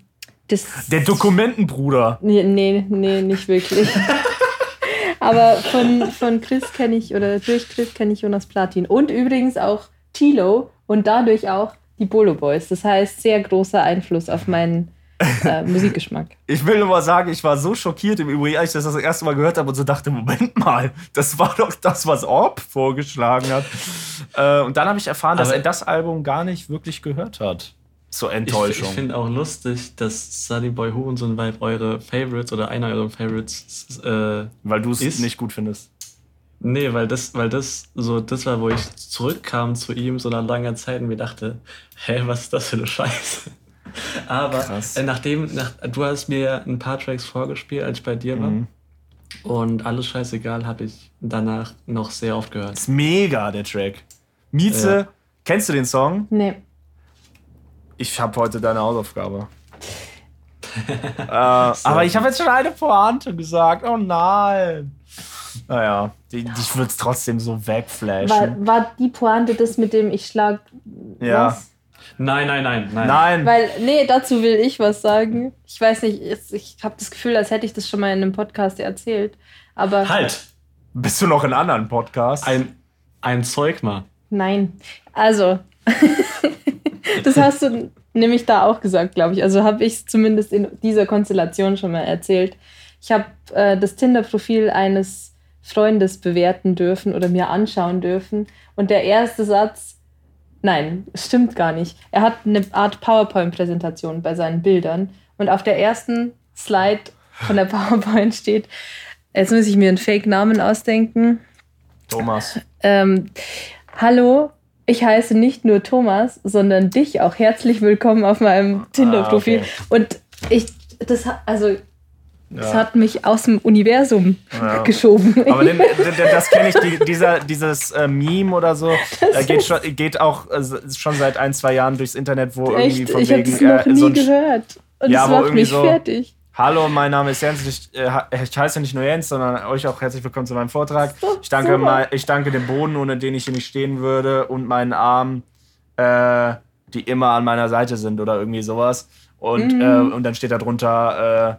das Der Dokumentenbruder. Nee, nee, nee, nicht wirklich. Aber von, von Chris kenne ich, oder durch Chris kenne ich Jonas Platin. Und übrigens auch Tilo und dadurch auch die Bolo Boys. Das heißt, sehr großer Einfluss auf meinen äh, Musikgeschmack. Ich will nur mal sagen, ich war so schockiert im Übrigen, als ich das das erste Mal gehört habe und so dachte, Moment mal, das war doch das, was Orb vorgeschlagen hat. Äh, und dann habe ich erfahren, dass Aber- er das Album gar nicht wirklich gehört hat. So Ich, Enttäuschung. ich finde auch lustig, dass Sunny Boy Hurensohn Vibe eure Favorites oder einer eurer Favorites äh, weil du es ist- nicht gut findest. Nee, weil das, weil das so das war, wo ich zurückkam zu ihm so nach langer Zeit und mir dachte, hä, was ist das für eine Scheiße? Aber äh, nachdem, nach, du hast mir ein paar Tracks vorgespielt, als ich bei dir war. Mhm. Und alles scheißegal habe ich danach noch sehr oft gehört. Ist mega, der Track. Mieze, Ja. kennst du den Song? Nee. Ich habe heute deine Hausaufgabe. äh, aber ich habe jetzt schon eine Pointe gesagt. Oh nein. Naja, die, ich würde es trotzdem so wegflashen. War, war die Pointe das mit dem ich schlag Ja. was? Nein, nein, nein, nein. Nein. Weil, nee, dazu will ich was sagen. Ich weiß nicht, es- ich habe das Gefühl, als hätte ich das schon mal in einem Podcast erzählt. Aber Halt! Bist du noch in anderen Podcasts? Ein, ein Zeugma. nein. Also, das hast du nämlich da auch gesagt, glaube ich. Also habe ich es zumindest in dieser Konstellation schon mal erzählt. Ich habe äh, das Tinder-Profil eines Freundes bewerten dürfen oder mir anschauen dürfen. Und der erste Satz, nein, stimmt gar nicht. Er hat eine Art PowerPoint-Präsentation bei seinen Bildern. Und auf der ersten Slide von der PowerPoint steht, jetzt muss ich mir einen Fake-Namen ausdenken. Thomas. Ähm, hallo, ich heiße nicht nur Thomas, sondern dich auch herzlich willkommen auf meinem Tinder-Profil. okay. Und ich, das, hat- also, das Ja. hat mich aus dem Universum Ja. geschoben. Aber den, den, das kenne ich, die, dieser, dieses äh, Meme oder so, äh, geht, schon, geht auch äh, schon seit ein, zwei Jahren durchs Internet, wo irgendwie Echt, von ich habe wegen das noch äh, nie so gehört. Und Ja, das macht irgendwie mich so- fertig. Hallo, mein Name ist Jens. Ich, äh, ich heiße nicht nur Jens, sondern euch auch herzlich willkommen zu meinem Vortrag. Ich danke, mal, ich danke dem Boden, ohne den ich hier nicht stehen würde, und meinen Armen, äh, die immer an meiner Seite sind oder irgendwie sowas. Und, Mhm. äh, und dann steht da drunter,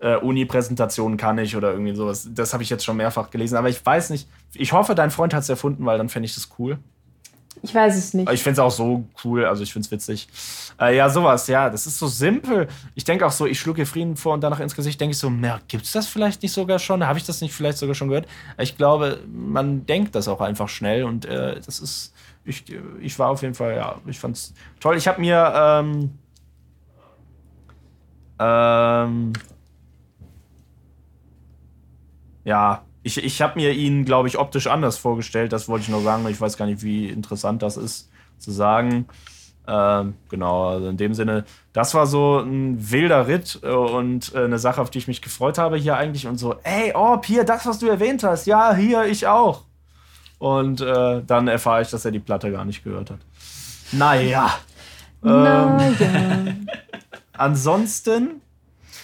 äh, äh, Uni-Präsentation kann ich oder irgendwie sowas. Das habe ich jetzt schon mehrfach gelesen, aber ich weiß nicht. Ich hoffe, dein Freund hat es erfunden, weil dann fände ich das cool. Ich weiß es nicht. Ich finde es auch so cool, also ich finde es witzig. Äh, ja, sowas, ja, das ist so simpel. Ich denke auch so, ich schlug ihr Frieden vor und danach ins Gesicht denke ich so, na, gibt's das vielleicht nicht sogar schon? Habe ich das nicht vielleicht sogar schon gehört? Ich glaube, man denkt das auch einfach schnell und äh, das ist, ich, ich war auf jeden Fall, ja, ich fand's toll. Ich habe mir, ähm, ähm, ja, ich, ich habe mir ihn, glaube ich, optisch anders vorgestellt. Das wollte ich nur sagen. Ich weiß gar nicht, wie interessant das ist zu sagen. Ähm, genau, also in dem Sinne, das war so ein wilder Ritt äh, und äh, eine Sache, auf die ich mich gefreut habe hier eigentlich. Und so, ey, Orb, hier, das, was du erwähnt hast. Ja, hier, ich auch. Und äh, dann erfahre ich, dass er die Platte gar nicht gehört hat. Naja. Na Ähm, ja. Ansonsten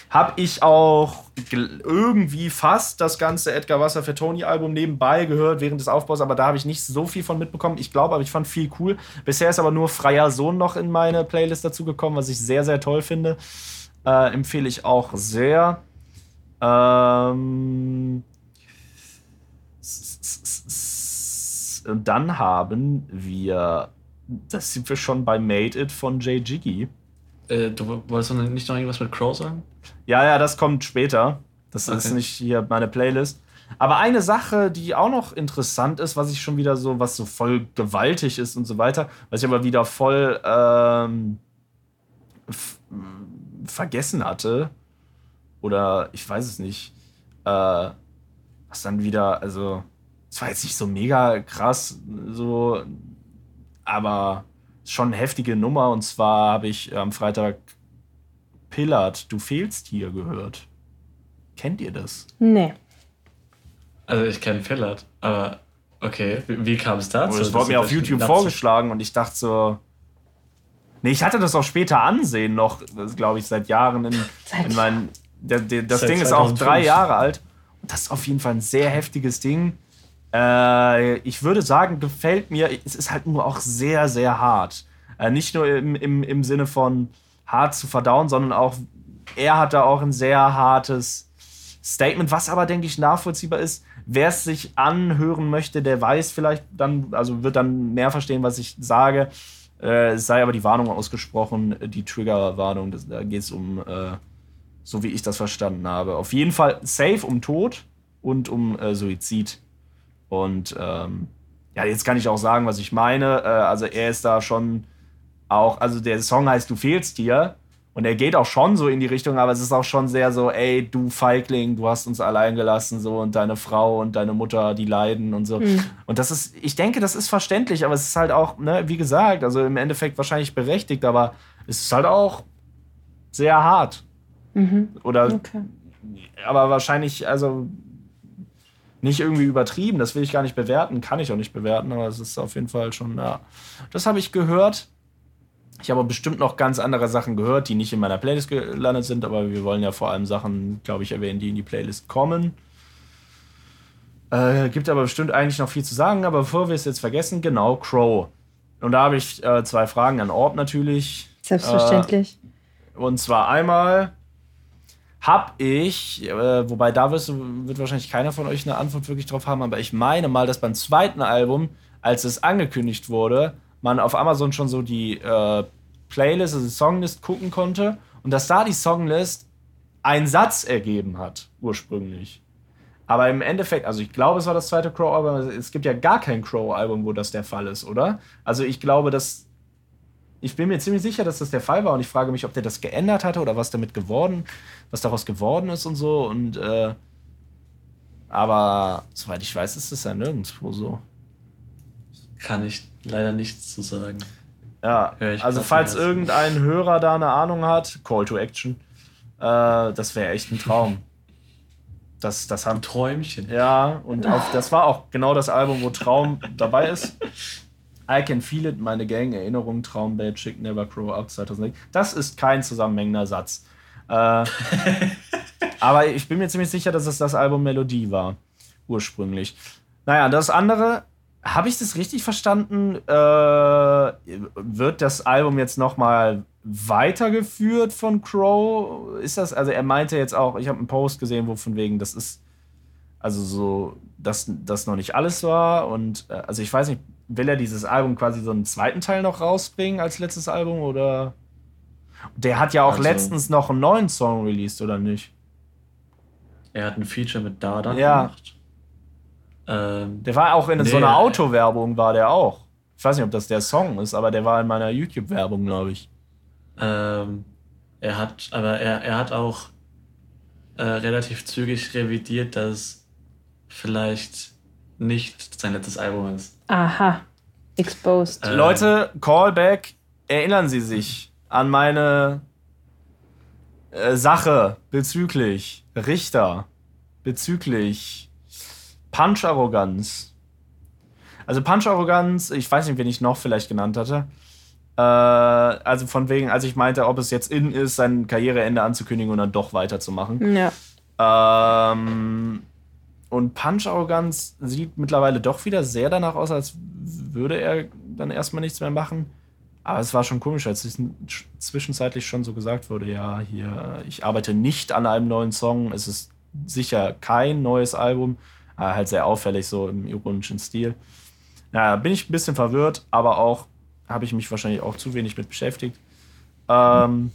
habe ich auch irgendwie fast das ganze Edgar Wasser für Tony Album nebenbei gehört während des Aufbaus, aber da habe ich nicht so viel von mitbekommen. Ich glaube, aber ich fand viel cool. Bisher ist aber nur Freier Sohn noch in meine Playlist dazugekommen, was ich sehr, sehr toll finde. Äh, empfehle ich auch sehr. Ähm, dann haben wir, das sind wir schon bei Made It von Jay Jiggy. Äh, du wolltest nicht noch irgendwas mit Crow sagen? Ja, ja, das kommt später. Das ist Okay. nicht hier meine Playlist. Aber eine Sache, die auch noch interessant ist, was ich schon wieder so, was so voll gewaltig ist und so weiter, was ich aber wieder voll ähm, vergessen hatte, oder ich weiß es nicht, äh, was dann wieder, also, es war jetzt nicht so mega krass, so, aber schon eine heftige Nummer. Und zwar habe ich am Freitag Pillard, du fehlst hier gehört. Kennt ihr das? Nee. Also ich kenne Pillard, aber okay, wie, wie kam es dazu? Oh, das wurde mir auf YouTube vorgeschlagen und ich dachte so. Nee, ich hatte das auch später ansehen noch, glaube ich, seit Jahren in, Seit in meinen. Der, der, das Seit Ding ist auch 2005. drei Jahre alt. Und das ist auf jeden Fall ein sehr heftiges Ding. Äh, ich würde sagen, gefällt mir. Es ist halt nur auch sehr, sehr hart. Äh, nicht nur im, im, im Sinne von hart zu verdauen, sondern auch, er hat da auch ein sehr hartes Statement, was aber, denke ich, nachvollziehbar ist. Wer es sich anhören möchte, der weiß vielleicht dann, also wird dann mehr verstehen, was ich sage. Äh, es sei aber die Warnung ausgesprochen, die Triggerwarnung. Da geht es um, äh, so wie ich das verstanden habe. Auf jeden Fall safe um Tod und um äh, Suizid. Und ähm, ja, jetzt kann ich auch sagen, was ich meine. Äh, also er ist da schon auch, also der Song heißt Du fehlst dir. Und er geht auch schon so in die Richtung, aber es ist auch schon sehr so, ey, du Feigling, du hast uns allein gelassen, so und deine Frau und deine Mutter, die leiden und so. Mhm. Und das ist, ich denke, das ist verständlich, aber es ist halt auch, ne, wie gesagt, also im Endeffekt wahrscheinlich berechtigt, aber es ist halt auch sehr hart. Mhm. Oder, Okay. aber wahrscheinlich, also nicht irgendwie übertrieben, das will ich gar nicht bewerten, kann ich auch nicht bewerten, aber es ist auf jeden Fall schon, ja. Das habe ich gehört. Ich habe bestimmt noch ganz andere Sachen gehört, die nicht in meiner Playlist gelandet sind, aber wir wollen ja vor allem Sachen, glaube ich, erwähnen, die in die Playlist kommen. Äh, gibt aber bestimmt eigentlich noch viel zu sagen, aber bevor wir es jetzt vergessen, genau, Crow. Und da habe ich äh, zwei Fragen an Orb natürlich. Selbstverständlich. Und zwar einmal habe ich, äh, wobei da wirst, wird wahrscheinlich keiner von euch eine Antwort wirklich drauf haben, aber ich meine mal, dass beim zweiten Album, als es angekündigt wurde, man auf Amazon schon so die äh, Playlist, also die Songlist gucken konnte und dass da die Songlist einen Satz ergeben hat, ursprünglich. Aber im Endeffekt, also ich glaube, es war das zweite Crow-Album, es gibt ja gar kein Crow-Album, wo das der Fall ist, oder? Also ich glaube, dass ich bin mir ziemlich sicher, dass das der Fall war und ich frage mich, ob der das geändert hatte oder was damit geworden, was daraus geworden ist und so. Und äh, aber soweit ich weiß, ist das ja nirgendwo so. Kann ich leider nichts zu sagen. Ja, also falls irgendein Hörer da eine Ahnung hat, Call to Action, äh, das wäre echt ein Traum. Das, das haben Ein Träumchen. Ja, und auf, das war auch genau das Album, wo Traum dabei ist. I Can Feel It, meine Gang, Erinnerung, Traum, Bad Chick, Never Grow Up 2006. Das ist kein zusammenhängender Satz. Äh, aber ich bin mir ziemlich sicher, dass es das Album Melodie war, ursprünglich. Naja, das andere, habe ich das richtig verstanden? Äh, wird das Album jetzt nochmal weitergeführt von Crow? Ist das, also er meinte jetzt auch, ich habe einen Post gesehen, wo von wegen, das ist, also so, dass das noch nicht alles war und, äh, also ich weiß nicht, will er dieses Album quasi so einen zweiten Teil noch rausbringen als letztes Album oder? Der hat ja auch Also- letztens noch einen neuen Song released, oder nicht? Er hat ein Feature mit Dada Ja. gemacht. Ähm, Der war auch in so Nee, einer äh, Autowerbung, war der auch. Ich weiß nicht, ob das der Song ist, aber der war in meiner YouTube-Werbung, glaube ich. ähm, er hat, aber er, er hat auch äh, relativ zügig revidiert, dass vielleicht nicht sein letztes Album ist. Aha. Exposed. Äh, Leute, Callback, erinnern Sie sich an meine äh, Sache bezüglich Richter, bezüglich Punch-Arroganz. Also Punch-Arroganz, ich weiß nicht, wen ich noch vielleicht genannt hatte. Äh, also von wegen, als ich meinte, ob es jetzt in ist, sein Karriereende anzukündigen und dann doch weiterzumachen. Ja. Ähm, und Punch-Arroganz sieht mittlerweile doch wieder sehr danach aus, als würde er dann erstmal nichts mehr machen. Aber es war schon komisch, als es zwischenzeitlich schon so gesagt wurde, ja, hier, ich arbeite nicht an einem neuen Song. Es ist sicher kein neues Album. Aber halt sehr auffällig, so im ironischen Stil. Naja, bin ich ein bisschen verwirrt, aber auch habe ich mich wahrscheinlich auch zu wenig mit beschäftigt. Ähm,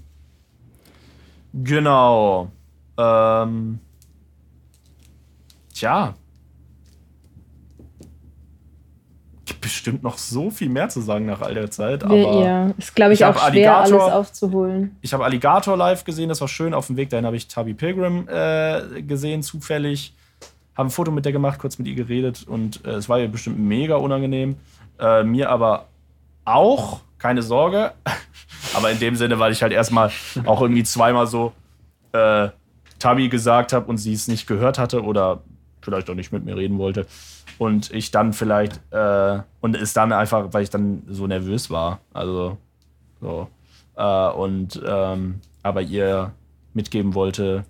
genau. Ähm, tja. Gibt bestimmt noch so viel mehr zu sagen nach all der Zeit, aber ja. Ist, glaube ich, ich auch schwer, Alligator- alles aufzuholen. ich habe Alligator live gesehen, das war schön. Auf dem Weg dahin habe ich Tabi Pilgrim äh, gesehen, zufällig. Habe ein Foto mit der gemacht, kurz mit ihr geredet und äh, es war ihr bestimmt mega unangenehm. Äh, mir aber auch, keine Sorge. aber in dem Sinne, weil ich halt erstmal auch irgendwie zweimal so äh, Tabi gesagt habe und sie es nicht gehört hatte oder vielleicht auch nicht mit mir reden wollte. Und ich dann vielleicht, äh, und es dann einfach, weil ich dann so nervös war. Also, so. Äh, und ähm, aber ihr mitgeben wollte,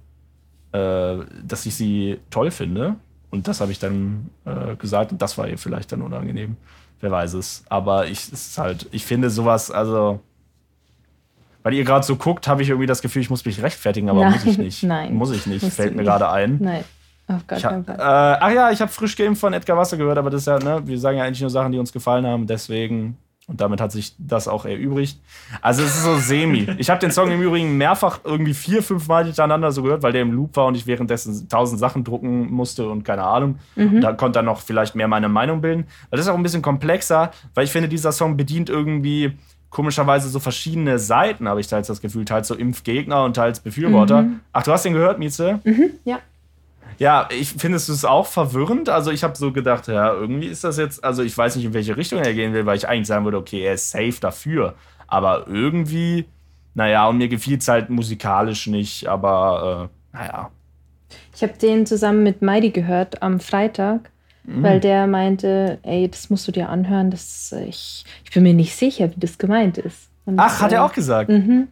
äh, dass ich sie toll finde. Und das habe ich dann äh, gesagt und das war ihr vielleicht dann unangenehm. Wer weiß es. Aber ich ist halt, ich finde sowas, also weil ihr gerade so guckt, habe ich irgendwie das Gefühl, ich muss mich rechtfertigen, aber Nein, muss ich nicht. nein, Muss ich nicht, fällt mir nicht. gerade ein. Nein, auf gar keinen äh, Fall. ach ja, ich habe frisch geimpft von Edgar Wasser gehört, aber das ist ja, ne, wir sagen ja eigentlich nur Sachen, die uns gefallen haben, deswegen. Und damit hat sich das auch erübrigt. Also es ist so semi. Ich habe den Song im Übrigen mehrfach irgendwie vier, fünf Mal hintereinander so gehört, weil der im Loop war und ich währenddessen tausend Sachen drucken musste und keine Ahnung. Da konnte dann noch vielleicht mehr meine Meinung bilden. Das ist auch ein bisschen komplexer, weil ich finde, dieser Song bedient irgendwie komischerweise so verschiedene Seiten, habe ich teils das Gefühl, teils so Impfgegner und teils Befürworter. Ach, du hast den gehört, Mieze? Ja. Ja, ich finde es auch verwirrend. Also ich habe so gedacht, ja, irgendwie ist das jetzt, also ich weiß nicht, in welche Richtung er gehen will, weil ich eigentlich sagen würde, okay, er ist safe dafür. Aber irgendwie, naja, und mir gefiel es halt musikalisch nicht, aber äh, naja. Ich habe den zusammen mit Meidi gehört am Freitag, weil der meinte, ey, das musst du dir anhören, das, äh, ich, ich bin mir nicht sicher, wie das gemeint ist. Und, Ach, hat äh, er auch gesagt? Mhm.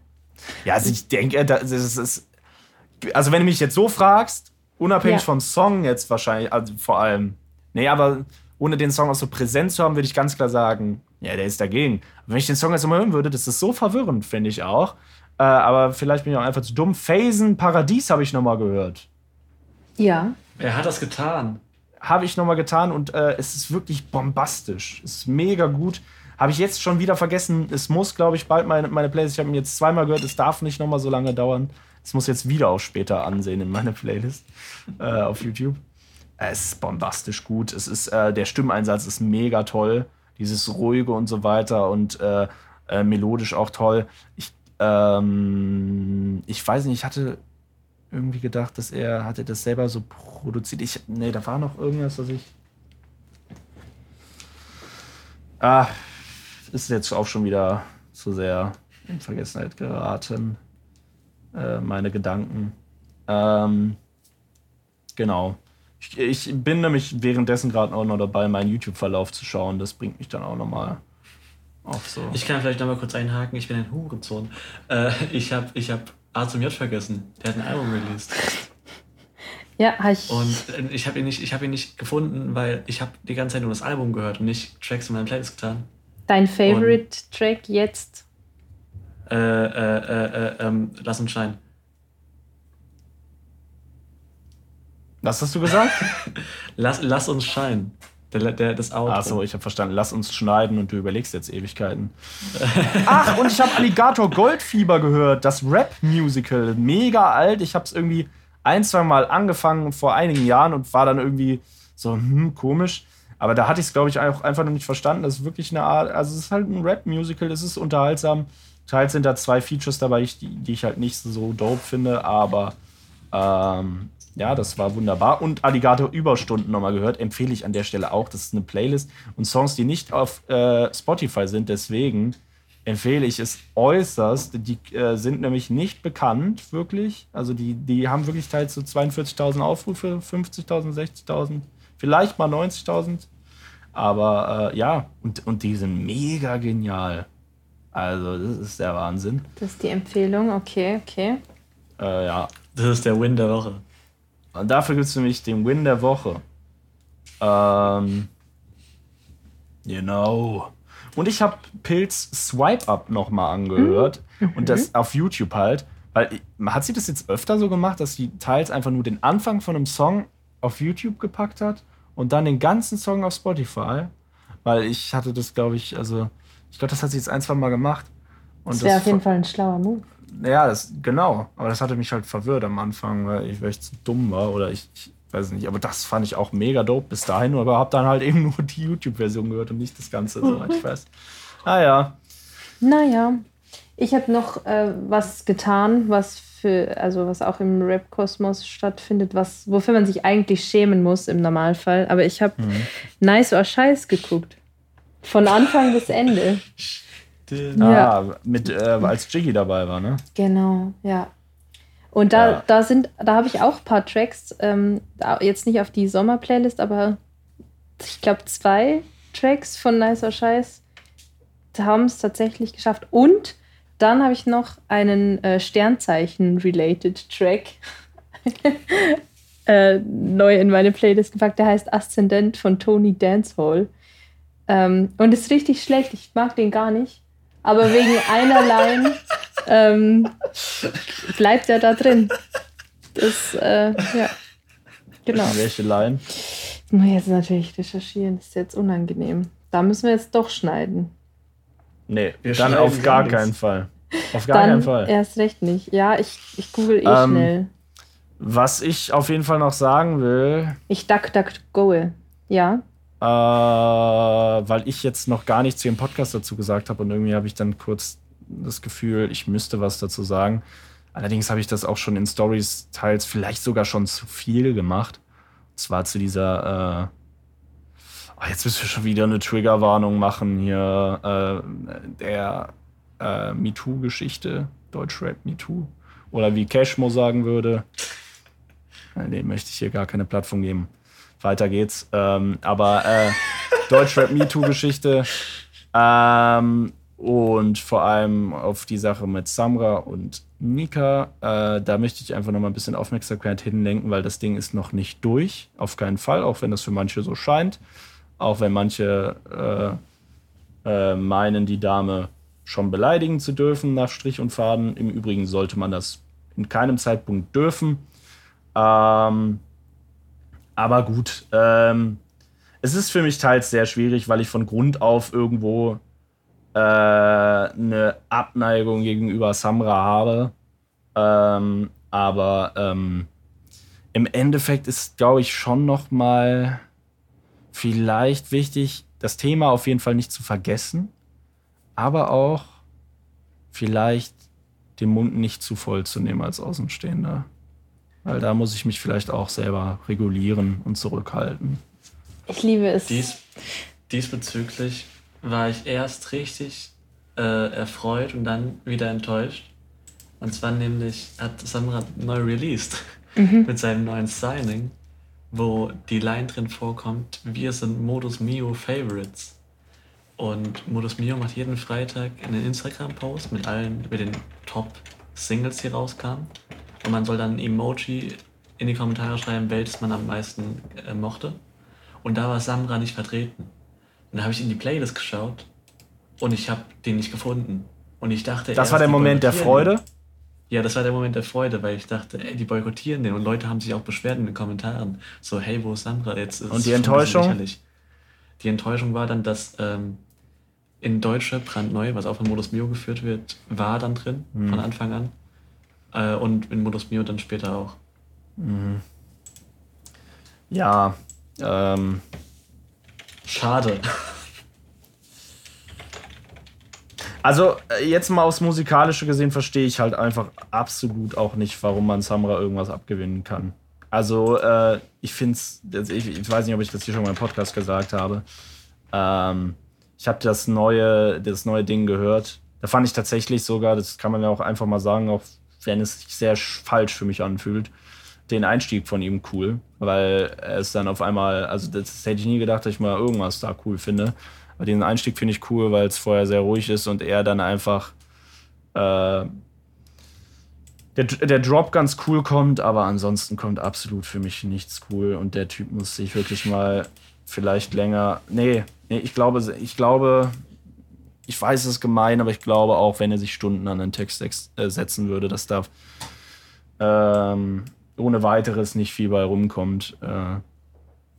Ja, also ich denke, das ist, also wenn du mich jetzt so fragst, unabhängig Ja. vom Song jetzt wahrscheinlich, also vor allem, nee, aber ohne den Song auch so präsent zu haben, würde ich ganz klar sagen, ja, der ist dagegen. Aber wenn ich den Song jetzt mal hören würde, das ist so verwirrend, finde ich auch. Äh, aber vielleicht bin ich auch einfach zu dumm. Phasen Paradies habe ich nochmal gehört. Ja. Er hat das getan. Habe ich nochmal getan und äh, es ist wirklich bombastisch. Es ist mega gut. Habe ich jetzt schon wieder vergessen. Es muss, glaube ich, bald meine, meine Playlist. Ich habe ihn jetzt zweimal gehört. Es darf nicht nochmal so lange dauern. Es muss jetzt wieder auch später ansehen in meine Playlist äh, auf YouTube. Es ist bombastisch gut. Es ist, äh, der Stimmeinsatz ist mega toll. Dieses ruhige und so weiter und äh, äh, melodisch auch toll. Ich, ähm, ich weiß nicht, ich hatte irgendwie gedacht, dass er hatte das selber so produziert. Ich, nee, da war noch irgendwas, was ich. Ah, ist jetzt auch schon wieder zu sehr in Vergessenheit geraten. Äh, meine Gedanken. Ähm, genau. Ich, ich bin nämlich währenddessen gerade auch noch dabei, meinen YouTube-Verlauf zu schauen. Das bringt mich dann auch nochmal auf so. Ich kann vielleicht noch mal kurz einhaken. Ich bin ein Hurensohn. Äh, ich habe ich hab A zum J vergessen. Der hat ein Album released. Ja, hab ich. Und äh, ich habe ihn, nicht- ich hab ihn nicht gefunden, weil ich habe die ganze Zeit nur das Album gehört und nicht Tracks in meiner Playlist getan. Dein Favorite Track jetzt? Äh, äh, äh, äh, ähm, Lass uns scheinen. Was hast du gesagt? Lass, lass uns scheinen. Der, der, das Outro. Achso, ich habe verstanden. Lass uns schneiden und du überlegst jetzt Ewigkeiten. Ach, und ich habe Alligator Goldfieber gehört, das Rap-Musical. Mega alt. Ich habe es irgendwie ein, zwei Mal angefangen vor einigen Jahren und war dann irgendwie so, hm, komisch. Aber da hatte ich es, glaube ich, auch einfach noch nicht verstanden. Das ist wirklich eine Art, also es ist halt ein Rap-Musical, es ist unterhaltsam. Teils sind da zwei Features dabei, die, die ich halt nicht so dope finde, aber ähm, ja, das war wunderbar. Und Alligator Überstunden nochmal gehört, empfehle ich an der Stelle auch. Das ist eine Playlist und Songs, die nicht auf äh, Spotify sind. Deswegen empfehle ich es äußerst. Die äh, sind nämlich nicht bekannt, wirklich. Also die, die haben wirklich teils so 42.000 Aufrufe, 50.000, 60.000, vielleicht mal 90.000. Aber äh, ja, und, und die sind mega genial. Also, das ist der Wahnsinn. Das ist die Empfehlung. Okay, okay. Äh, ja, Das ist der Win der Woche. Und dafür gibt es nämlich den Win der Woche. Ähm, genau. Und ich habe Pilz Swipe Up nochmal angehört. Und das auf YouTube halt. Weil, hat sie das jetzt öfter so gemacht, dass sie teils einfach nur den Anfang von einem Song auf YouTube gepackt hat und dann den ganzen Song auf Spotify? Weil ich hatte das, glaube ich, also, ich glaube, das hat sie jetzt ein, zwei Mal gemacht. Und Das wäre auf jeden Fall ein schlauer Move. ja, das, genau. Aber das hatte mich halt verwirrt am Anfang, weil ich, weil ich zu dumm war oder ich, ich weiß nicht. Aber das fand ich auch mega dope bis dahin, aber hab dann halt eben nur die YouTube-Version gehört und nicht das Ganze, soweit ich weiß. Ah ja. Naja, ich habe noch äh, was getan, was für, also was auch im Rap-Kosmos stattfindet, was, wofür man sich eigentlich schämen muss im Normalfall. Aber ich habe Nice or Scheiß geguckt. Von Anfang bis Ende. Ja. Ah, mit, äh, als Jiggy dabei war, ne? Genau, ja. Und da, Ja. da sind, da habe ich auch ein paar Tracks, ähm, jetzt nicht auf die Sommerplaylist, aber ich glaube zwei Tracks von Nicer Scheiß haben es tatsächlich geschafft. Und dann habe ich noch einen äh, Sternzeichen-related Track äh, neu in meine Playlist gepackt. Der heißt Aszendent von Tony Dancehall. Ähm, und ist richtig schlecht. Ich mag den gar nicht. Aber wegen einer Line ähm, bleibt er da drin. Das, äh, ja. Genau. Welche Line? Das muss ich jetzt natürlich recherchieren. Das ist jetzt unangenehm. Da müssen wir jetzt doch schneiden. Nee, Wir dann auf gar gar nichts. keinen Fall. Auf gar Dann keinen Fall. erst recht nicht. Ja, ich, ich google eh Ähm, schnell. Was ich auf jeden Fall noch sagen will, Ich duck, duck, goe. Ja. Äh, weil ich jetzt noch gar nichts zu dem Podcast dazu gesagt habe und irgendwie habe ich dann kurz das Gefühl, ich müsste was dazu sagen. Allerdings habe ich das auch schon in Stories teils vielleicht sogar schon zu viel gemacht. Und zwar zu dieser, äh, oh, jetzt müssen wir schon wieder eine Triggerwarnung machen hier, äh, der äh, MeToo-Geschichte, Deutschrap MeToo. Oder wie Cashmo sagen würde, äh, dem möchte ich hier gar keine Plattform geben. Weiter geht's. Ähm, aber äh, Deutschrap MeToo-Geschichte. Ähm, und vor allem auf die Sache mit Samra und Nika, äh, da möchte ich einfach noch mal ein bisschen Aufmerksamkeit hinlenken, weil das Ding ist noch nicht durch. Auf keinen Fall, auch wenn das für manche so scheint. Auch wenn manche äh, äh, meinen, die Dame schon beleidigen zu dürfen nach Strich und Faden. Im Übrigen sollte man das in keinem Zeitpunkt dürfen. Ähm, aber gut, ähm, es ist für mich teils sehr schwierig, weil ich von Grund auf irgendwo äh, eine Abneigung gegenüber Samra habe. Ähm, aber ähm, im Endeffekt ist, glaube ich, schon noch mal vielleicht wichtig, das Thema auf jeden Fall nicht zu vergessen, aber auch vielleicht den Mund nicht zu voll zu nehmen als Außenstehender. Weil da muss ich mich vielleicht auch selber regulieren und zurückhalten. Ich liebe es. Dies, diesbezüglich war ich erst richtig äh, erfreut und dann wieder enttäuscht. Und zwar nämlich hat Samra neu released mit seinem neuen Signing, wo die Line drin vorkommt, wir sind Modus Mio Favorites. Und Modus Mio macht jeden Freitag einen Instagram-Post mit allen, mit den Top-Singles, die rauskamen. Und man soll dann ein Emoji in die Kommentare schreiben, welches man am meisten äh, mochte. Und da war Samra nicht vertreten. Und da habe ich in die Playlist geschaut und ich habe den nicht gefunden. Und ich dachte, Das war der Moment der Freude. Ja, das war der Moment der Freude, weil ich dachte, ey, die boykottieren den. Und Leute haben sich auch beschwert in den Kommentaren. So, hey, wo ist Samra? Jetzt ist Und die Enttäuschung? Die Enttäuschung war dann, dass ähm, in Deutsche brandneu, was auch von Modus Mio geführt wird, war dann drin Mhm. von Anfang an. Äh, und in Modus Mio dann später auch. Ja, ähm, Schade. Also, äh, jetzt mal aufs Musikalische gesehen, verstehe ich halt einfach absolut auch nicht, warum man Samra irgendwas abgewinnen kann. Also, äh, ich finde es, ich, ich weiß nicht, ob ich das hier schon mal im Podcast gesagt habe. Ähm, ich habe das neue, das neue Ding gehört. Da fand ich tatsächlich sogar, das kann man ja auch einfach mal sagen, auch wenn es sich sehr sch- falsch für mich anfühlt, den Einstieg von ihm cool, weil es dann auf einmal, also das hätte ich nie gedacht, dass ich mal irgendwas da cool finde. Aber den Einstieg finde ich cool, weil es vorher sehr ruhig ist und er dann einfach äh, der, der Drop ganz cool kommt, aber ansonsten kommt absolut für mich nichts cool und der Typ muss sich wirklich mal vielleicht länger. Nee, nee, ich glaube, ich glaube, ich weiß, es ist gemein, aber ich glaube auch, wenn er sich Stunden an den Text ex- äh, setzen würde, dass da ähm, ohne weiteres nicht viel bei rumkommt, äh,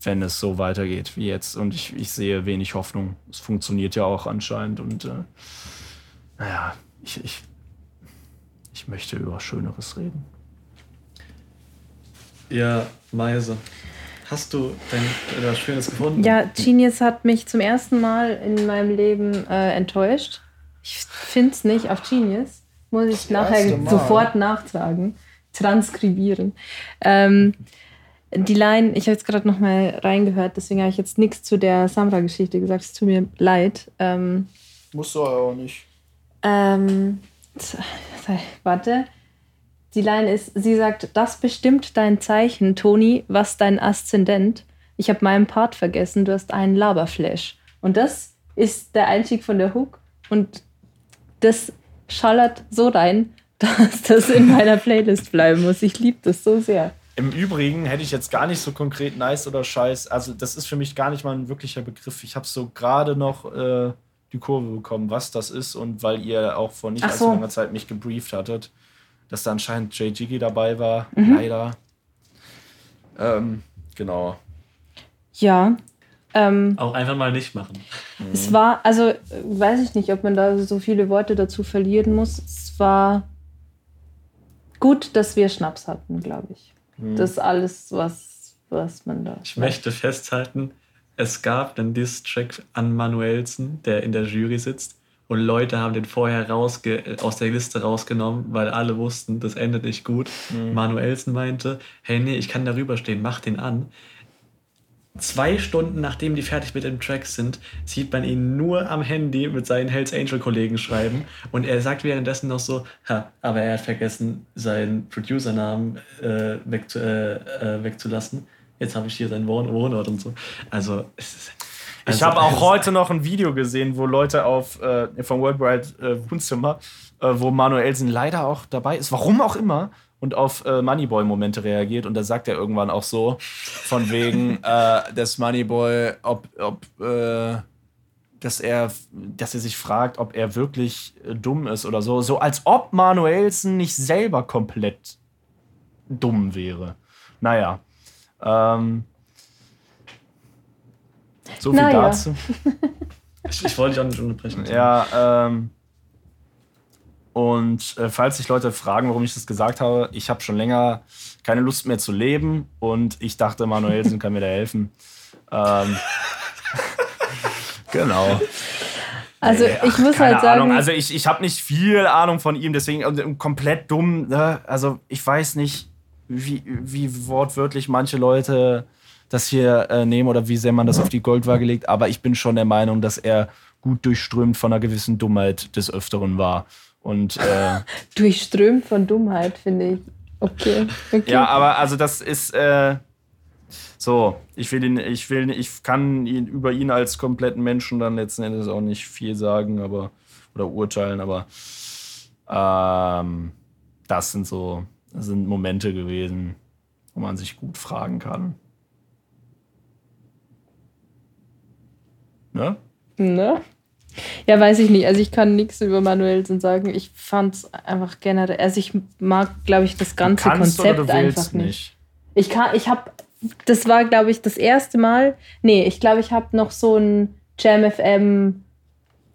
wenn es so weitergeht wie jetzt. Und ich, ich sehe wenig Hoffnung. Es funktioniert ja auch anscheinend und äh, naja, ich, ich, ich möchte über Schöneres reden. Ja, Meise. Hast du denn etwas Schönes gefunden? Ja, Genius hat mich zum ersten Mal in meinem Leben äh, enttäuscht. Ich finde es nicht auf Genius. Muss ich nachher erste Mal. sofort nachtragen, transkribieren. Ähm, die Line, ich habe jetzt gerade noch mal reingehört, deswegen habe ich jetzt nichts zu der Samra-Geschichte gesagt. Es tut mir leid. Ähm, Musst du auch nicht. ähm, warte. Die Line ist, sie sagt, das bestimmt dein Zeichen, Toni, was dein Aszendent. Ich habe meinen Part vergessen, du hast einen Laberflash. Und das ist der Einstieg von der Hook. Und das schallert so rein, dass das in meiner Playlist bleiben muss. Ich liebe das so sehr. Im Übrigen hätte ich jetzt gar nicht so konkret nice oder scheiß. Also, das ist für mich gar nicht mal ein wirklicher Begriff. Ich habe so gerade noch äh, die Kurve bekommen, was das ist. Und weil ihr auch vor nicht Ach allzu so. langer Zeit mich gebrieft hattet, dass da anscheinend Jay Jiggy dabei war. Mhm. Leider. Ähm, genau. Ja. Ähm, Auch einfach mal nicht machen. Es war, also weiß ich nicht, ob man da so viele Worte dazu verlieren muss. Es war gut, dass wir Schnaps hatten, glaube ich. Das ist alles, was, was man da. Ich möchte festhalten, es gab einen Diss-Track an Manuelsen, der in der Jury sitzt. Und Leute haben den vorher rausge aus der Liste rausgenommen, weil alle wussten, das endet nicht gut. Manuelsen meinte, hey, nee, ich kann darüber stehen, mach den an. Zwei Stunden nachdem die fertig mit dem Track sind, sieht man ihn nur am Handy mit seinen Hells Angel Kollegen schreiben. Und er sagt währenddessen noch so, ha, aber er hat vergessen, seinen Producernamen äh, wegzu äh, äh, wegzulassen. Jetzt habe ich hier seinen Wohn Wohnort und so. Also, es ist. Ich also, habe auch heute noch ein Video gesehen, wo Leute auf äh, vom Worldwide äh, Wohnzimmer, äh, wo Manuelsen leider auch dabei ist, warum auch immer, und auf äh, Moneyboy-Momente reagiert. Und da sagt er irgendwann auch so, von wegen, äh, dass Moneyboy, ob, ob äh, dass er, dass er sich fragt, ob er wirklich äh, dumm ist oder so. So als ob Manuelsen nicht selber komplett dumm wäre. Naja. Ähm, so viel Naja. dazu. Ich, ich wollte dich auch nicht unterbrechen. Ja, ähm. Und äh, falls sich Leute fragen, warum ich das gesagt habe, ich habe schon länger keine Lust mehr zu leben und ich dachte, Manuelsen kann mir da helfen. Ähm, genau. Also Ey, ich ach, muss halt sagen, Ahnung. Also ich, ich habe nicht viel Ahnung von ihm, deswegen also, komplett dumm. Ne? Also ich weiß nicht, wie, wie wortwörtlich manche Leute das hier äh, nehmen oder wie sehr man das auf die Goldwaage legt, aber ich bin schon der Meinung, dass er gut durchströmt von einer gewissen Dummheit des Öfteren war. Und äh, durchströmt von Dummheit, finde ich. Okay. okay. ja, aber also das ist äh, so, ich will ihn, ich will, ich kann ihn über ihn als kompletten Menschen dann letzten Endes auch nicht viel sagen, aber oder urteilen, aber ähm, das sind so, das sind Momente gewesen, wo man sich gut fragen kann. Ne? Ne? Ja, weiß ich nicht. Also ich kann nichts über Manuelsen sagen. Ich fand es einfach generell. Also ich mag, glaube ich, das ganze Konzept einfach nicht. Ich kann, ich habe, das war, glaube ich, das erste Mal. Nee, ich glaube, ich habe noch so ein Jam FM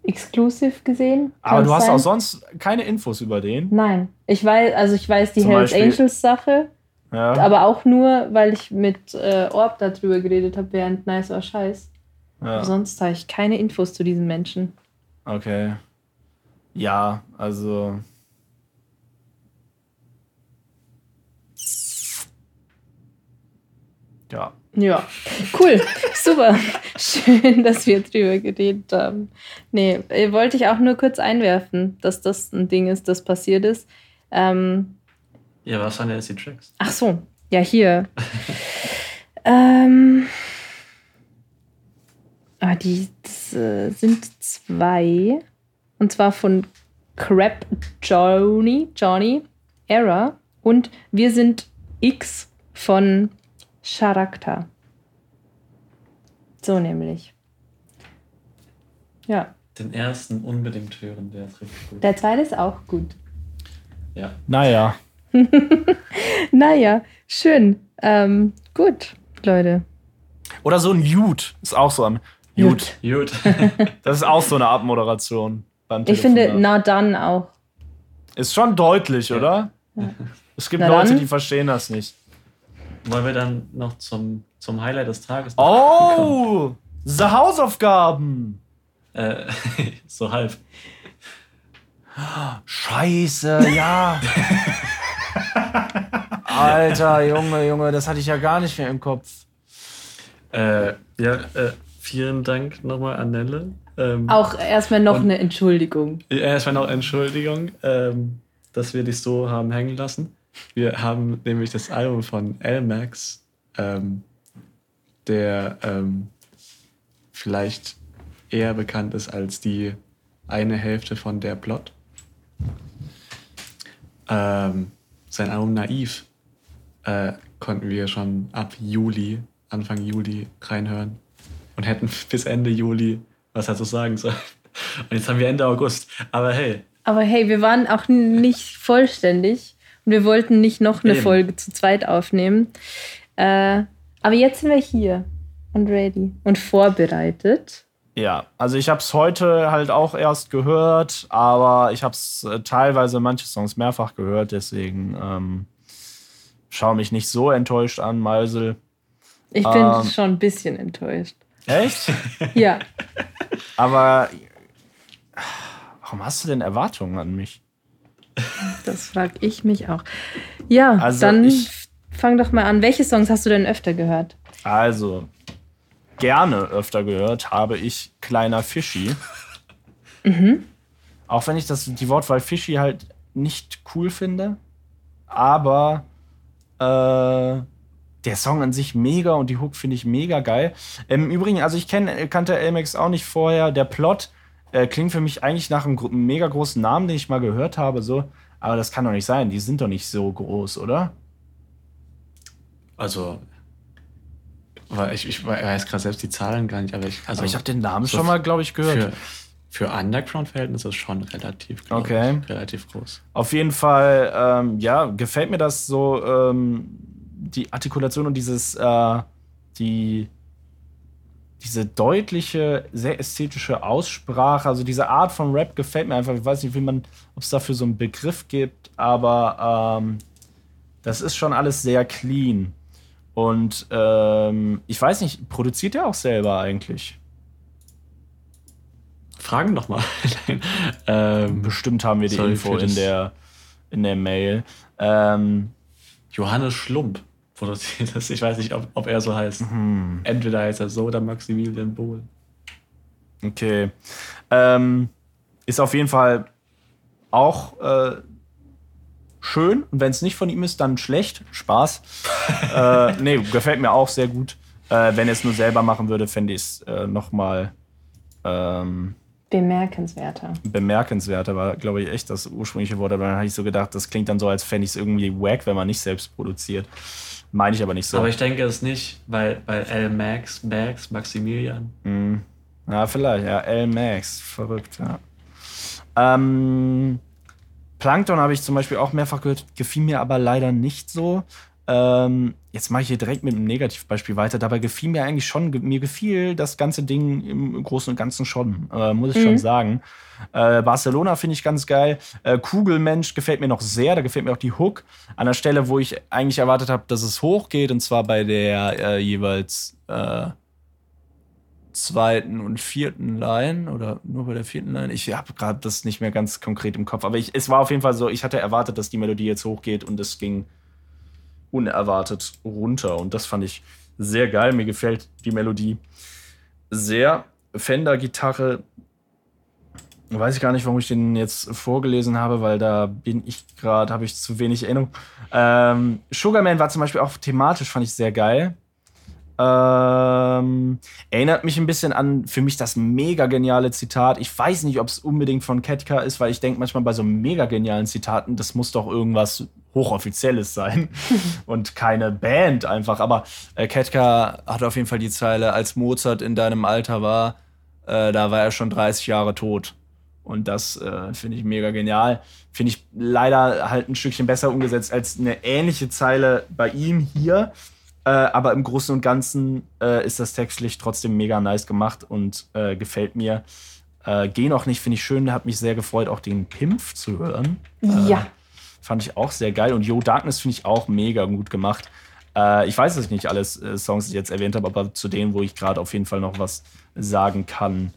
Exclusive gesehen. Aber du hast sein? auch sonst keine Infos über den. Nein, ich weiß, also ich weiß die Zum Hells Beispiel- Angels Sache, Ja. aber auch nur, weil ich mit äh, Orb darüber geredet habe, während Nice or Scheiß. Ja. Sonst habe ich keine Infos zu diesen Menschen. Okay. Ja, also. Ja. Ja, cool, super. Schön, dass wir drüber geredet haben. Nee, äh, wollte ich auch nur kurz einwerfen, dass das ein Ding ist, das passiert ist. Ähm, Ja, was waren denn jetzt die Tracks? ach so, ja, hier. ähm, ah, die das, äh, sind zwei. Und zwar von Crap Johnny, Johnny, Era und Wir sind X von Charakter. So nämlich. Ja, Den ersten unbedingt hören, der ist richtig gut. der zweite ist auch gut. Ja. Naja. Naja, schön. Ähm, gut, Leute. Oder so ein Jude. Ist auch so am. Jude. Gut. Das ist auch so eine Abmoderation. Beim Ich finde, na dann auch. Ist schon deutlich, Ja. oder? Es gibt Na Leute, dann. die verstehen das nicht. Wollen wir dann noch zum, zum Highlight des Tages? Oh! The Hausaufgaben! Äh, so halb. Scheiße, ja. Alter, Junge, Junge, das hatte ich ja gar nicht mehr im Kopf. Äh, ja, äh, vielen Dank nochmal an Nelle. Ähm, Auch erstmal noch eine Entschuldigung. Erstmal noch Entschuldigung, ähm, dass wir dich so haben hängen lassen. Wir haben nämlich das Album von L-Max, ähm, der ähm, vielleicht eher bekannt ist als die eine Hälfte von Der Plot. Ähm, sein Album Naiv äh, konnten wir schon ab Juli, Anfang Juli reinhören und hätten bis Ende Juli was dazu sagen sollen. Und jetzt haben wir Ende August. Aber hey, Aber hey, wir waren auch nicht vollständig und wir wollten nicht noch eine Eben. Folge zu zweit aufnehmen. Äh, aber jetzt sind wir hier und ready und vorbereitet. Ja, also ich habe es heute halt auch erst gehört, aber ich habe es äh, teilweise manche Songs mehrfach gehört, deswegen ähm, schaue mich nicht so enttäuscht an, Meisel. Ich bin Ähm. schon ein bisschen enttäuscht. Echt? Ja. Aber warum hast du denn Erwartungen an mich? Das frage ich mich auch. Ja, Also dann ich- fang doch mal an. Welche Songs hast du denn öfter gehört? Also, gerne öfter gehört habe ich Kleiner Fischi. Auch wenn ich das, die Wortwahl Fischi halt nicht cool finde. Aber äh, der Song an sich mega und die Hook finde ich mega geil. Im Übrigen, also ich kenn, kannte Elmex auch nicht vorher. Der Plot äh, klingt für mich eigentlich nach einem mega großen Namen, den ich mal gehört habe. So. Aber das kann doch nicht sein. Die sind doch nicht so groß, oder? Also, ich, ich weiß gerade selbst die Zahlen gar nicht, aber ich, also Aber ich habe den Namen so schon mal, glaube ich, gehört. Für, für Underground-Verhältnisse ist schon relativ, Okay. ich, relativ groß. Auf jeden Fall, ähm, ja, gefällt mir das so, ähm, die Artikulation und dieses, äh, die, diese deutliche, sehr ästhetische Aussprache, also diese Art von Rap gefällt mir einfach. Ich weiß nicht, wie man, ob es dafür so einen Begriff gibt, aber ähm, das ist schon alles sehr clean. Und ähm, ich weiß nicht, produziert er auch selber eigentlich? Fragen doch mal. Nein. ähm, Bestimmt haben wir die Info in der, in der Mail. Ähm, Johannes Schlump produziert das. Ich weiß nicht, ob, ob er so heißt. hm. Entweder heißt er so oder Maximilian Bohl. Okay. Ähm, ist auf jeden Fall auch äh, schön. Und wenn es nicht von ihm ist, dann schlecht. Spaß. äh, nee, gefällt mir auch sehr gut. Äh, wenn er es nur selber machen würde, fände ich es äh, nochmal ähm, Bemerkenswerter. bemerkenswerter. War, glaube ich, echt das ursprüngliche Wort. Aber dann habe ich so gedacht, das klingt dann so, als fände ich es irgendwie wack, wenn man nicht selbst produziert. Meine ich aber nicht so. Aber ich denke es nicht, weil, weil L. Max, Max, Maximilian. Hm. Ja, vielleicht, ja. L. Max, verrückt, ja. Ähm, Plankton habe ich zum Beispiel auch mehrfach gehört, gefiel mir aber leider nicht so. Ähm, jetzt mache ich hier direkt mit einem Negativbeispiel weiter. Dabei gefiel mir eigentlich schon, mir gefiel das ganze Ding im Großen und Ganzen schon, äh, muss ich schon sagen. Äh, Barcelona finde ich ganz geil. Äh, Kugelmensch gefällt mir noch sehr, da gefällt mir auch die Hook. An der Stelle, wo ich eigentlich erwartet habe, dass es hochgeht, und zwar bei der äh, jeweils äh, zweiten und vierten Line oder nur bei der vierten Line. Ich habe gerade das nicht mehr ganz konkret im Kopf, aber ich, es war auf jeden Fall so, ich hatte erwartet, dass die Melodie jetzt hochgeht und es ging unerwartet runter und das fand ich sehr geil. Mir gefällt die Melodie sehr. Fender-Gitarre, weiß ich gar nicht, warum ich den jetzt vorgelesen habe, weil da bin ich gerade, habe ich zu wenig Erinnerung. Ähm, Sugarman war zum Beispiel auch thematisch, fand ich sehr geil. Ähm, erinnert mich ein bisschen an für mich das mega geniale Zitat. Ich weiß nicht, ob es unbedingt von Ketka ist, weil ich denke manchmal bei so mega genialen Zitaten, das muss doch irgendwas Hochoffizielles sein und keine Band einfach. Aber äh, Ketka hat auf jeden Fall die Zeile, als Mozart in deinem Alter war, äh, da war er schon 30 Jahre tot. Und das äh, finde ich mega genial. Finde ich leider halt ein Stückchen besser umgesetzt als eine ähnliche Zeile bei ihm hier. Äh, aber im Großen und Ganzen äh, ist das textlich trotzdem mega nice gemacht und äh, gefällt mir. Äh, Geh noch nicht, finde ich schön. Hat mich sehr gefreut, auch den Pimpf zu hören. Ja. Fand ich auch sehr geil. Und Yo Darkness finde ich auch mega gut gemacht. Äh, ich weiß es nicht, alles äh, Songs, die ich jetzt erwähnt habe, aber zu denen, wo ich gerade auf jeden Fall noch was sagen kann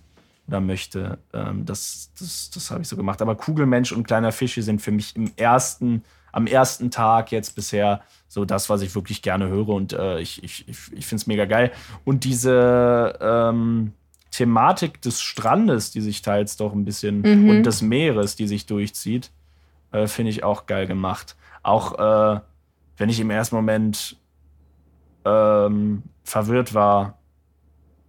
oder möchte, ähm, das, das, das habe ich so gemacht. Aber Kugelmensch und Kleiner Fische sind für mich im ersten, am ersten Tag jetzt bisher so das, was ich wirklich gerne höre. Und äh, ich, ich, ich, ich finde es mega geil. Und diese ähm, Thematik des Strandes, die sich teils doch ein bisschen Mhm. und des Meeres, die sich durchzieht, äh, finde ich auch geil gemacht. Auch äh, wenn ich im ersten Moment ähm, verwirrt war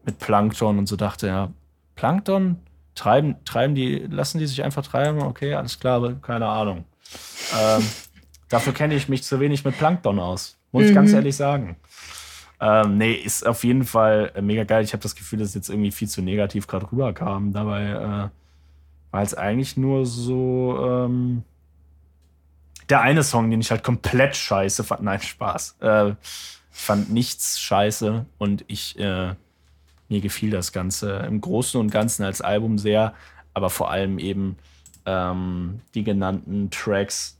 mit Plankton und so dachte, ja, Plankton treiben, treiben die, lassen die sich einfach treiben, okay, alles klar, aber keine Ahnung. ähm, dafür kenne ich mich zu wenig mit Plankton aus, muss ich ganz Mhm. ehrlich sagen. Ähm, nee, ist auf jeden Fall äh, mega geil. Ich habe das Gefühl, dass es jetzt irgendwie viel zu negativ gerade rüberkam. Dabei äh, war es eigentlich nur so ähm, der eine Song, den ich halt komplett scheiße fand. Nein, Spaß. Äh, ich fand nichts scheiße und ich äh, mir gefiel das Ganze im Großen und Ganzen als Album sehr, aber vor allem eben ähm, die genannten Tracks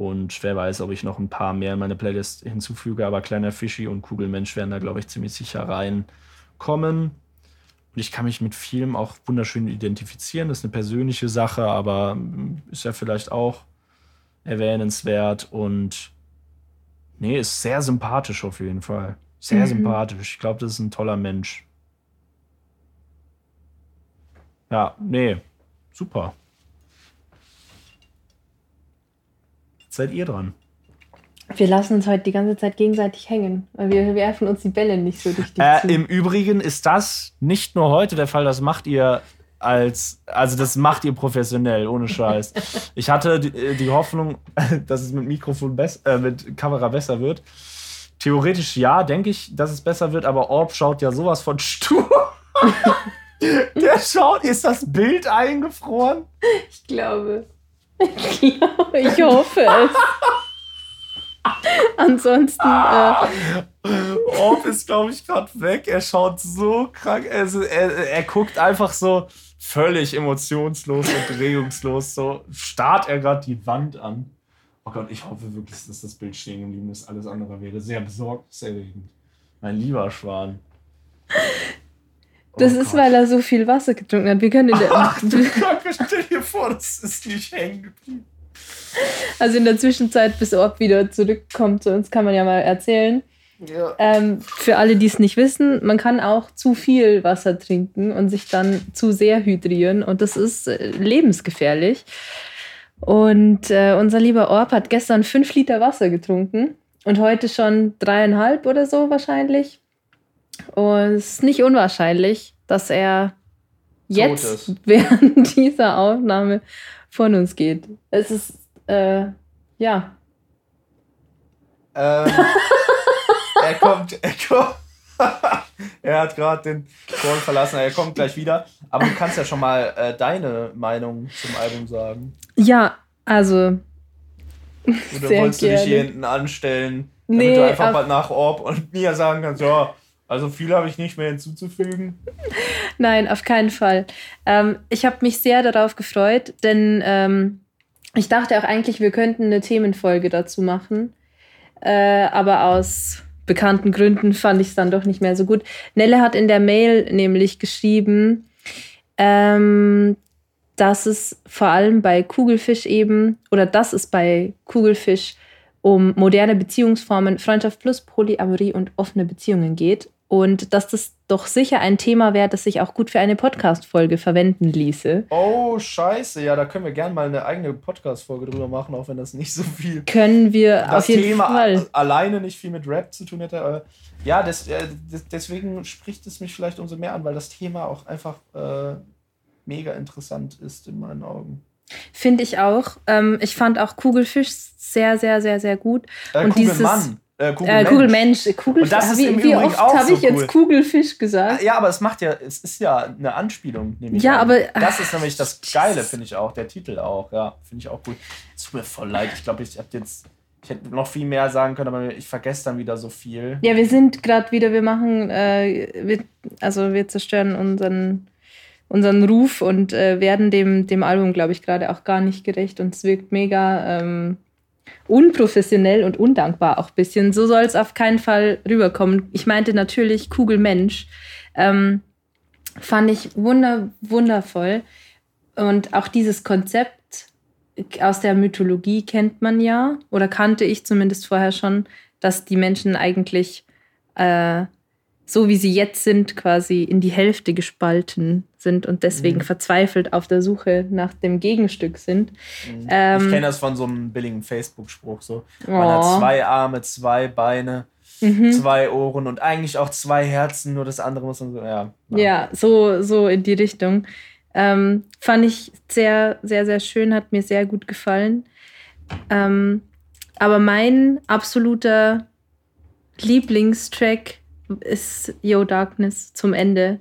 und wer weiß, ob ich noch ein paar mehr in meine Playlist hinzufüge, aber Kleiner Fischi und Kugelmensch werden da, glaube ich, ziemlich sicher reinkommen. Und ich kann mich mit vielem auch wunderschön identifizieren. Das ist eine persönliche Sache, aber ist ja vielleicht auch erwähnenswert und nee, ist sehr sympathisch auf jeden Fall. Sehr mhm. sympathisch. Ich glaube, das ist ein toller Mensch. Ja, nee, super. Jetzt seid ihr dran. Wir lassen uns heute die ganze Zeit gegenseitig hängen, weil wir werfen uns die Bälle nicht so richtig äh, zu. Im Übrigen ist das nicht nur heute der Fall, das macht ihr als, also das macht ihr professionell, ohne Scheiß. Ich hatte die, äh, die Hoffnung, dass es mit Mikrofon besser, äh, mit Kamera besser wird. Theoretisch ja, denke ich, dass es besser wird, aber Orb schaut ja sowas von stur. Der schaut, ist das Bild eingefroren? Ich glaube. Ich hoffe es. Ansonsten. Äh Orb ist, glaube ich, gerade weg. Er schaut so krank. Also, er, er guckt einfach so völlig emotionslos und regungslos. So starrt er gerade die Wand an. Oh Gott, ich hoffe wirklich, dass das Bild stehen geblieben ist. Alles andere wäre sehr besorgniserregend. Mein lieber Schwan. Das oh ist, weil er so viel Wasser getrunken hat. Wir können in der. Ach du Kacke, stell dir vor, das ist nicht hängen geblieben. Also in der Zwischenzeit, bis Orb wieder zurückkommt zu uns, kann man ja mal erzählen. Ja. Ähm, für alle, die es nicht wissen, man kann auch zu viel Wasser trinken und sich dann zu sehr hydrieren. Und das ist äh, lebensgefährlich. Und äh, unser lieber Orb hat gestern fünf Liter Wasser getrunken und heute schon dreieinhalb oder so wahrscheinlich. Und es ist nicht unwahrscheinlich, dass er jetzt während dieser Aufnahme von uns geht. Es ist, äh, ja. Ähm, er kommt, er kommt. er hat gerade den Call verlassen, er kommt gleich wieder. Aber du kannst ja schon mal äh, deine Meinung zum Album sagen. Ja, also. Oder wolltest gerne. du dich hier hinten anstellen, damit nee, du einfach mal nach Orb und mir sagen kannst, ja, also viel habe ich nicht mehr hinzuzufügen. Nein, auf keinen Fall. Ähm, ich habe mich sehr darauf gefreut, denn ähm, ich dachte auch eigentlich, wir könnten eine Themenfolge dazu machen. Äh, aber aus bekannten Gründen fand ich es dann doch nicht mehr so gut. Nelle hat in der Mail nämlich geschrieben, ähm, dass es vor allem bei Kugelfisch eben, oder dass es bei Kugelfisch um moderne Beziehungsformen, Freundschaft plus Polyamorie und offene Beziehungen geht und dass das doch sicher ein Thema wäre, das sich auch gut für eine Podcast-Folge verwenden ließe. Oh, scheiße. Ja, da können wir gerne mal eine eigene Podcast-Folge drüber machen, auch wenn das nicht so viel. Können wir das auf jeden Thema Fall. alleine nicht viel mit Rap zu tun hätte. ja, das, äh, deswegen spricht es mich vielleicht umso mehr an, weil das Thema auch einfach äh, mega interessant ist in meinen Augen. Finde ich auch. Ähm, ich fand auch Kugelfisch sehr, sehr, sehr, sehr gut. Äh, Und Kugelmann. dieses äh, Kugelmensch. Äh, Kugelmensch. Kugelfisch. das ist wie, wie oft habe ich so jetzt Kugelfisch gesagt? Ja, aber es macht ja, es ist ja eine Anspielung, nämlich. Ja, an. aber. Das ist nämlich das Geile, finde ich auch. Der Titel auch, ja, finde ich auch gut. Es tut mir voll leid. Ich glaube, ich habe jetzt. Ich hätte noch viel mehr sagen können, aber ich vergesse dann wieder so viel. Ja, wir sind gerade wieder, wir machen, äh, wir, also wir zerstören unseren, unseren Ruf und äh, werden dem, dem Album, glaube ich, gerade auch gar nicht gerecht und es wirkt mega. Ähm, unprofessionell und undankbar auch ein bisschen. So soll es auf keinen Fall rüberkommen. Ich meinte natürlich Kugelmensch. Ähm, fand ich wunder, wundervoll. Und auch dieses Konzept aus der Mythologie kennt man ja, oder kannte ich zumindest vorher schon, dass die Menschen eigentlich äh, so wie sie jetzt sind, quasi in die Hälfte gespalten sind und deswegen mhm. verzweifelt auf der Suche nach dem Gegenstück sind. Mhm. Ähm, ich kenne das von so einem billigen Facebook-Spruch so. Man oh. hat zwei Arme, zwei Beine, mhm. zwei Ohren und eigentlich auch zwei Herzen, nur das andere muss man so, ja. Ja, so, so in die Richtung. Ähm, fand ich sehr, sehr, sehr schön, hat mir sehr gut gefallen. Ähm, aber mein absoluter Lieblingstrack ist Yo Darkness zum Ende.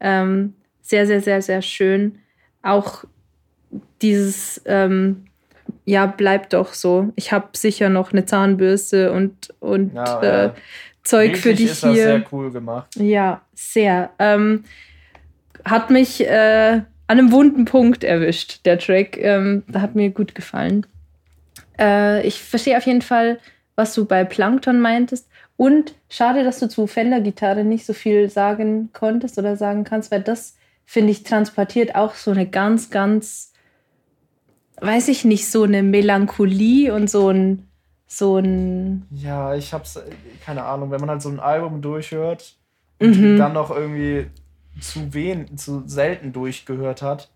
Ähm, sehr, sehr, sehr, sehr schön. Auch dieses, ähm, ja, bleibt doch so. Ich habe sicher noch eine Zahnbürste und, und ja, äh, äh, Zeug für dich ist hier. Das sehr cool gemacht. Ja, sehr. Ähm, hat mich äh, an einem wunden Punkt erwischt, der Track. Ähm, hat mir gut gefallen. Äh, ich verstehe auf jeden Fall, was du bei Plankton meintest. Und schade, dass du zu Fender-Gitarre nicht so viel sagen konntest oder sagen kannst, weil das, finde ich, transportiert auch so eine ganz, ganz, weiß ich nicht, so eine Melancholie und so ein, so ein. Ja, ich hab's, keine Ahnung, wenn man halt so ein Album durchhört und mhm. dann noch irgendwie zu wen, zu selten durchgehört hat,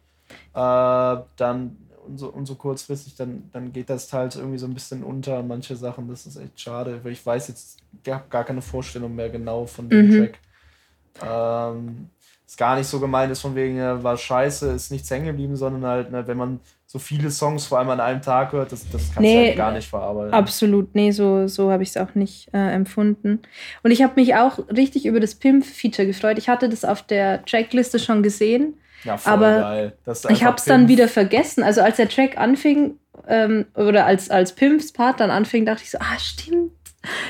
äh, dann und so, und so kurzfristig, dann, dann geht das halt irgendwie so ein bisschen unter, manche Sachen. Das ist echt schade, weil ich weiß jetzt, ich habe gar keine Vorstellung mehr genau von dem mhm. Track. Ähm, ist gar nicht so gemeint ist von wegen, war scheiße, ist nichts hängen geblieben, sondern halt, ne, wenn man so viele Songs vor allem an einem Tag hört, das, das kannst nee, du halt gar nicht verarbeiten. Absolut, nee, so, so habe ich es auch nicht äh, empfunden. Und ich habe mich auch richtig über das Pimp-Feature gefreut. Ich hatte das auf der Trackliste schon gesehen ja, voll aber geil. ich habe es dann wieder vergessen. Also als der Track anfing ähm, oder als, als Pimps Part dann anfing, dachte ich so, ah, stimmt.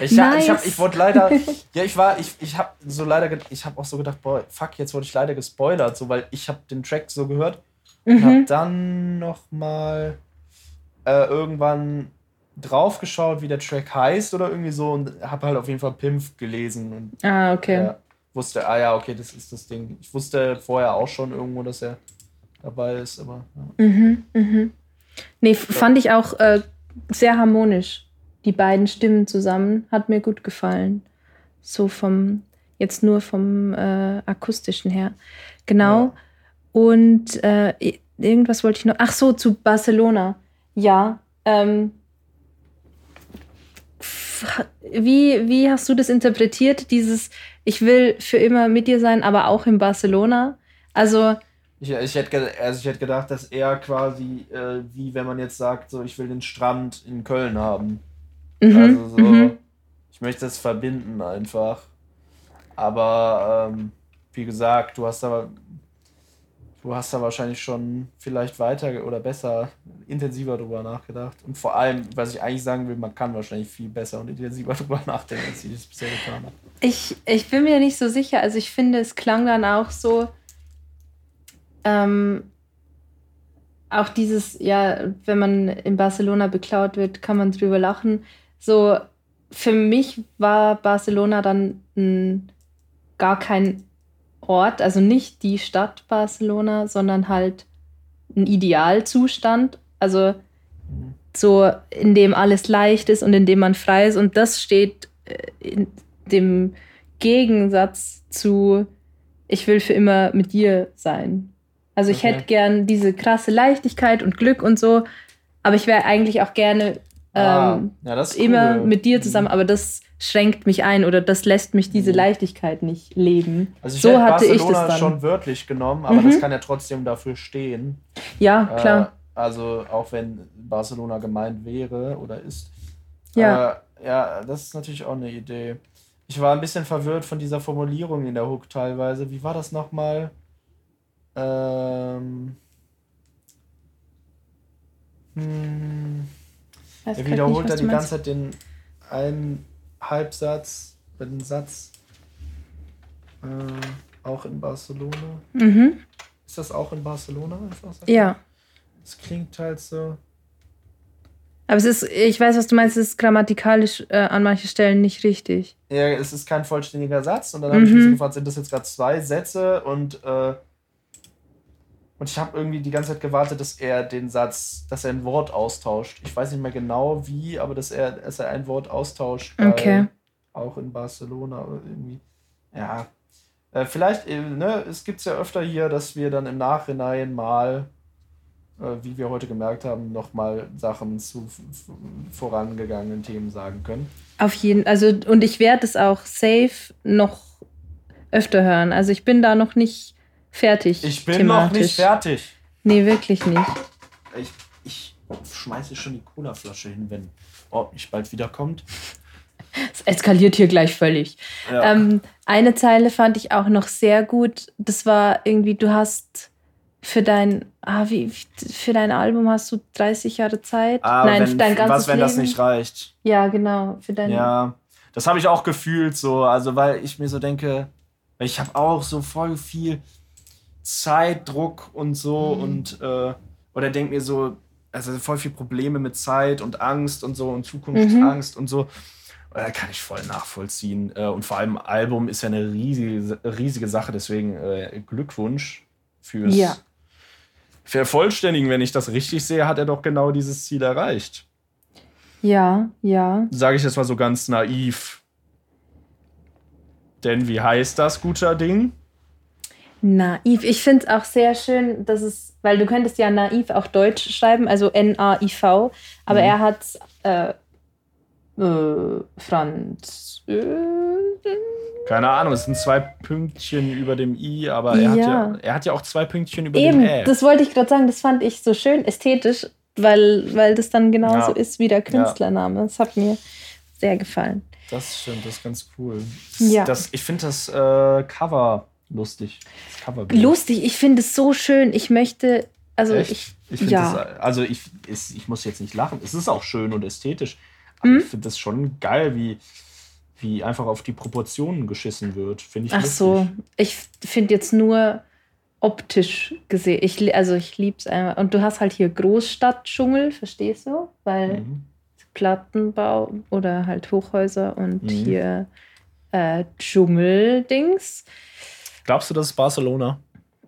Ich, nice. ich, ich wurde leider, ja, ich war, ich, ich habe so leider, ich habe auch so gedacht, boah, fuck, jetzt wurde ich leider gespoilert, so, weil ich habe den Track so gehört und mhm. habe dann noch mal äh, irgendwann drauf geschaut, wie der Track heißt oder irgendwie so und habe halt auf jeden Fall Pimp gelesen. Und, ah, okay. Ja, wusste, ah ja, okay, das ist das Ding. Ich wusste vorher auch schon irgendwo, dass er dabei ist, aber. Ja. Mhm, mhm. Nee, fand ich auch äh, sehr harmonisch. Die beiden Stimmen zusammen hat mir gut gefallen. So vom, jetzt nur vom äh, akustischen her. Genau. Ja. Und äh, irgendwas wollte ich noch. Ach so, zu Barcelona. Ja. Ähm, wie, wie hast du das interpretiert, dieses ich will für immer mit dir sein, aber auch in Barcelona. Also. Ich, ich, hätte, also ich hätte gedacht, dass er quasi, äh, wie wenn man jetzt sagt, so ich will den Strand in Köln haben. Mhm, also so, mhm. ich möchte das verbinden einfach. Aber ähm, wie gesagt, du hast da du hast da wahrscheinlich schon vielleicht weiter oder besser, intensiver drüber nachgedacht. Und vor allem, was ich eigentlich sagen will, man kann wahrscheinlich viel besser und intensiver drüber nachdenken, als ich das bisher getan habe. Ich, ich bin mir nicht so sicher. Also ich finde, es klang dann auch so, ähm, auch dieses, ja, wenn man in Barcelona beklaut wird, kann man drüber lachen. So, für mich war Barcelona dann m, gar kein Ort, also nicht die Stadt Barcelona, sondern halt ein Idealzustand. Also so, in dem alles leicht ist und in dem man frei ist. Und das steht äh, in dem Gegensatz zu, ich will für immer mit dir sein. Also ich okay. hätte gern diese krasse Leichtigkeit und Glück und so, aber ich wäre eigentlich auch gerne ähm, ja, immer cool. mit dir zusammen. Mhm. Aber das schränkt mich ein oder das lässt mich diese mhm. Leichtigkeit nicht leben. Also ich so hatte Barcelona ich das dann. schon wörtlich genommen, aber mhm. das kann ja trotzdem dafür stehen. Ja, klar. Äh, also auch wenn Barcelona gemeint wäre oder ist. Ja. Äh, ja, das ist natürlich auch eine Idee. Ich war ein bisschen verwirrt von dieser Formulierung in der Hook teilweise. Wie war das nochmal? Ähm. Hm, er wiederholt da die ganze Zeit den einen Halbsatz, den Satz äh, auch in Barcelona. Mhm. Ist das auch in Barcelona? Ja. Es klingt halt so. Aber es ist, ich weiß, was du meinst, es ist grammatikalisch äh, an manchen Stellen nicht richtig. Ja, es ist kein vollständiger Satz. Und dann mhm. habe ich mich gefragt, sind das jetzt gerade zwei Sätze? Und, äh, und ich habe irgendwie die ganze Zeit gewartet, dass er den Satz, dass er ein Wort austauscht. Ich weiß nicht mehr genau wie, aber dass er, dass er ein Wort austauscht. Okay. Auch in Barcelona irgendwie. Ja. Äh, vielleicht, äh, ne, es gibt es ja öfter hier, dass wir dann im Nachhinein mal äh, wie wir heute gemerkt haben, nochmal Sachen zu vorangegangenen Themen sagen können. Auf jeden also und ich werde es auch safe noch öfter hören. Also ich bin da noch nicht fertig. Ich bin thematisch. noch nicht fertig. Nee, wirklich nicht. Ich, ich schmeiße schon die Colaflasche hin, wenn Ort nicht bald wiederkommt. Es eskaliert hier gleich völlig. Ja. Ähm, eine Zeile fand ich auch noch sehr gut. Das war irgendwie, du hast für dein, ah, wie, für dein Album hast du 30 Jahre Zeit. Ah, Nein, wenn, für dein ganzes was, wenn Leben. das nicht reicht? Ja, genau. Für dein ja, das habe ich auch gefühlt so. Also, weil ich mir so denke, ich habe auch so voll viel Zeitdruck und so mhm. und, äh, oder denke mir so, also voll viel Probleme mit Zeit und Angst und so und Zukunftsangst und so. Äh, kann ich voll nachvollziehen. Äh, und vor allem Album ist ja eine riesige, riesige Sache, deswegen äh, Glückwunsch fürs Ja. Vervollständigen. Wenn ich das richtig sehe, hat er doch genau dieses Ziel erreicht. Ja, ja. Sage ich das mal so ganz naiv. Denn wie heißt das guter Ding? Naiv. Ich finde es auch sehr schön, dass es, weil du könntest ja naiv auch Deutsch schreiben, also N-A-I-V, aber Mhm. er hat äh, äh, Franz. Keine Ahnung, es sind zwei Pünktchen über dem I, aber er, hat, Ja. ja, er hat ja auch zwei Pünktchen über eben, dem Ä. das wollte ich gerade sagen, das fand ich so schön ästhetisch, weil, weil das dann genauso Ja. ist wie der Künstlername. Das hat mir sehr gefallen. Das stimmt, das ist ganz cool. Ja. Das, ich finde das äh, Cover lustig. Das Cover Lustig, ich finde es so schön. Ich möchte, also Echt? ich, Ich ja. das, also ich, ist, ich muss jetzt nicht lachen. Es ist auch schön und ästhetisch. Aber Mhm. ich finde das schon geil, wie, wie einfach auf die Proportionen geschissen wird. Finde ich Ach lustig. so, ich finde jetzt nur optisch gesehen. Ich, also ich liebe es einfach. Und du hast halt hier Großstadtdschungel, verstehst du? Weil Mhm. Plattenbau oder halt Hochhäuser und Mhm. hier äh, Dschungeldings. Glaubst du, das ist Barcelona?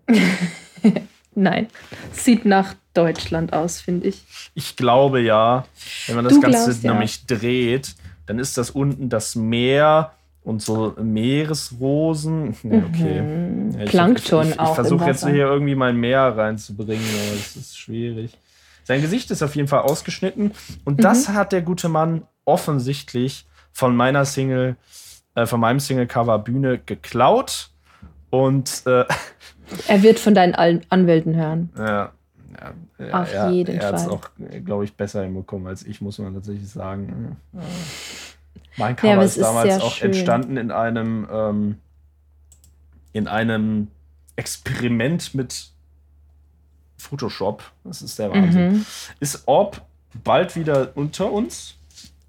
Nein, sieht nach Deutschland aus, finde ich. Ich glaube ja. Wenn man das Du Ganze glaubst, ja. nämlich dreht, dann ist das unten das Meer und so Meeresrosen. Ja, okay. Mhm. Ja, ich- Plankton ich, ich, auch. Ich im versuche jetzt hier irgendwie mein Meer reinzubringen, aber das ist schwierig. Sein Gesicht ist auf jeden Fall ausgeschnitten und Mhm. das hat der gute Mann offensichtlich von meiner Single, äh, von meinem Single-Cover Bühne geklaut und äh, Er wird von deinen Anwälten hören. ja, ja, Auf er, jeden er hat es Fall. auch, glaube ich, besser hinbekommen als ich, muss man tatsächlich sagen. Mein Ja, Cover aber ist ist damals auch schön. entstanden in einem ähm, in einem Experiment mit Photoshop. Das ist der Wahnsinn. Mhm. Ist Orb bald wieder unter uns?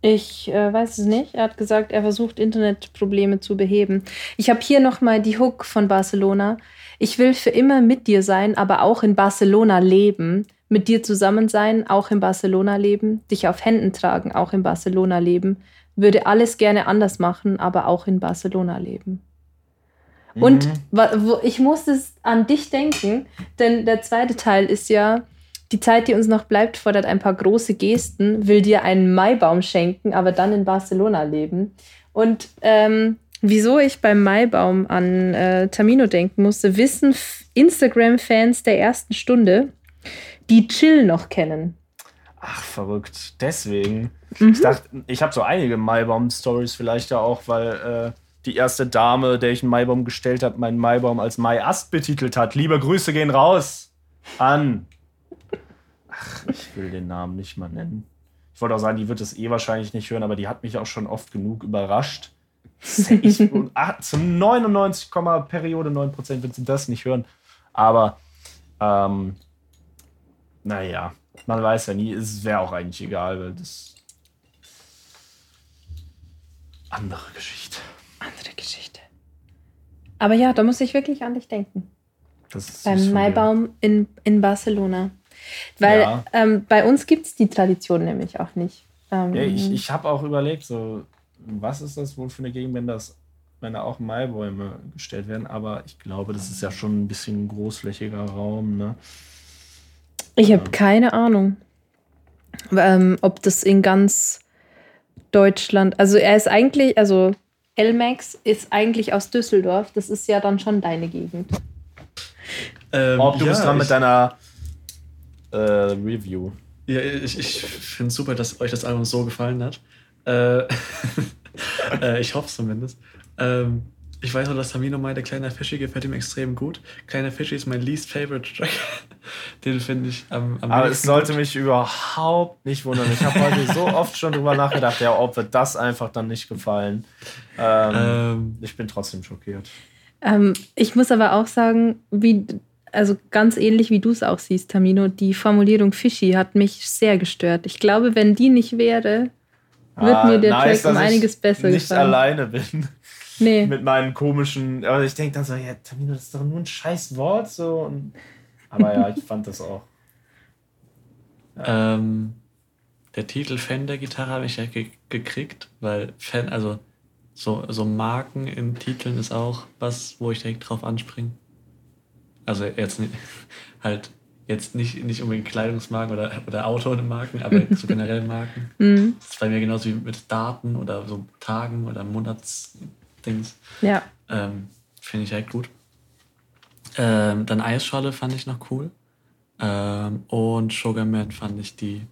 Ich äh, weiß es nicht. Er hat gesagt, er versucht Internetprobleme zu beheben. Ich habe hier noch mal die Hook von Barcelona. Ich will für immer mit dir sein, aber auch in Barcelona leben. Mit dir zusammen sein, auch in Barcelona leben. Dich auf Händen tragen, auch in Barcelona leben. Würde alles gerne anders machen, aber auch in Barcelona leben. Und Mhm. wo, ich musste es an dich denken, denn der zweite Teil ist ja, die Zeit, die uns noch bleibt, fordert ein paar große Gesten, will dir einen Maibaum schenken, aber dann in Barcelona leben. Und ähm, wieso ich beim Maibaum an äh, Tamino denken musste, wissen Instagram-Fans der ersten Stunde, die Chill noch kennen. Ach, verrückt. Deswegen. Mhm. Ich dachte, ich habe so einige Maibaum-Stories vielleicht ja auch, weil äh, die erste Dame, der ich einen Maibaum gestellt habe, meinen Maibaum als Maiast betitelt hat. Liebe Grüße gehen raus an. Ach, ich will den Namen nicht mal nennen. Ich wollte auch sagen, die wird es eh wahrscheinlich nicht hören, aber die hat mich auch schon oft genug überrascht. Ich, ach, zum 99, Periode 9% wird sie das nicht hören. Aber ähm, naja, man weiß ja nie, es wäre auch eigentlich egal, weil das. Andere Geschichte. Andere Geschichte. Aber ja, da muss ich wirklich an dich denken. Das ist süß Beim. Maibaum in, in Barcelona. Weil Ja. ähm, bei uns gibt es die Tradition nämlich auch nicht. Ähm, Ja, ich ich habe auch überlegt, so, was ist das wohl für eine Gegend, wenn das, wenn da auch Maibäume gestellt werden, aber ich glaube, das ist ja schon ein bisschen ein großflächiger Raum, ne? ich habe keine Ahnung, ähm, ob das in ganz Deutschland, also er ist eigentlich, also Elmax ist eigentlich aus Düsseldorf, das ist ja dann schon deine Gegend. Ähm, Ob du ja, bist dran mit deiner äh, Review. Ja, ich, ich finde super, dass euch das Album so gefallen hat. Äh, äh, ich hoffe es zumindest. Ähm, ich weiß auch, dass Tamino meinte, Kleiner Fischi gefällt ihm extrem gut. Kleiner Fischi ist mein least favorite Track. Den finde ich am, am Aber es sollte gut. mich überhaupt nicht wundern. Ich habe heute so oft schon drüber nachgedacht, ja, ob wird das einfach dann nicht gefallen. Ähm, Ähm, ich bin trotzdem schockiert. Ähm, ich muss aber auch sagen, wie, also ganz ähnlich wie du es auch siehst, Tamino, die Formulierung Fischi hat mich sehr gestört. Ich glaube, wenn die nicht wäre, wird mir der Track um einiges besser nicht gefallen. alleine bin Nee. mit meinen komischen. Aber ich denke dann so, ja, Tamino, das ist doch nur ein scheiß Wort so. Und, aber ja, ich fand das auch. Ähm, der Titel Fender-Gitarre habe ich ja ge gekriegt, weil Fan, also so, so Marken in Titeln ist auch was, wo ich direkt drauf anspringe. Also jetzt nicht, halt jetzt nicht, nicht unbedingt Kleidungsmarken oder, oder Automarken, aber so generell Marken. Mhm. Das ist bei mir genauso wie mit Daten oder so Tagen oder Monatsdings. Ja. Ähm, Finde ich echt gut. Ähm, dann Eisscholle fand ich noch cool. Ähm, und Sugarman fand ich die,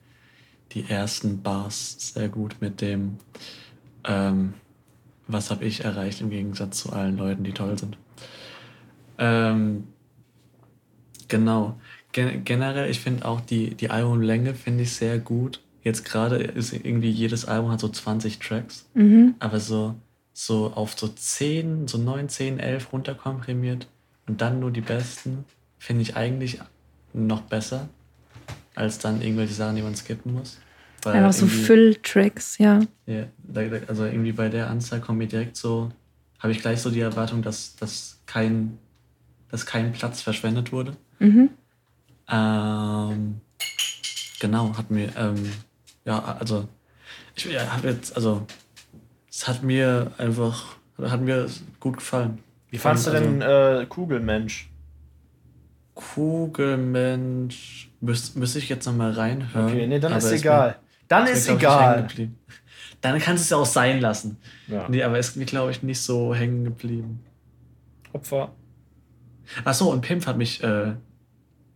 die ersten Bars sehr gut mit dem, ähm, was habe ich erreicht im Gegensatz zu allen Leuten, die toll sind. Ähm, genau. Gen generell, ich finde auch die, die Albumlänge finde ich sehr gut. Jetzt gerade ist irgendwie jedes Album hat so 20 Tracks, Mhm. aber so, so auf so 10, so 9, 10, 11 runterkomprimiert und dann nur die besten, finde ich eigentlich noch besser, als dann irgendwelche Sachen, die man skippen muss. Weil Einfach so Fülltracks, ja. ja, also irgendwie bei der Anzahl kommt mir direkt so, habe ich gleich so die Erwartung, dass, dass, kein, dass kein Platz verschwendet wurde. Mhm. Ähm, genau, hat mir, ähm, ja, also, ich ja, habe jetzt, also, es hat mir einfach, hat mir gut gefallen. Wie fandst du Also- denn äh, Kugelmensch? Kugelmensch, müsste müsste ich jetzt nochmal reinhören. Okay, nee, dann aber ist es egal. Dann mir- ist mir, egal. geblieben. Dann kannst du es ja auch sein lassen. Ja. Nee, aber ist mir, glaube ich, nicht so hängen geblieben. Opfer. Achso, und Pimp hat mich, äh,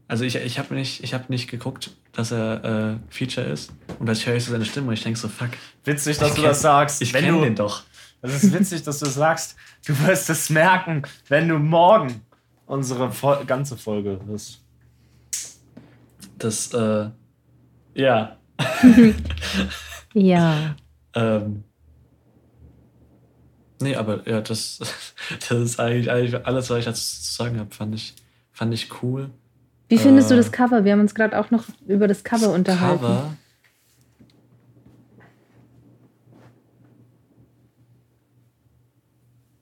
also ich, ich habe nicht, ich hab nicht geguckt, dass er äh, Feature ist. Und jetzt höre ich so seine Stimme und ich denke so, fuck, Witzig, dass Ich du kenn- das sagst. ich kenne den doch. Das ist witzig, dass du es sagst. Du wirst es merken, wenn du morgen unsere Fol ganze Folge hörst. Das, äh, ja, Ja. ähm, nee, aber ja, das, das ist eigentlich, eigentlich alles, was ich dazu zu sagen habe, fand ich, fand ich cool. Wie findest du Äh, das Cover? Wir haben uns gerade auch noch über das Cover unterhalten. Cover.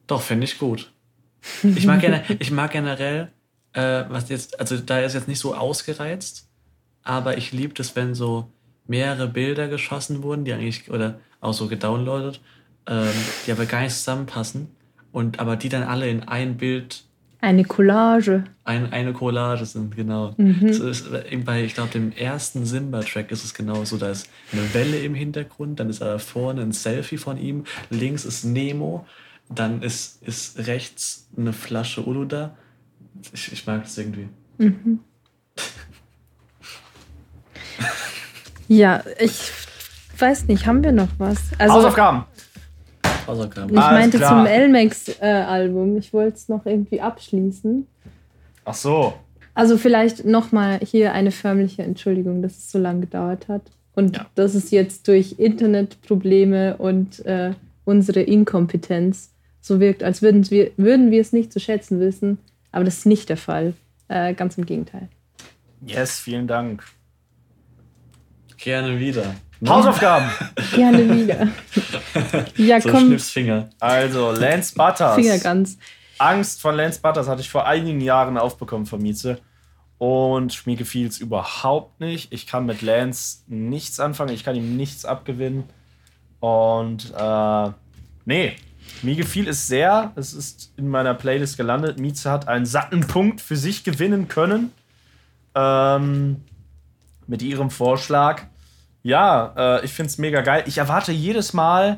Doch, finde ich gut. Ich mag, gener ich mag generell, äh, was jetzt, also da ist jetzt nicht so ausgereizt, aber ich liebe es, wenn so mehrere Bilder geschossen wurden, die eigentlich, oder auch so gedownloadet, ähm, die aber gar nicht zusammenpassen und aber die dann alle in ein Bild Eine Collage. ein, eine Collage sind, genau. Mhm. Ist, äh, bei, ich glaube, dem ersten Simba-Track ist es genau so. Da ist eine Welle im Hintergrund, dann ist da vorne ein Selfie von ihm, links ist Nemo, dann ist, ist rechts eine Flasche Uluda. Ich, ich mag das irgendwie. Mhm. Ja, ich weiß nicht, haben wir noch was? Also, Hausaufgaben. Hausaufgaben. ich Alles meinte klar. zum Elmex-Album, ich wollte es noch irgendwie abschließen. Ach so. Also vielleicht nochmal hier eine förmliche Entschuldigung, dass es so lange gedauert hat. Und Ja. dass es jetzt durch Internetprobleme und äh, unsere Inkompetenz so wirkt, als würden wir, würden wir es nicht zu schätzen wissen. Aber das ist nicht der Fall. Äh, ganz im Gegenteil. Yes, vielen Dank. Gerne wieder. Hausaufgaben. Gerne wieder. ja, So komm, Schnipsfinger. Also, Lance Butters. Fingerguns. Angst von Lance Butters hatte ich vor einigen Jahren aufbekommen von Mieze. Und mir gefiel es überhaupt nicht. Ich kann mit Lance nichts anfangen. Ich kann ihm nichts abgewinnen. Und äh, nee, mir gefiel es sehr. Es ist in meiner Playlist gelandet. Mieze hat einen satten Punkt für sich gewinnen können. Ähm, mit ihrem Vorschlag. Ja, äh, ich finde es mega geil. Ich erwarte jedes Mal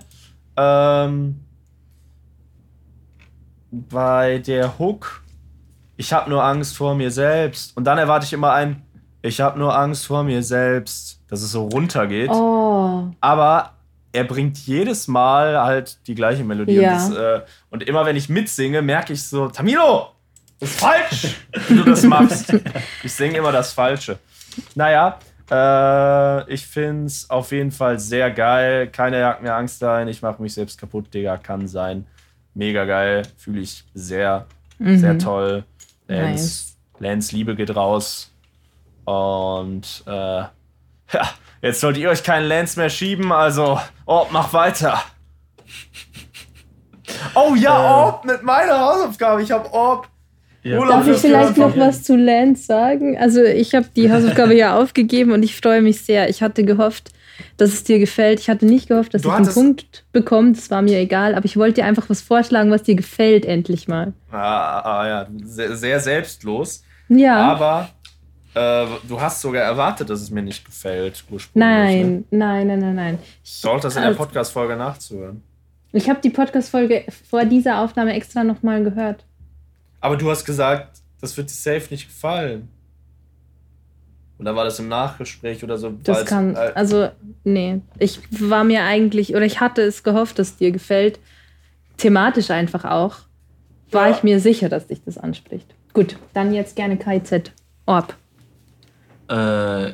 ähm, bei der Hook, ich habe nur Angst vor mir selbst. Und dann erwarte ich immer ein, ich habe nur Angst vor mir selbst, dass es so runtergeht. Oh, Aber er bringt jedes Mal halt die gleiche Melodie. Ja. Und, das, äh, und immer wenn ich mitsinge, merke ich so, Tamilo, das ist falsch, wie du das machst. ich singe immer das Falsche. Naja, äh, ich finde es auf jeden Fall sehr geil. Keiner jagt mir Angst ein. Ich mache mich selbst kaputt, Digga. Kann sein. Mega geil. Fühle ich sehr, sehr toll. Lance, Mhm. Nice. Lance Liebe geht raus. Und äh, ja, jetzt sollt ihr euch keinen Lance mehr schieben. Also, Orb, mach weiter. Oh ja, Äh. Orb mit meiner Hausaufgabe. Ich habe Orb Ja. Darf ich vielleicht noch was zu Lance sagen? Also ich habe die Hausaufgabe ja aufgegeben und ich freue mich sehr. Ich hatte gehofft, dass es dir gefällt. Ich hatte nicht gehofft, dass Du ich einen Punkt bekomme. Das war mir egal. Aber ich wollte dir einfach was vorschlagen, was dir gefällt, endlich mal. Ah, ah, ja, sehr, sehr selbstlos. Ja. Aber äh, du hast sogar erwartet, dass es mir nicht gefällt, ursprünglich. Ne? nein, nein, nein, nein, nein. Ich, Dort das in der also, Podcast-Folge nachzuhören. ich habe die Podcast-Folge vor dieser Aufnahme extra nochmal gehört. Aber du hast gesagt, das wird dir safe nicht gefallen. Oder war das im Nachgespräch oder so? Das kann, äh, also, nee. Ich war mir eigentlich, oder ich hatte es gehofft, dass dir gefällt. Thematisch einfach auch. War Ja. ich mir sicher, dass dich das anspricht. Gut, dann jetzt gerne KZ. Orb. Äh,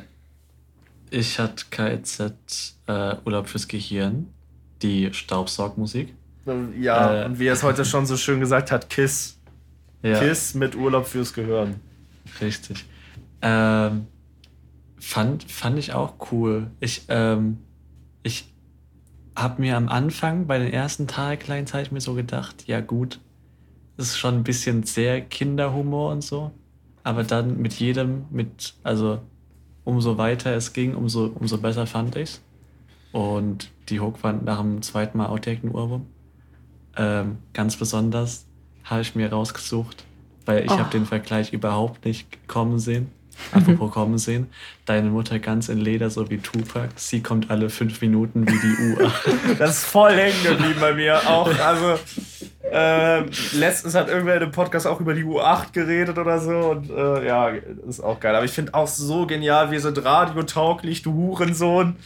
ich hatte KZ äh, Urlaub fürs Gehirn, die Staubsaugmusik. ja, äh, und wie er es heute schon so schön gesagt hat, Kiss. Ja, Kiss mit Urlaub fürs Gehirn. richtig. Ähm, fand, fand ich auch cool. Ich, ähm, ich habe mir am Anfang bei den ersten Tageklines habe ich mir so gedacht, ja gut, das ist schon ein bisschen sehr Kinderhumor und so. Aber dann mit jedem, mit, also umso weiter es ging, umso, umso besser fand ich's. Und die Hook fand nach dem zweiten Mal Outtake ein Ohrwurm. Ähm, ganz besonders habe ich mir rausgesucht, weil ich Oh. habe den Vergleich überhaupt nicht kommen sehen. Apropos kommen sehen. Deine Mutter ganz in Leder, so wie Tupac. Sie kommt alle fünf Minuten wie die Uhr. Das ist voll hängen geblieben bei mir. Auch, also, ähm, letztens hat irgendwer in einem Podcast auch über die U8 geredet oder so. Und äh, ja, ist auch geil. Aber ich finde auch so genial, wir sind radiotauglich, du Hurensohn.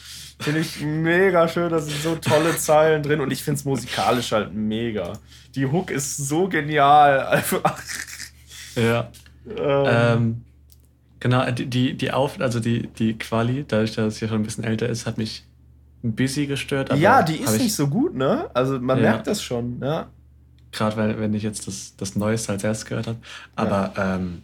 Finde ich mega schön, da sind so tolle Zeilen drin und ich finde es musikalisch halt mega. Die Hook ist so genial. Einfach. ja. Ähm, Ähm, genau, die, die, Auf, also die, die Quali, dadurch, dass sie schon ein bisschen älter ist, hat mich ein bisschen gestört. ja, die ist ich- nicht so gut, ne? Also man Ja. merkt das schon, ja. Gerade weil, wenn ich jetzt das, das Neueste als erstes gehört habe. Aber ähm,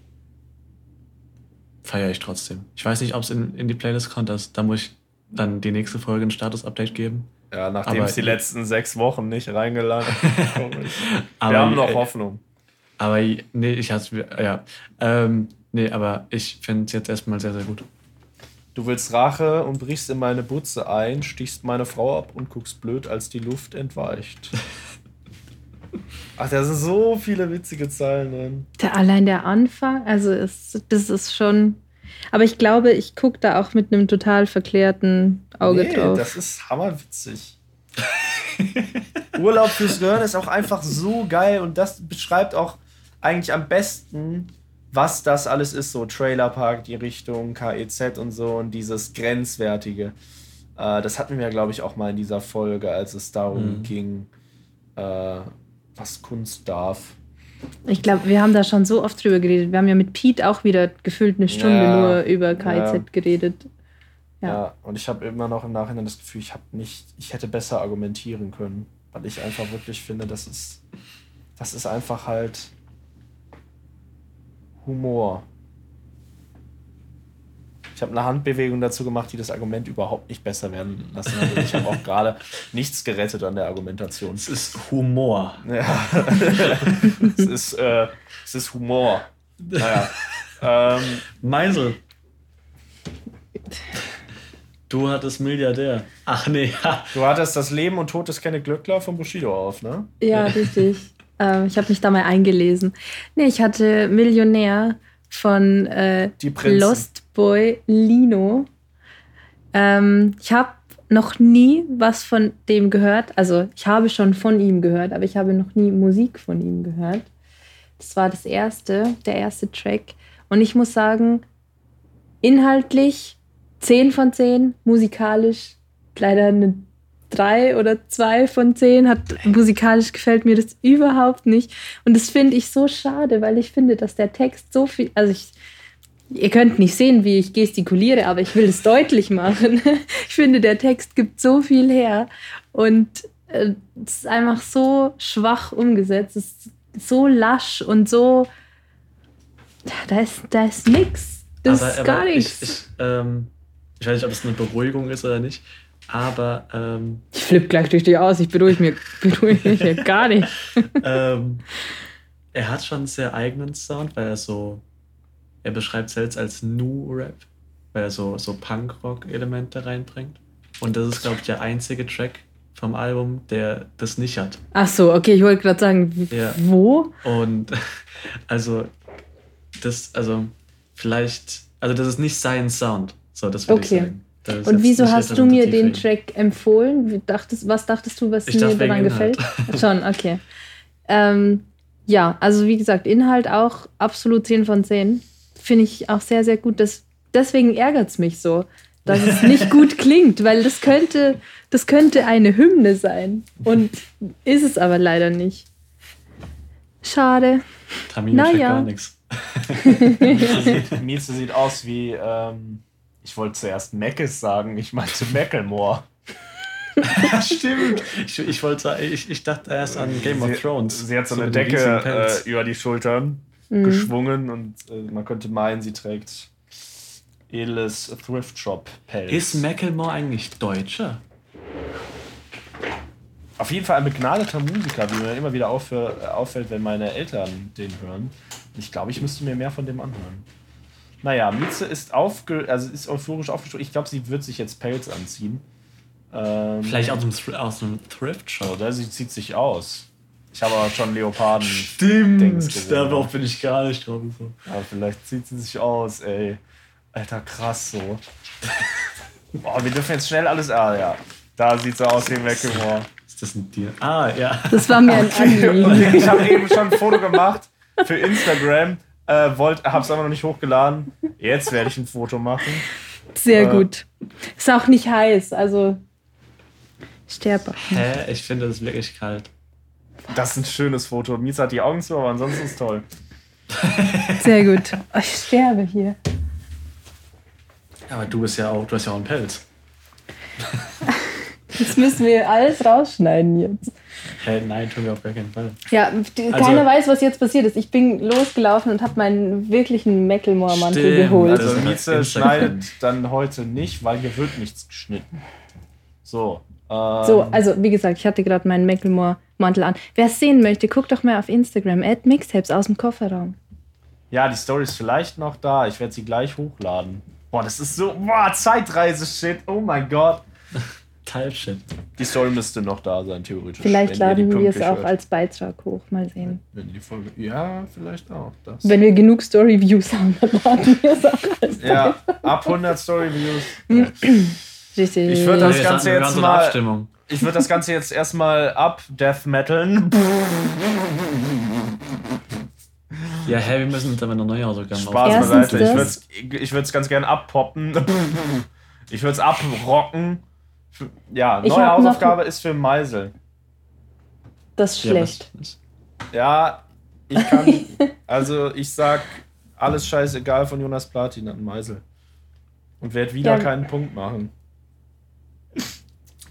feiere ich trotzdem. Ich weiß nicht, ob es in, in die Playlist kommt. Das, da muss ich dann die nächste Folge ein Status-Update geben. Ja, nachdem Aber- es die letzten sechs Wochen nicht reingelangt ist. Aber, Wir haben noch Hoffnung. Aber nee, ich hatte ja. Ähm, nee, aber ich finde es jetzt erstmal sehr, sehr gut. Du willst Rache und brichst in meine Butze ein, stichst meine Frau ab und guckst blöd, als die Luft entweicht. Ach, da sind so viele witzige Zeilen drin. Der, allein der Anfang, also ist, das ist schon. Aber ich glaube, ich gucke da auch mit einem total verklärten Auge nee, drauf. das ist hammerwitzig. Urlaub fürs Gehirn ist auch einfach so geil und das beschreibt auch eigentlich am besten, was das alles ist. So Trailerpark, die Richtung, KEZ und so und dieses Grenzwertige. Äh, das hatten wir ja, glaube ich, auch mal in dieser Folge, als es darum Mhm. ging, äh, was Kunst darf. Ich glaube, wir haben da schon so oft drüber geredet. Wir haben ja mit Pete auch wieder gefühlt eine Stunde Ja, nur über KIZ ja. geredet. Ja. Ja. und ich habe immer noch im Nachhinein das Gefühl, ich habe nicht, ich hätte besser argumentieren können, weil ich einfach wirklich finde, das ist, das ist einfach halt Humor. Ich habe eine Handbewegung dazu gemacht, die das Argument überhaupt nicht besser werden lassen hat. Und ich habe auch gerade nichts gerettet an der Argumentation. Es ist Humor. Ja. es, ist, äh, es ist Humor. Naja. ähm, Meisel. Du hattest Milliardär. Ach nee, ha. Du hattest das Leben und Tod des Kenne Glöckler von Bushido auf, ne? Ja, richtig. ähm, ich habe mich da mal eingelesen. Nee, ich hatte Millionär von äh, Die Prinzen. Lost Boy Lino. Ähm, ich habe noch nie was von dem gehört. Also ich habe schon von ihm gehört, aber ich habe noch nie Musik von ihm gehört. Das war das erste, der erste Track. Und ich muss sagen, inhaltlich 10 von 10, musikalisch leider eine 3 oder 2 von 10. Hat, musikalisch gefällt mir das überhaupt nicht. Und das finde ich so schade, weil ich finde, dass der Text so viel, also ich, ihr könnt nicht sehen, wie ich gestikuliere, aber ich will es deutlich machen. Ich finde, der Text gibt so viel her und äh, es ist einfach so schwach umgesetzt. Es ist so lasch und so. Da ist, da ist nix. Das ist gar nichts. Ich, ich, ähm, ich weiß nicht, ob es eine Beruhigung ist oder nicht, aber ähm, Ich flippe gleich durch dich aus, ich beruhige mich, beruhige mich ja gar nicht. ähm, er hat schon einen sehr eigenen Sound, weil er so, er beschreibt selbst als New Rap, weil er so, so Punk-Rock-Elemente reinbringt. Und das ist, glaube ich, der einzige Track vom Album, der das nicht hat. Ach so, okay, ich wollte gerade sagen, Ja. wo? Und also, das, also, vielleicht, also, das ist nicht sein Sound. So, das würde Okay. ich sagen. Und wieso hast du mir den. Track empfohlen? Dachtest, was dachtest du, was Ich mir daran gefällt? Schon, okay. Ähm, ja, also wie gesagt, Inhalt auch absolut 10 von 10. Finde ich auch sehr, sehr gut. Das, deswegen ärgert es mich so, dass es nicht gut klingt, weil das könnte, das könnte eine Hymne sein. Und ist es aber leider nicht. Schade. Checkt Naja. gar nichts. Mieze sieht, aus wie, ähm, ich wollte zuerst Meckes sagen, ich meinte Mecklemore. Stimmt. Ich, ich wollte ich, ich dachte erst an Game of Sie- Thrones. Sie hat so eine Decke äh, über die Schultern Mhm. geschwungen und äh, man könnte meinen, sie trägt edles Thrift Shop Pelz. Ist Macklemore eigentlich Deutscher? Auf jeden Fall ein begnadeter Musiker, wie mir immer wieder äh, auffällt, wenn meine Eltern den hören. Ich glaube, ich müsste mir mehr von dem anhören. Naja, Mieze ist, aufge also ist euphorisch aufgestoßen. Ich glaube, sie wird sich jetzt Pelz anziehen. Ähm, Vielleicht aus dem Thrift Shop. Oder sie zieht sich aus. Ich habe aber schon Leoparden. Stimmt. Darauf bin ich gar nicht drauf gekommen. Aber vielleicht zieht sie sich aus, ey. Alter, krass so. Boah, wir dürfen jetzt schnell alles. Ah, ja. Da sieht sie aus wie Macklemore. Ist das ein Tier? Ah, ja. Das war mir ein Anliegen. Ich habe eben schon ein Foto gemacht für Instagram. Äh, wollt, hab's aber noch nicht hochgeladen. Jetzt werde ich ein Foto machen. Sehr Äh. gut. Ist auch nicht heiß, also sterbe. Hä? Ich finde das wirklich kalt. Das ist ein schönes Foto. Mies hat die Augen zu, aber ansonsten ist es toll. Sehr gut. Ich sterbe hier. Aber du bist ja auch, du hast ja auch einen Pelz. Das müssen wir alles rausschneiden jetzt. Hä? Nein, tun wir auf gar keinen Fall. Ja, die, Also- keiner weiß, was jetzt passiert ist. Ich bin losgelaufen und habe meinen wirklichen Macklemore-Mantel Stimmt, geholt. also- Also Mieze schneidet dann heute nicht, weil hier wird nichts geschnitten. So. Ähm, so, also wie gesagt, ich hatte gerade meinen Macklemore-Mantel an. Wer es sehen möchte, guckt doch mal auf Instagram. Add Mixtapes aus dem Kofferraum. Ja, die Story ist vielleicht noch da. Ich werde sie gleich hochladen. Boah, das ist so. Boah, Zeitreise-Shit. Oh mein Gott. Type-Shit. Die Story müsste noch da sein, theoretisch. Vielleicht laden wir es auch hört. als Beitrag hoch. Mal sehen. Wenn die Folge. Ja, vielleicht auch. Das. Wenn wir genug Story-Views haben, dann laden wir es auch als ja, ab 100 Story-Views. Richtig. Ich würd das Ganze jetzt so eine mal- Abstimmung. Ich würde das Ganze jetzt erstmal ab Death Metal. Ja, hä, wir müssen uns aber noch neue Hausaufgaben Spaß beiseite. Ich würde es ganz gerne abpoppen. Ich würde es abrocken. Ja, Ich neue Hausaufgabe ist für Meisel. Das ist schlecht. Ja, ich kann. also, ich sag alles scheißegal von Jonas Platin an Meisel. Und werde wieder Ja. keinen Punkt machen.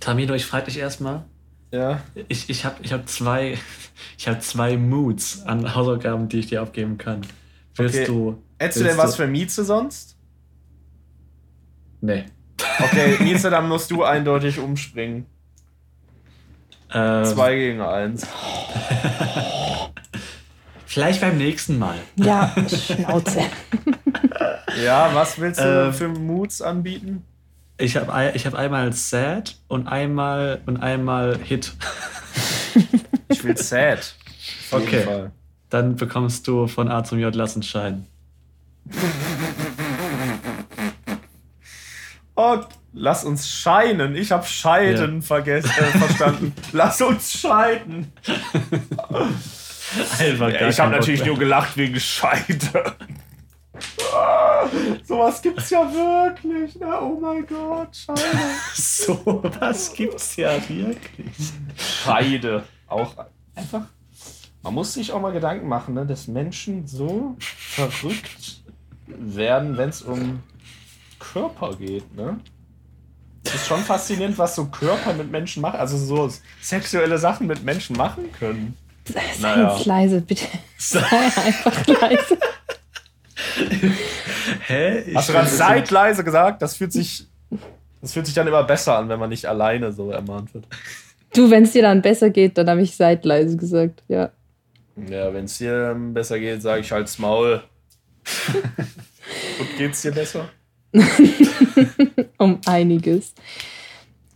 Tamino, ich frage dich erstmal. Ja. Ich, ich habe ich hab zwei, ich hab zwei Moods an Hausaufgaben, die ich dir abgeben kann. Willst Okay. du. Hättest du denn was für Mieze sonst? Nee. Okay, Mieze, dann musst du eindeutig umspringen. Ähm, Zwei gegen eins. Vielleicht beim nächsten Mal. Ja, Schnauze. Ja, was willst du Ähm. für Moods anbieten? Ich habe ich hab einmal Sad und einmal und einmal Hit. Ich will sad. Auf jeden Okay. Fall. Dann bekommst du von A zum J Lass uns scheiden. Oh, lass uns scheinen. Ich habe scheiden vergessen, äh, verstanden. lass uns scheiden. Einfach Ja, ich habe natürlich nur gelacht wegen Scheide. Sowas gibt's ja wirklich. Ne? Oh mein Gott, Scheide. So, was gibt's ja wirklich. Scheide. Auch einfach. Man muss sich auch mal Gedanken machen, ne, dass Menschen so verrückt werden, wenn es um Körper geht. Ne? Es ist schon faszinierend, was so Körper mit Menschen machen, also so sexuelle Sachen mit Menschen machen können. Sei Naja. jetzt leise, bitte. Sei einfach leise. Hä? Ich Hast du gerade find, das seid leise gesagt? Das fühlt sich. Das fühlt sich dann immer besser an, wenn man nicht alleine so ermahnt wird. Du, wenn es dir dann besser geht, dann habe ich seid leise gesagt. Ja. Ja, wenn es dir besser geht, sage ich halt's Maul. Und geht's dir besser? Um einiges.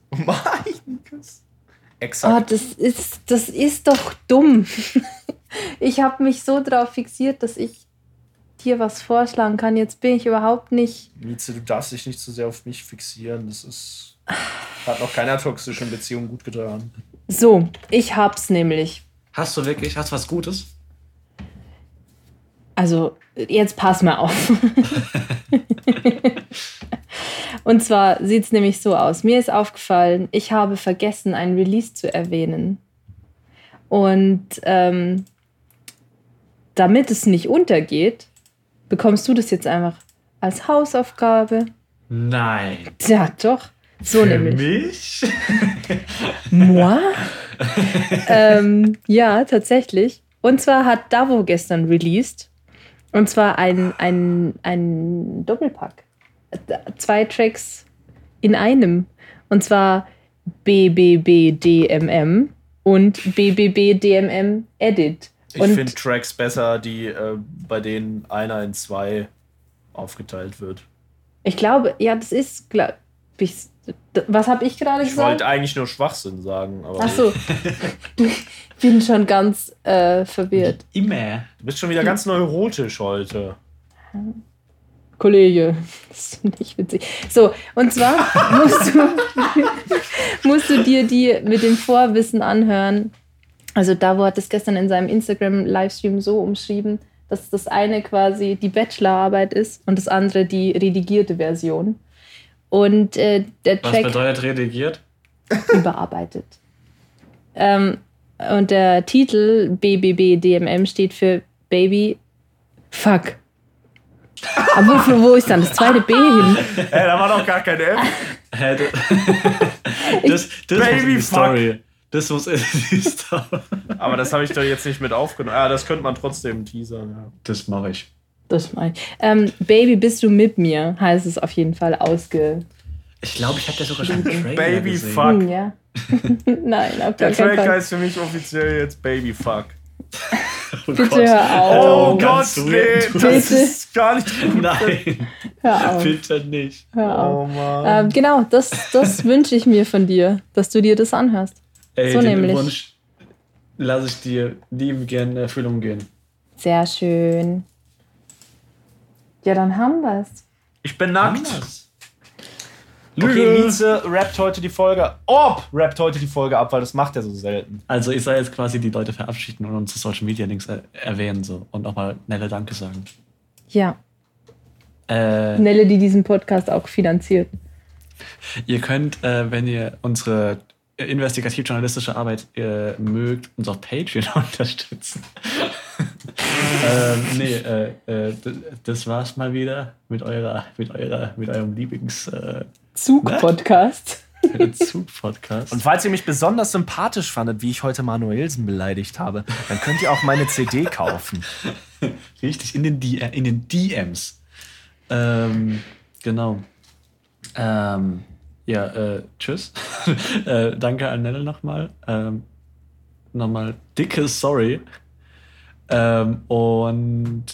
Um einiges. Oh, Exakt. das ist, das ist doch dumm. Ich habe mich so drauf fixiert, dass ich dir was vorschlagen kann. Jetzt bin ich überhaupt nicht. Mieze, du darfst dich nicht zu sehr auf mich fixieren. Das ist. Hat noch keiner toxischen Beziehung gut getan. So, ich hab's nämlich. Hast du wirklich, hast du was Gutes? Also, jetzt pass mal auf. Und zwar sieht es nämlich so aus. Mir ist aufgefallen, ich habe vergessen, ein Release zu erwähnen. Und ähm, damit es nicht untergeht, bekommst du das jetzt einfach als Hausaufgabe. Nein. Tja, doch. So nämlich. mich? Moi? ähm, ja, tatsächlich. Und zwar hat Davo gestern released. Und zwar ein, ein, ein Doppelpack. D- Zwei Tracks in einem. Und zwar BBBDMM und BBBDMM Edit. Ich finde Tracks besser, die äh, bei denen einer in zwei aufgeteilt wird. ich glaube, ja, das ist, glaub ich, was habe ich gerade Ich gesagt? wollte eigentlich nur Schwachsinn sagen, aber Ach so. Ich bin schon ganz äh, verwirrt. Immer. du bist schon wieder ganz neurotisch heute. Kollege, das ist nicht witzig. So, und zwar musst du, musst du dir die mit dem Vorwissen anhören. Also Davo hat es gestern in seinem Instagram-Livestream so umschrieben, dass das eine quasi die Bachelorarbeit ist und das andere die redigierte Version. Und äh, der Was Track bedeutet redigiert? überarbeitet. Ähm, und der Titel BBBDMM steht für Baby Fuck. Aber wofür, wo ist dann das zweite B hin? Ey, da war doch gar kein F. Hä, das, das, Baby fuck. Story. Das die Story. Aber das habe ich doch jetzt nicht mit aufgenommen. Ja, das könnte man trotzdem teasern. Ja. Das mache ich. Das mein ich. Ähm, Baby, bist du mit mir? Heißt es auf jeden Fall ausge. Ich glaube, ich habe da sogar schon einen Trailer Baby gesehen. fuck. Hm, ja. Nein, auf Der Track Fall. heißt für mich offiziell jetzt Baby Fuck. Oh Bitte Gott. hör auf. Oh, ganz Gott, nee, das Bitte. ist gar nicht gut. Nein, Hör auf. bitte nicht. Hör auf. Oh Mann. Ähm, genau, das, das wünsche ich mir von dir, dass du dir das anhörst. Ey, So den nämlich. Wunsch lasse ich dir lieben gern in Erfüllung gehen. Sehr schön. Ja, dann haben wir's. Ich bin nackt. Okay. Mieze rappt heute die Folge. Ob rappt heute die Folge ab, weil das macht er so selten. Also ich soll jetzt quasi die Leute verabschieden und unsere Social Media Links er erwähnen so und nochmal Nelle Danke sagen. Ja, Äh, Nelle, die diesen Podcast auch finanziert. Ihr könnt, äh, wenn ihr unsere investigativ-journalistische Arbeit äh, mögt, uns auf Patreon unterstützen. ähm, nee, äh, äh, das war's mal wieder mit eurer, mit eurer, mit eurem Lieblings äh, Zug-Podcast. Zug-Podcast. Und falls ihr mich besonders sympathisch fandet, wie ich heute Manuelsen beleidigt habe, dann könnt ihr auch meine CD kaufen. Richtig, in den, D in den DMs. Ähm, genau. Ähm, ja, äh, tschüss. äh, danke an Nelle nochmal. Ähm, nochmal dickes Sorry. Ähm, und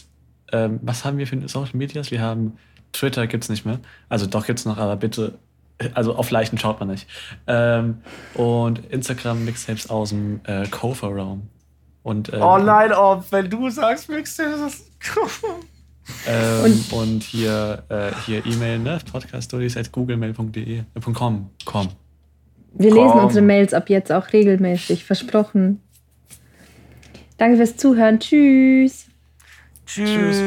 ähm, was haben wir für Social Medias? Wir haben Twitter gibt's nicht mehr. Also doch gibt's noch, aber bitte, also auf Leichen schaut man nicht. Ähm, und Instagram Mixtapes aus dem äh, Kofa-Raum. Und, ähm, Oh nein, oh, wenn du sagst, Mixtape, das ist. Ähm, und, hier, äh, hier E-Mail, ne? Podcaststories at googlemail.de. Äh, .com. Com. Wir lesen unsere Mails ab jetzt auch regelmäßig, versprochen. Danke fürs Zuhören. Tschüss. Tschüss.